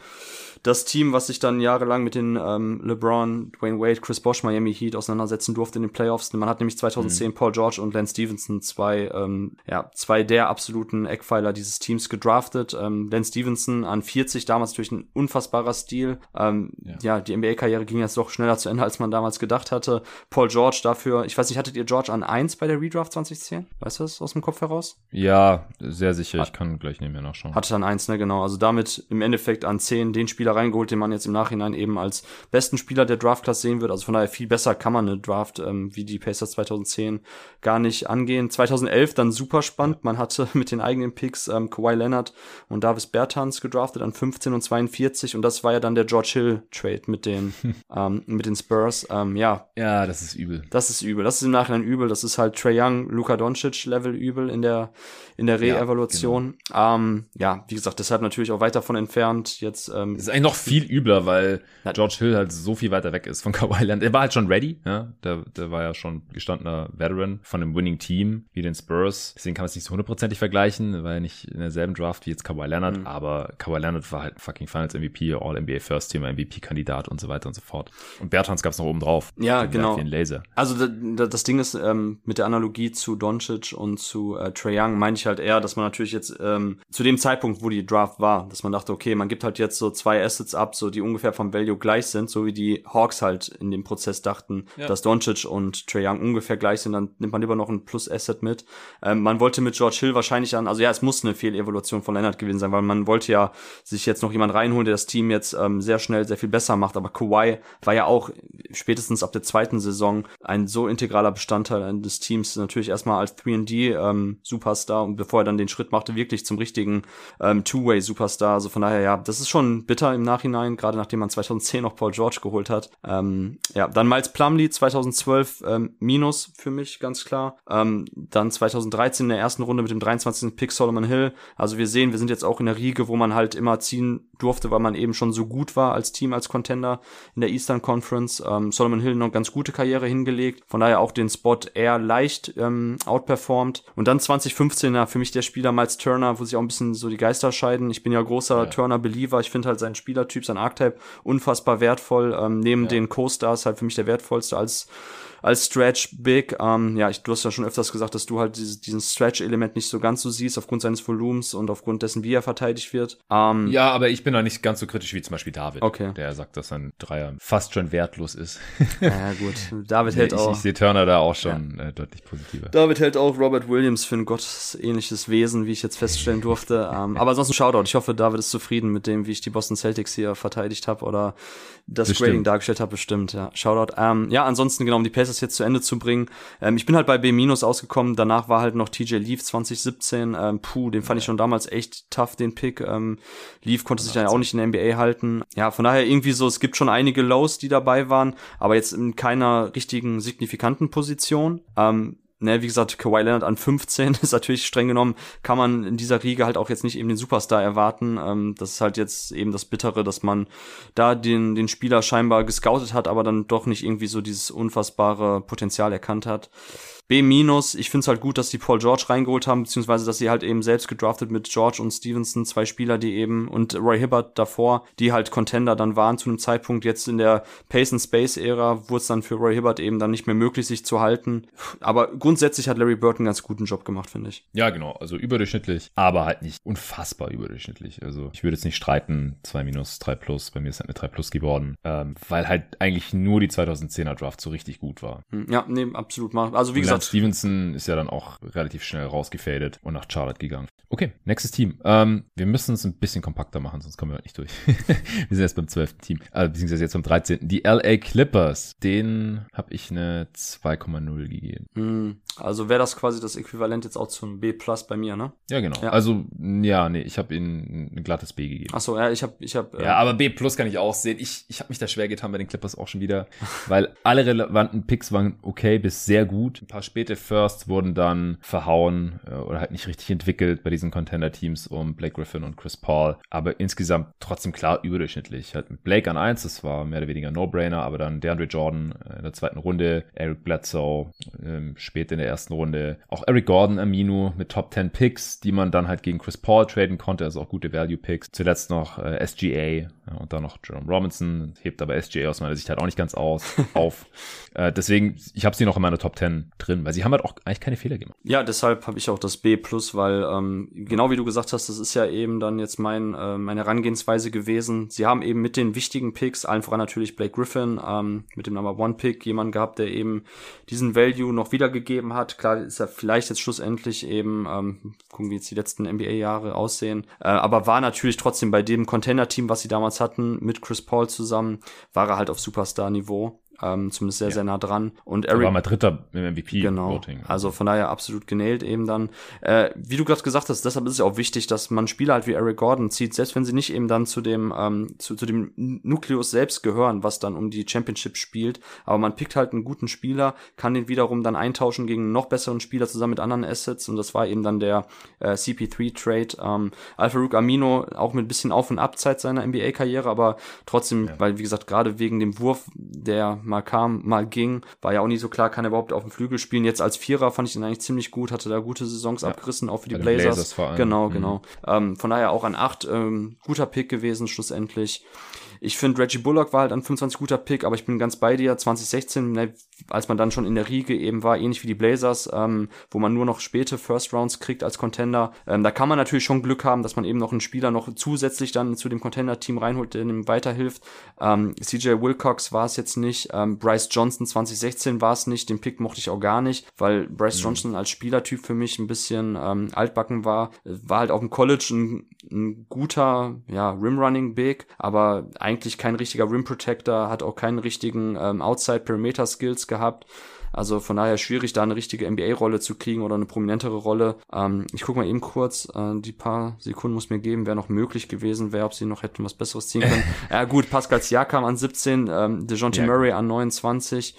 das Team, was sich dann jahrelang mit den ähm, LeBron, Dwayne Wade, Chris Bosh, Miami Heat auseinandersetzen durfte in den Playoffs. Man hat nämlich 2010 Paul George und Lance Stevenson zwei, ähm, ja, zwei der absoluten Eckpfeiler dieses Teams gedraftet. Ähm, Lance Stevenson an 40, damals durch ein unfassbarer Stil. Ähm, ja. Ja. die NBA-Karriere ging jetzt doch schneller zu Ende, als man damals gedacht hatte. Paul George dafür, ich weiß nicht, hattet ihr George an 1 bei der Redraft 2010? Weißt du das aus dem Kopf heraus? Ja, sehr sicher. Ich kann gleich nebenher nachschauen. Hatte dann eins, ne, genau. Also damit im Endeffekt an 10 den Spieler reingeholt, den man jetzt im Nachhinein eben als besten Spieler der Draft-Class sehen wird. Also von daher viel besser kann man eine Draft ähm, wie die Pacers 2010 gar nicht angehen. 2011 dann super spannend. Man hatte mit den eigenen Picks ähm, Kawhi Leonard und Davis Bertans gedraftet an 15 und 42 und das war ja dann der George Hill Trade mit den ähm, mit den Spurs. Ähm, ja, ja, das ist übel. das ist übel. Das ist im Nachhinein übel. Das ist halt Trey Young, Luka Doncic Level übel in der in der Ja, Re-Evaluation. ähm, ja, wie gesagt, deshalb natürlich auch weit davon entfernt. Jetzt ähm, Das ist eigentlich noch viel übler, weil George Hill halt so viel weiter weg ist von Kawhi Leonard. Er war halt schon ready, ja. Der, der war ja schon gestandener Veteran von einem Winning Team wie den Spurs. Deswegen kann man es nicht so hundertprozentig vergleichen. Er war ja nicht in derselben Draft wie jetzt Kawhi Leonard, Mhm. aber Kawhi Leonard war halt fucking Finals MVP, All-NBA First Team, MVP-Kandidat und so weiter und so fort. Und Bertans gab's noch oben drauf. Ja, genau. Laser. Also da, da, das Ding ist, ähm, mit der Analogie zu Doncic und zu äh, Trae Young meine ich halt eher, dass man natürlich jetzt ähm, zu dem Zeitpunkt, wo die Draft war, dass man dachte, okay, man gibt halt jetzt so zwei Assets ab, so die ungefähr vom Value gleich sind, so wie die Hawks halt in dem Prozess dachten, ja. dass Doncic und Trey Young ungefähr gleich sind, dann nimmt man lieber noch ein Plus-Asset mit. Ähm, man wollte mit George Hill wahrscheinlich an, also ja, es muss eine Fehlevolution von Leonard gewesen sein, weil man wollte ja sich jetzt noch jemand reinholen, der das Team jetzt ähm, sehr schnell sehr viel besser macht, aber Kawhi war ja auch spätestens ab der zweiten Saison ein so integraler Bestandteil des Teams, natürlich erstmal als 3D ähm, Superstar und bevor er dann den Schritt machte, wirklich zum richtigen ähm, Two-Way Superstar. Also von daher, ja, das ist schon bitter im Nachhinein, gerade nachdem man 2010 noch Paul George geholt hat. Ähm, ja, dann Miles Plumlee 2012 ähm, Minus für mich, ganz klar. Ähm, dann 2013 in der ersten Runde mit dem 23. Pick Solomon Hill. Also wir sehen, wir sind jetzt auch in der Riege, wo man halt immer ziehen durfte, weil man eben schon so gut war als Team, als Contender in der Eastern Conference. Ähm, Solomon Hill noch ganz gute Karriere hingelegt. Von daher auch den Spot eher leicht ähm, outperformed. Und dann 2015 ja, für mich der Spieler Miles Turner, wo sich auch ein bisschen so die Geister scheiden. Ich bin ja großer ja. Turner-Believer. Ich finde halt seinen Spielertyp, sein Archetype unfassbar wertvoll. Ähm, neben ja. den Co-Stars halt für mich der wertvollste als als Stretch Big. Ähm, ja, ich, du hast ja schon öfters gesagt, dass du halt dieses, diesen Stretch-Element nicht so ganz so siehst, aufgrund seines Volumens und aufgrund dessen, wie er verteidigt wird. Ähm, ja, aber ich bin da nicht ganz so kritisch wie zum Beispiel David, okay. der sagt, dass sein Dreier fast schon wertlos ist. ja, gut. David hält ich, auch. Ich, sehe Turner da auch schon ja. äh, deutlich positiver. David hält auch Robert Williams für ein gottähnliches Wesen, wie ich jetzt feststellen durfte. ähm, aber ansonsten Shoutout. Ich hoffe, David ist zufrieden mit dem, wie ich die Boston Celtics hier verteidigt habe oder das bestimmt. Grading dargestellt habe, bestimmt, ja. Shoutout. Ähm, ja, ansonsten, genau, um die Pacers jetzt zu Ende zu bringen. Ähm, ich bin halt bei B- ausgekommen. Danach war halt noch TJ Leaf 2017. Ähm, puh, den fand ich schon damals echt tough, den Pick. Ähm, Leaf konnte sich dann auch nicht in der NBA halten. Ja, von daher irgendwie so, es gibt schon einige Lows, die dabei waren, aber jetzt in keiner richtigen signifikanten Position. Ähm, ne, wie gesagt, Kawhi Leonard an 15 ist natürlich streng genommen, kann man in dieser Riege halt auch jetzt nicht eben den Superstar erwarten. Ähm, das ist halt jetzt eben das Bittere, dass man da den, den Spieler scheinbar gescoutet hat, aber dann doch nicht irgendwie so dieses unfassbare Potenzial erkannt hat. B-, ich finde es halt gut, dass die Paul George reingeholt haben, beziehungsweise dass sie halt eben selbst gedraftet mit George und Stevenson, zwei Spieler, die eben, und Roy Hibbert davor, die halt Contender dann waren zu einem Zeitpunkt. Jetzt in der Pace and Space Ära wurde es dann für Roy Hibbert eben dann nicht mehr möglich, sich zu halten. Aber grundsätzlich hat Larry Bird einen ganz guten Job gemacht, finde ich. Ja, genau. Also überdurchschnittlich, aber halt nicht unfassbar überdurchschnittlich. Also ich würde jetzt nicht streiten, 2 minus, 3 plus. Bei mir ist halt eine 3 plus geworden, ähm, weil halt eigentlich nur die 2010er Draft so richtig gut war. Hm, ja, nee, absolut. Also wie gesagt, Lance Stevenson ist ja dann auch relativ schnell rausgefadet und nach Charlotte gegangen. Okay, nächstes Team. Ähm, wir müssen es ein bisschen kompakter machen, sonst kommen wir nicht durch. wir sind jetzt beim zwölften Team, äh, beziehungsweise jetzt beim 13. Die LA Clippers, den habe ich eine 2,0 gegeben. Hm, also wäre das quasi das Äquivalent jetzt auch zum B Plus bei mir, ne? Ja, genau. Ja. Also, ja, nee, ich habe ihnen ein glattes B gegeben. Ach so, ja, ich habe ich habe äh Ja, aber B Plus kann ich auch sehen. Ich, ich habe mich da schwer getan bei den Clippers auch schon wieder, weil alle relevanten Picks waren okay bis sehr gut. Ein paar späte Firsts wurden dann verhauen äh, oder halt nicht richtig entwickelt bei diesen Contender-Teams um Blake Griffin und Chris Paul. Aber insgesamt trotzdem klar überdurchschnittlich. Halt mit Blake an eins, das war mehr oder weniger No-Brainer, aber dann DeAndre Jordan äh, in der zweiten Runde, Eric Bledsoe ähm, spät in der ersten Runde, auch Eric Gordon, Aminu mit Top 10 Picks, die man dann halt gegen Chris Paul traden konnte, also auch gute Value-Picks. Zuletzt noch äh, SGA ja, und dann noch Jerome Robinson, hebt aber SGA aus meiner Sicht halt auch nicht ganz aus, auf. Äh, deswegen, ich habe sie noch in meiner Top 10 drin, weil sie haben halt auch eigentlich keine Fehler gemacht. Ja, deshalb habe ich auch das B+, weil ähm, genau wie du gesagt hast, das ist ja eben dann jetzt mein äh, meine Herangehensweise gewesen. Sie haben eben mit den wichtigen Picks, allen voran natürlich Blake Griffin, ähm, mit dem Number One Pick, jemanden gehabt, der eben diesen Value noch wiedergegeben hat. Klar ist er vielleicht jetzt schlussendlich eben, ähm, gucken wie jetzt die letzten NBA-Jahre aussehen, äh, aber war natürlich trotzdem bei dem Container-Team, was sie damals hatten, mit Chris Paul zusammen, war er halt auf Superstar-Niveau ähm, zumindest sehr, ja. sehr nah dran. Und Eric, er war mal Dritter im MVP-Voting. Genau, also von daher absolut genäht eben dann. Äh, wie du gerade gesagt hast, deshalb ist es auch wichtig, dass man Spieler halt wie Eric Gordon zieht, selbst wenn sie nicht eben dann zu dem, ähm, zu, zu dem Nukleus selbst gehören, was dann um die Championship spielt, aber man pickt halt einen guten Spieler, kann den wiederum dann eintauschen gegen einen noch besseren Spieler zusammen mit anderen Assets und das war eben dann der äh, CP3-Trade. Ähm, Alfarouk Amino auch mit ein bisschen Auf- und Abzeit seiner NBA-Karriere, aber trotzdem, ja. weil wie gesagt, gerade wegen dem Wurf, der mal kam, mal ging. War ja auch nicht so klar, kann er überhaupt auf dem Flügel spielen. Jetzt als Vierer fand ich ihn eigentlich ziemlich gut, hatte da gute Saisons ja. abgerissen, auch für die Blazers. Blazers vor allem. Genau, mhm. genau. Ähm, von daher auch an acht, ähm, guter Pick gewesen schlussendlich. Ich finde, Reggie Bullock war halt an 25 guter Pick, aber ich bin ganz bei dir. 2016, ne, als man dann schon in der Riege eben war, ähnlich wie die Blazers, ähm, wo man nur noch späte First Rounds kriegt als Contender. Ähm, da kann man natürlich schon Glück haben, dass man eben noch einen Spieler noch zusätzlich dann zu dem Contender-Team reinholt, der ihm weiterhilft. Ähm, CJ Wilcox war es jetzt nicht. Ähm, Bryce Johnson 2016 war es nicht. Den Pick mochte ich auch gar nicht, weil Bryce mhm. Johnson als Spielertyp für mich ein bisschen ähm, altbacken war. War halt auf dem College ein, ein guter ja, Rim-Running Big, aber eigentlich kein richtiger Rim Protector, hat auch keinen richtigen ähm, Outside Perimeter Skills gehabt. Also von daher schwierig, da eine richtige NBA-Rolle zu kriegen oder eine prominentere Rolle. Ähm, ich gucke mal eben kurz, äh, die paar Sekunden muss mir geben, wer noch möglich gewesen wäre, ob sie noch hätten was Besseres ziehen können. ja gut, Pascal Siakam an 17, ähm, DeJounte ja. Murray an 29.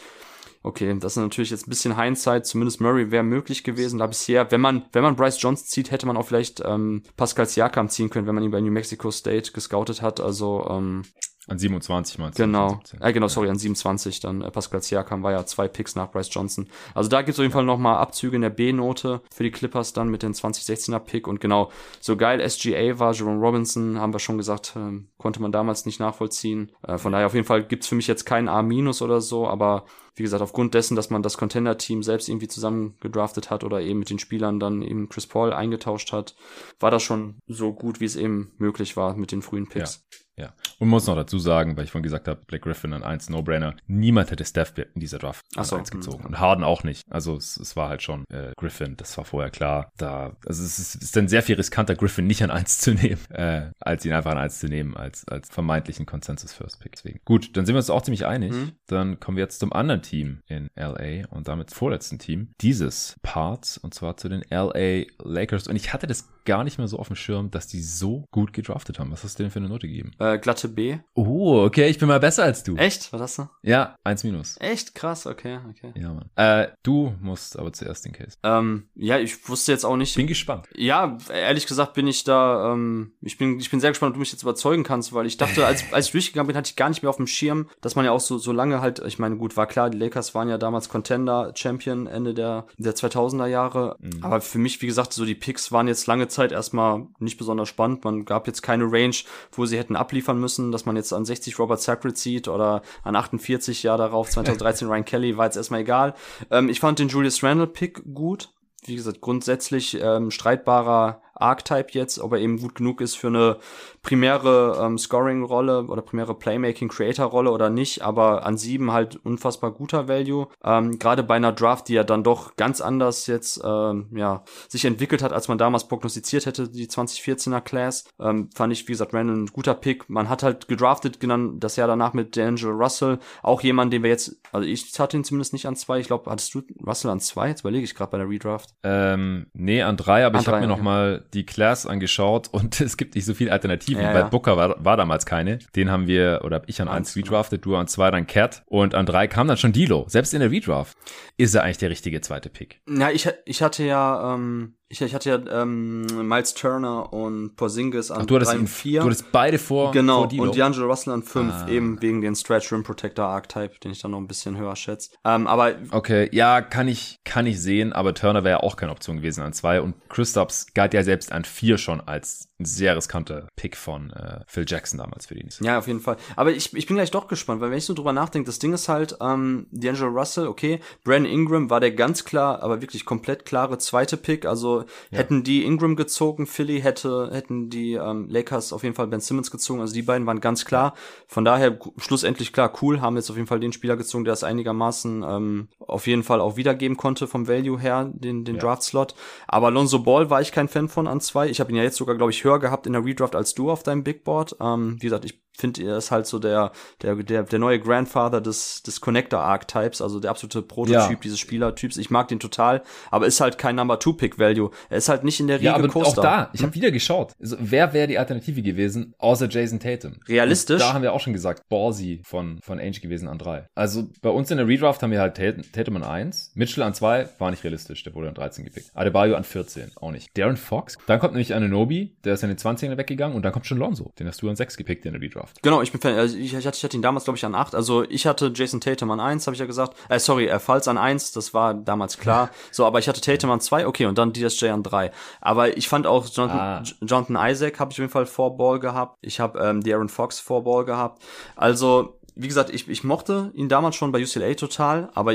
Okay, das ist natürlich jetzt ein bisschen Hindsight. Zumindest Murray wäre möglich gewesen. Da bisher, wenn man, wenn man Bryce Johnson zieht, hätte man auch vielleicht ähm, Pascal Siakam ziehen können, wenn man ihn bei New Mexico State gescoutet hat. Also ähm, an 27 meinst du? Genau. Äh, genau, sorry, an 27 dann. Äh, Pascal Siakam war ja zwei Picks nach Bryce Johnson. Also da gibt es auf jeden ja. Fall nochmal Abzüge in der B-Note für die Clippers dann mit den 2016er Pick. Und genau, so geil SGA war, Jerome Robinson, haben wir schon gesagt, äh, konnte man damals nicht nachvollziehen. Äh, von daher auf jeden Fall gibt's für mich jetzt keinen A- oder so, aber wie gesagt, aufgrund dessen, dass man das Contender-Team selbst irgendwie zusammen gedraftet hat oder eben mit den Spielern dann eben Chris Paul eingetauscht hat, war das schon so gut, wie es eben möglich war mit den frühen Picks. Ja. Ja. Und muss noch dazu sagen, weil ich vorhin gesagt habe, Black Griffin an 1 No-Brainer. Niemand hätte Steph in dieser Draft an so, 1 gezogen. Und Harden auch nicht. Also es, es war halt schon äh, Griffin, das war vorher klar. Da, also es ist, ist dann sehr viel riskanter, Griffin nicht an 1 zu nehmen, äh, als ihn einfach an 1 zu nehmen, als, als vermeintlichen Consensus First Pick. Deswegen. Gut, dann sind wir uns auch ziemlich einig. Mhm. Dann kommen wir jetzt zum anderen Team in LA und damit vorletzten Team dieses Parts und zwar zu den LA Lakers. Und ich hatte das gar nicht mehr so auf dem Schirm, dass die so gut gedraftet haben. Was hast du denn für eine Note gegeben? Äh, glatte B. Oh, okay, ich bin mal besser als du. Echt? Was hast du? Ja, eins minus. Echt? Krass, okay, okay. Ja, Mann. Äh, du musst aber zuerst den Case. Ähm, ja, ich wusste jetzt auch nicht. Bin gespannt. Ja, ehrlich gesagt bin ich da, ähm, ich bin, ich bin sehr gespannt, ob du mich jetzt überzeugen kannst, weil ich dachte, als, als ich durchgegangen bin, hatte ich gar nicht mehr auf dem Schirm, dass man ja auch so, so lange halt, ich meine, gut, war klar, die Lakers waren ja damals Contender, Champion Ende der, der 2000er Jahre. Mhm. Aber für mich, wie gesagt, so die Picks waren jetzt lange Zeit erstmal nicht besonders spannend. Man gab jetzt keine Range, wo sie hätten abliefern müssen, dass man jetzt an 60 Robert Sacred sieht oder an 48 Jahr darauf 2013 Ryan Kelly, war jetzt erstmal egal. Ähm, ich fand den Julius Randle Pick gut. Wie gesagt, grundsätzlich ähm, streitbarer Archetype jetzt, ob er eben gut genug ist für eine primäre ähm, Scoring-Rolle oder primäre Playmaking-Creator-Rolle oder nicht, aber an sieben halt unfassbar guter Value. Ähm, Gerade bei einer Draft, die ja dann doch ganz anders jetzt ähm, ja, sich entwickelt hat, als man damals prognostiziert hätte, die 2014er Class, ähm, fand ich, wie gesagt, Randall ein guter Pick. Man hat halt gedraftet, genau das Jahr danach mit D'Angelo Russell, auch jemand, den wir jetzt, also ich hatte ihn zumindest nicht an zwei, ich glaube, hattest du Russell an zwei? Jetzt überlege ich gerade bei der Redraft. Ähm, nee, an drei, aber an ich habe mir okay. noch mal die Class angeschaut und es gibt nicht so viele Alternativen, ja, weil ja. Booker war, war damals keine. Den haben wir, oder hab ich an eins redraftet, du an zwei, dann Cat und an drei kam dann schon Dilo. Selbst in der Redraft ist er eigentlich der richtige zweite Pick. Ja, ich, ich hatte ja, ähm, ich, ich hatte ja ähm, Miles Turner und Porzingis an Ach, du hattest 3 und 4. Du hattest beide vor Genau, vor und D'Angelo Russell an 5, ah. eben wegen den Stretch Rim Protector Archetype, den ich dann noch ein bisschen höher schätze. Ähm, aber Okay, ja, kann ich, kann ich sehen, aber Turner wäre ja auch keine Option gewesen an 2 und Christophs galt ja selbst an 4 schon als ein sehr riskanter Pick von äh, Phil Jackson damals für die Knicks. Ja, auf jeden Fall. Aber ich, ich bin gleich doch gespannt, weil wenn ich so drüber nachdenke, das Ding ist halt, ähm, D'Angelo Russell, okay, Brandon Ingram war der ganz klar, aber wirklich komplett klare zweite Pick, also ja. hätten die Ingram gezogen, Philly hätte, hätten die ähm, Lakers auf jeden Fall Ben Simmons gezogen, also die beiden waren ganz klar. Von daher schlussendlich klar, cool, haben jetzt auf jeden Fall den Spieler gezogen, der es einigermaßen ähm, auf jeden Fall auch wiedergeben konnte vom Value her, den, den ja. Draft-Slot. Aber Lonzo Ball war ich kein Fan von an zwei. Ich habe ihn ja jetzt sogar, glaube ich, höher gehabt in der Redraft als du auf deinem Big Board. Ähm, wie gesagt, ich finde, er ist halt so der, der, der, der neue Grandfather des, des Connector-Archetypes, also der absolute Prototyp ja. dieses Spielertyps. Ich mag den total, aber ist halt kein Number Two Pick Value. Er ist halt nicht in der Riege ja, aber Coaster. auch da, ich habe wieder geschaut. Also, wer wäre die Alternative gewesen, außer Jason Tatum? Realistisch? Und da haben wir auch schon gesagt, Ballsy von, von Ainge gewesen an drei. Also, bei uns in der Redraft haben wir halt Tatum, an eins, Mitchell an zwei, war nicht realistisch, der wurde an 13 gepickt. Adebayo an 14, auch nicht. Darren Fox, dann kommt nämlich Ananobi, der ist in den 20ern weggegangen und dann kommt schon Lonzo, den hast du an sechs gepickt in der Redraft. Draft. Genau, ich bin Fan. Also ich, ich, hatte, ich hatte ihn damals, glaube ich, an 8. Also ich hatte Jason Tatum an 1, habe ich ja gesagt. Äh, sorry, äh, Falls an 1, das war damals klar. so, aber ich hatte Tatum an 2, okay, und dann DSJ an 3. Aber ich fand auch Jonathan, Ah. Jonathan Isaac habe ich auf jeden Fall vor Ball gehabt. Ich habe ähm, De'Aaron Fox vor Ball gehabt. Also, wie gesagt, ich, ich mochte ihn damals schon bei UCLA total, aber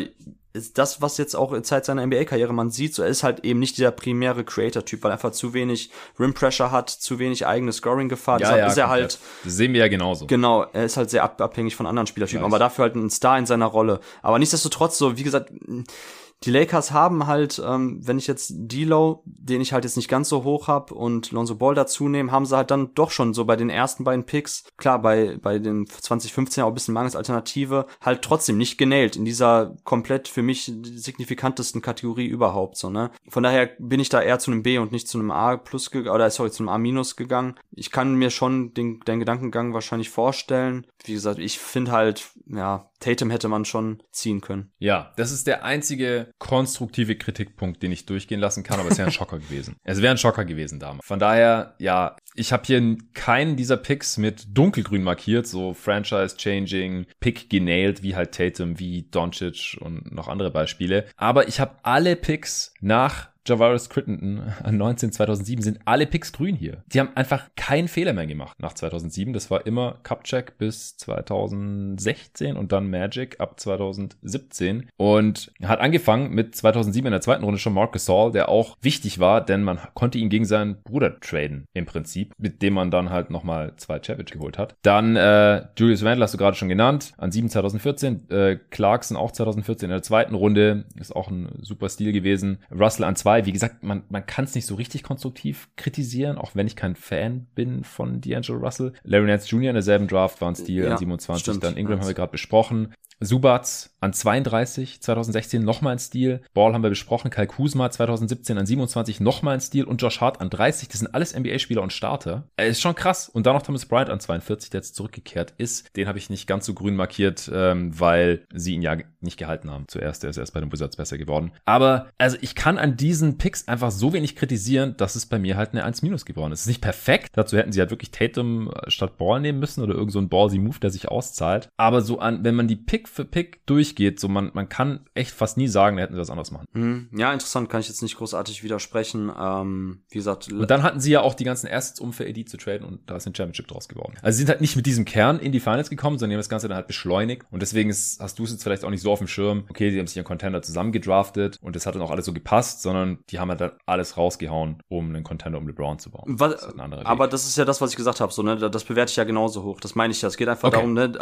ist das, was jetzt auch Zeit seiner NBA-Karriere man sieht, so er ist halt eben nicht dieser primäre Creator-Typ, weil er einfach zu wenig Rim-Pressure hat, zu wenig eigene Scoring-Gefahr. Deshalb ist er komplett. halt Das sehen wir ja genauso. Genau, er ist halt sehr ab abhängig von anderen Spielertypen, Nice. aber dafür halt ein Star in seiner Rolle. Aber nichtsdestotrotz, so wie gesagt, die Lakers haben halt, ähm, wenn ich jetzt D'Lo, den ich halt jetzt nicht ganz so hoch hab und Lonzo Ball dazu nehme, haben sie halt dann doch schon so bei den ersten beiden Picks, klar, bei, bei den 2015 auch ein bisschen mangels Alternative, halt trotzdem nicht genäht in dieser komplett für mich signifikantesten Kategorie überhaupt, so, ne? Von daher bin ich da eher zu einem B und nicht zu einem A plus oder sorry, zu einem A minus gegangen. Ich kann mir schon den, den Gedankengang wahrscheinlich vorstellen. Wie gesagt, ich finde halt, ja, Tatum hätte man schon ziehen können. Ja, das ist der einzige konstruktive Kritikpunkt, den ich durchgehen lassen kann, aber es wäre ein Schocker gewesen. Es wäre ein Schocker gewesen damals. Von daher, ja, ich habe hier keinen dieser Picks mit dunkelgrün markiert, so Franchise-Changing, Pick genailed, wie halt Tatum, wie Doncic und noch andere Beispiele. Aber ich habe alle Picks nach Javaris Crittenden an 19 2007 sind alle Picks grün hier. Die haben einfach keinen Fehler mehr gemacht nach 2007. Das war immer Cupcheck bis 2016 und dann Magic ab 2017 und hat angefangen mit 2007 in der zweiten Runde schon Mark Gasol, der auch wichtig war, denn man konnte ihn gegen seinen Bruder traden im Prinzip, mit dem man dann halt nochmal zwei Champions geholt hat. Dann äh, Julius Randle hast du gerade schon genannt, an 7 2014, äh, Clarkson auch 2014 in der zweiten Runde, ist auch ein super Stil gewesen. Russell an 2 wie gesagt, man, man kann es nicht so richtig konstruktiv kritisieren, auch wenn ich kein Fan bin von D'Angelo Russell. Larry Nance Jr. in derselben Draft war ein Stil Ja, an 27, stimmt. dann Ingram haben wir gerade besprochen. Subats an 32, 2016 nochmal ein Stil. Ball haben wir besprochen. Kyle Kuzma 2017 an 27 nochmal ein Stil. Und Josh Hart an 30. Das sind alles NBA-Spieler und Starter. Äh, ist schon krass. Und dann noch Thomas Bryant an 42, der jetzt zurückgekehrt ist. Den habe ich nicht ganz so grün markiert, ähm, weil sie ihn ja nicht gehalten haben. Zuerst, der ist erst bei den Wizards besser geworden. Aber also ich kann an diesen Picks einfach so wenig kritisieren, dass es bei mir halt eine 1- geworden ist. Es ist nicht perfekt. Dazu hätten sie halt wirklich Tatum äh, statt Ball nehmen müssen oder irgend so ein ballsy Move, der sich auszahlt. Aber so an, wenn man die Pick für Pick durchgeht, so man, man kann echt fast nie sagen, da hätten sie was anderes machen. Hm, Ja, interessant, kann ich jetzt nicht großartig widersprechen. Ähm, wie gesagt, Und dann hatten sie ja auch die ganzen Assets, um für AD zu traden und da ist ein Championship draus geworden. Also sie sind halt nicht mit diesem Kern in die Finals gekommen, sondern die haben das Ganze dann halt beschleunigt und deswegen ist, hast du es jetzt vielleicht auch nicht so auf dem Schirm, okay, sie haben sich ihren Contender zusammen gedraftet und das hat dann auch alles so gepasst, sondern die haben halt dann alles rausgehauen, um einen Contender um LeBron zu bauen. Was, Das Weg. aber das ist ja das, was ich gesagt habe, so, ne? Das bewerte ich ja genauso hoch. Das meine ich ja. Es geht einfach Okay. darum, ne?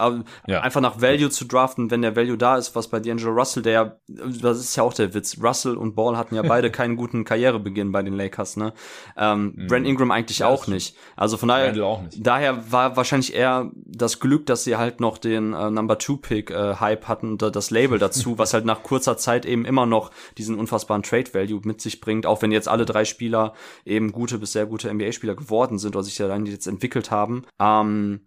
Ja. Einfach nach Value zu draften, wenn der Value da ist, was bei D'Angelo Russell, der ja, das ist ja auch der Witz. Russell und Ball hatten ja beide keinen guten Karrierebeginn bei den Lakers, ne? Ähm, Brent Ingram eigentlich Mhm. Ja, auch nicht. Also von daher, daher war wahrscheinlich eher das Glück, dass sie halt noch den äh, Number Two Pick äh, Hype hatten das Label dazu, was halt nach kurzer Zeit eben immer noch diesen unfassbaren Trade Value mit sich bringt, auch wenn jetzt alle drei Spieler eben gute bis sehr gute NBA-Spieler geworden sind oder sich ja dann jetzt entwickelt haben. Ähm,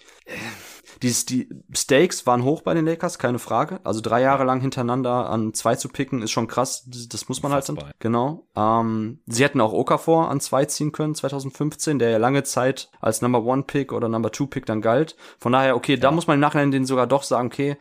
die, die Stakes waren hoch bei den Lakers, keine Frage. Also drei Jahre lang hintereinander an zwei zu picken, ist schon krass. Das, muss man halt Unfassbar. dann. Genau. Ähm, sie hätten auch Okafor an zwei ziehen können, 2015, der ja lange Zeit als Number One Pick oder Number Two Pick dann galt. Von daher, okay, da muss man im Nachhinein den sogar doch sagen, okay,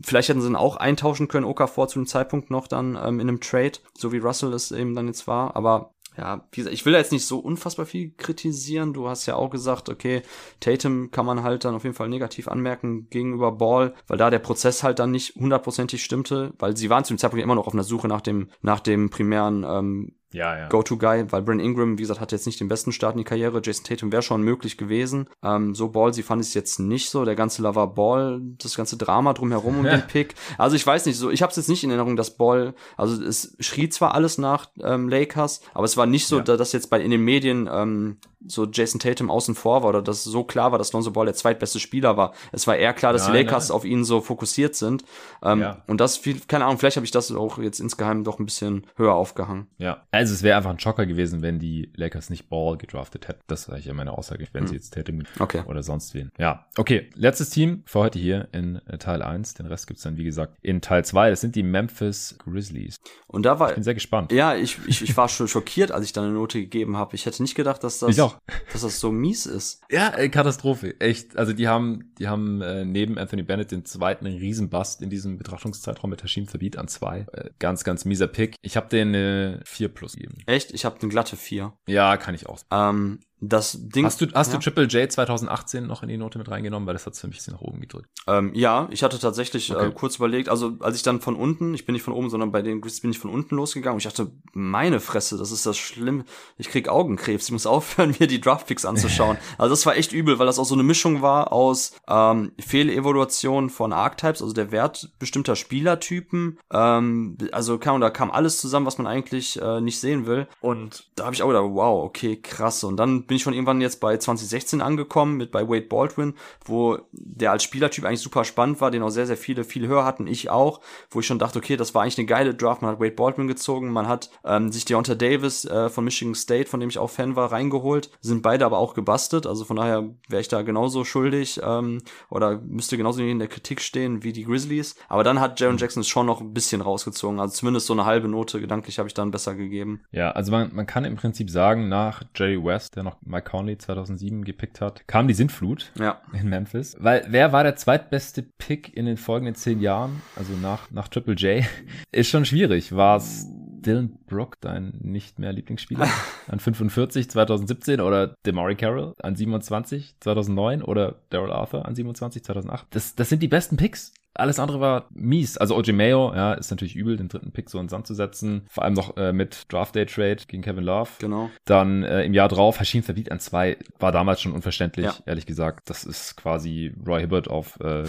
vielleicht hätten sie ihn auch eintauschen können, Okafor zu dem Zeitpunkt noch dann ähm, in einem Trade, so wie Russell es eben dann jetzt war. Aber ja, wie gesagt, ich will da jetzt nicht so unfassbar viel kritisieren. Du hast ja auch gesagt, okay, Tatum kann man halt dann auf jeden Fall negativ anmerken gegenüber Ball, weil da der Prozess halt dann nicht hundertprozentig stimmte, weil sie waren zu dem Zeitpunkt immer noch auf einer Suche nach dem, nach dem primären ähm, Ja, ja. Go-To-Guy, weil Brent Ingram, wie gesagt, hat jetzt nicht den besten Start in die Karriere. Jason Tatum wäre schon möglich gewesen. Ähm, so ballsy fand ich es jetzt nicht so. Der ganze Lava Ball, das ganze Drama drumherum um Ja. den Pick. Also ich weiß nicht, so ich habe es jetzt nicht in Erinnerung, dass Ball, also es schrie zwar alles nach ähm, Lakers, aber es war nicht so, Ja. da, dass jetzt bei in den Medien ähm, so Jason Tatum außen vor war oder dass so klar war, dass Lonzo Ball der zweitbeste Spieler war. Es war eher klar, dass die Nein, Lakers nein. auf ihn so fokussiert sind. Ähm, Ja. Und das viel, keine Ahnung, vielleicht habe ich das auch jetzt insgeheim doch ein bisschen höher aufgehangen. Ja, also es wäre einfach ein Schocker gewesen, wenn die Lakers nicht Ball gedraftet hätten. Das war ja meine Aussage, wenn sie jetzt Tatum Okay. oder sonst wen. Ja, okay. Letztes Team für heute hier in äh, Teil 1. Den Rest gibt's dann, wie gesagt, in Teil 2. Das sind die Memphis Grizzlies. Und da war, Ich bin sehr gespannt. Ja, ich, ich, ich war schon schockiert, als ich da eine Note gegeben habe. Ich hätte nicht gedacht, dass das. Dass das so mies ist. Ja, äh, Katastrophe. Echt. Also die haben, die haben äh, neben Anthony Bennett den zweiten Riesenbust in diesem Betrachtungszeitraum mit Hashim Thabit an zwei. Äh, ganz, ganz mieser Pick. Ich habe den äh, 4 plus gegeben. Echt? Ich habe eine glatte 4. Ja, kann ich auch. Ähm, das Ding. Hast du, hast ja? du Triple J 2018 noch in die Note mit reingenommen? Weil das hat es für mich ein bisschen nach oben gedrückt. Ähm, ja, ich hatte tatsächlich Okay. äh, kurz überlegt, also als ich dann von unten, ich bin nicht von oben, sondern bei den Grizzlies bin ich von unten losgegangen und ich dachte, meine Fresse, das ist das schlimm. Ich krieg Augenkrebs, ich muss aufhören, mir die Draftpicks anzuschauen. also das war echt übel, weil das auch so eine Mischung war aus ähm, Fehlevaluation von Archetypes, also der Wert bestimmter Spielertypen. Ähm, also kam, da kam alles zusammen, was man eigentlich äh, nicht sehen will. Und da habe ich auch gedacht, wow, okay, krass. Und dann bin ich schon irgendwann jetzt bei 2016 angekommen mit bei Wade Baldwin, wo der als Spielertyp eigentlich super spannend war, den auch sehr, sehr viele viel höher hatten, ich auch, wo ich schon dachte, okay, das war eigentlich eine geile Draft. Man hat Wade Baldwin gezogen, man hat ähm, sich Deonta Davis äh, von Michigan State, von dem ich auch Fan war, reingeholt, sind beide aber auch gebastelt. Also von daher wäre ich da genauso schuldig ähm, oder müsste genauso in der Kritik stehen wie die Grizzlies. Aber dann hat Jaron Jackson es schon noch ein bisschen rausgezogen. Also zumindest so eine halbe Note gedanklich habe ich dann besser gegeben. Ja, also man, man kann im Prinzip sagen, nach Jerry West, der noch Mike Conley 2007 gepickt hat, kam die Sintflut Ja. in Memphis. Weil wer war der zweitbeste Pick in den folgenden zehn Jahren? Also nach, nach Triple J? Ist schon schwierig. War es Dylan Brooke, dein nicht mehr Lieblingsspieler, an 45 2017 oder Demari Carroll an 27 2009 oder Daryl Arthur an 27 2008? Das, das sind die besten Picks. Alles andere war mies. Also OJ Mayo, ja, ist natürlich übel, den dritten Pick so in den Sand zu setzen. Vor allem noch äh, mit Draft Day Trade gegen Kevin Love. Genau. Dann äh, im Jahr drauf Hashim Thabit an zwei war damals schon unverständlich, Ja. ehrlich gesagt. Das ist quasi Roy Hibbert auf äh,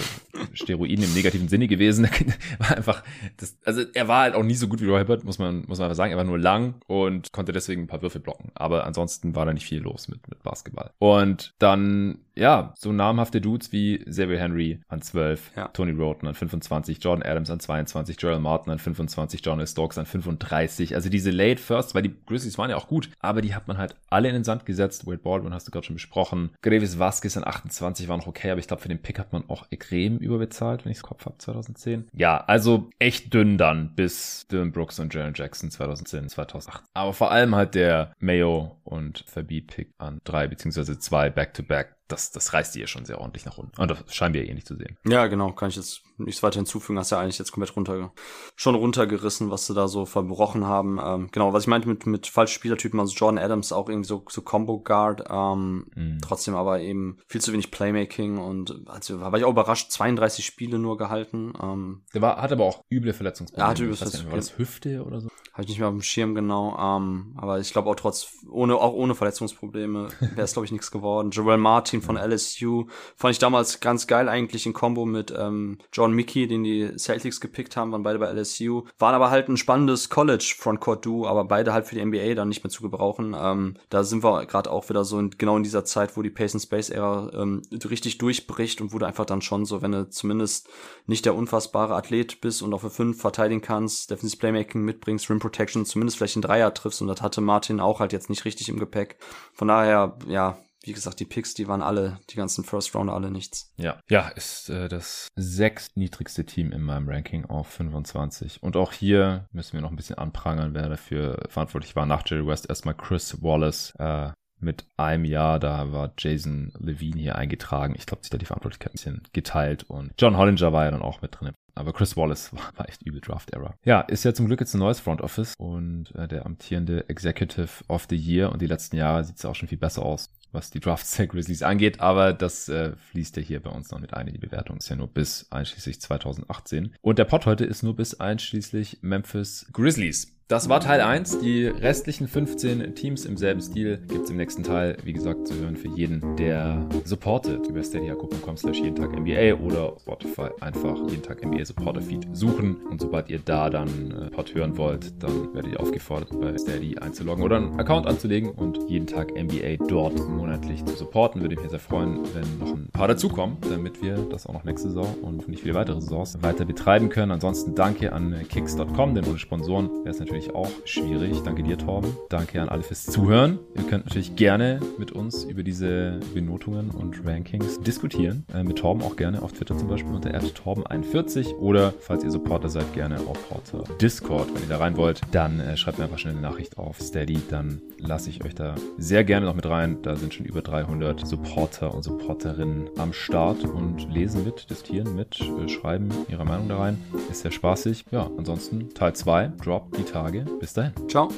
Steroiden im negativen Sinne gewesen. war einfach, das, also er war halt auch nie so gut wie Roy Hibbert, muss man, muss man einfach sagen. Er war nur lang und konnte deswegen ein paar Würfe blocken. Aber ansonsten war da nicht viel los mit, mit Basketball. Und dann, ja, so namhafte Dudes wie Xavier Henry an 12, Ja. Tony Roten an 25, Jordan Adams an 22, Gerald Martin an 25, John Stokes an 35. Also diese Late Firsts, weil die Grizzlies waren ja auch gut, aber die hat man halt alle in den Sand gesetzt. Wade Baldwin hast du gerade schon besprochen. Gravis Vasquez an 28 war noch okay, aber ich glaube, für den Pick hat man auch extrem überbezahlt, wenn ich es Kopf habe, 2010. Ja, also echt dünn dann bis Dylan Brooks und Jaron Jackson 2010, 2008. Aber vor allem halt der Mayo und Thabit-Pick an drei beziehungsweise zwei Back-to-Back. Das, das reißt die ja schon sehr ordentlich nach unten. Und das scheinen wir eh nicht zu sehen. Ja, genau, kann ich jetzt nichts weiter hinzufügen. Hast ja eigentlich jetzt komplett runter, schon runtergerissen, was sie da so verbrochen haben. Ähm, genau, was ich meinte mit, mit falschen Spielertypen, also Jordan Adams auch irgendwie so, so Combo Guard, ähm, Mhm. trotzdem aber eben viel zu wenig Playmaking und also war ich auch überrascht, 32 Spiele nur gehalten. Ähm, Der war, hat aber auch üble Verletzungsprobleme. Er hatte üble nicht, War das Hüfte oder so? Habe ich nicht mehr auf dem Schirm genau, ähm, aber ich glaube auch trotz, ohne, auch ohne Verletzungsprobleme wäre es, glaube ich, nichts geworden. Joel Martin von LSU fand ich damals ganz geil eigentlich in Kombo mit ähm, John Mickey, den die Celtics gepickt haben, waren beide bei LSU. Waren aber halt ein spannendes College-Frontcourt-Duo, aber beide halt für die NBA dann nicht mehr zu gebrauchen. Ähm, da sind wir gerade auch wieder so in, genau in dieser Zeit, wo die Pace and Space-Ära ähm, richtig durchbricht und wo du einfach dann schon so, wenn du zumindest nicht der unfassbare Athlet bist und auch für fünf verteidigen kannst, Defensive Playmaking mitbringst, Rim Protection, zumindest vielleicht einen Dreier triffst und das hatte Martin auch halt jetzt nicht richtig im Gepäck. Von daher, ja, wie gesagt, die Picks, die waren alle, die ganzen First Rounder alle nichts. Ja. Ja, ist äh, das sechst niedrigste Team in meinem Ranking auf 25. Und auch hier müssen wir noch ein bisschen anprangern, wer dafür verantwortlich war. Nach Jerry West erstmal Chris Wallace. Äh, mit einem Jahr, da war Jason Levine hier eingetragen. Ich glaube, sich da die Verantwortlichkeit ein bisschen geteilt und John Hollinger war ja dann auch mit drin. Aber Chris Wallace war, war echt übel Draft-Era. Ja, ist ja zum Glück jetzt ein neues Front Office und äh, der amtierende Executive of the Year und die letzten Jahre sieht es auch schon viel besser aus, was die Drafts der Grizzlies angeht, aber das äh, fließt ja hier bei uns noch mit ein. Die Bewertung ist ja nur bis einschließlich 2018. Und der Pod heute ist nur bis einschließlich Memphis Grizzlies. Das war Teil 1. Die restlichen 15 Teams im selben Stil gibt's im nächsten Teil, wie gesagt, zu hören für jeden, der supportet über steadyhq.com slash jeden Tag NBA oder Spotify einfach jeden Tag NBA Supporter Feed suchen. Und sobald ihr da dann äh, Pod hören wollt, dann werdet ihr aufgefordert, bei Steady einzuloggen oder einen Account anzulegen und jeden Tag NBA dort monatlich zu supporten. Würde mich sehr freuen, wenn noch ein paar dazukommen, damit wir das auch noch nächste Saison und nicht viele weitere Saisons weiter betreiben können. Ansonsten danke an kicks.com, denn ohne Sponsoren wäre es natürlich natürlich auch schwierig. Danke dir, Torben. Danke an alle fürs Zuhören. Ihr könnt natürlich gerne mit uns über diese Benotungen und Rankings diskutieren. Äh, mit Torben auch gerne auf Twitter zum Beispiel unter Torben41 oder falls ihr Supporter seid, gerne auf Porter Discord. Wenn ihr da rein wollt, dann äh, schreibt mir einfach schnell eine Nachricht auf Steady. Dann lasse ich euch da sehr gerne noch mit rein. Da sind schon über 300 Supporter und Supporterinnen am Start und lesen mit, diskutieren mit, äh, schreiben ihre Meinung da rein. Ist sehr spaßig. Ja, ansonsten Teil 2, Drop die Tage. Bis dahin. Ciao.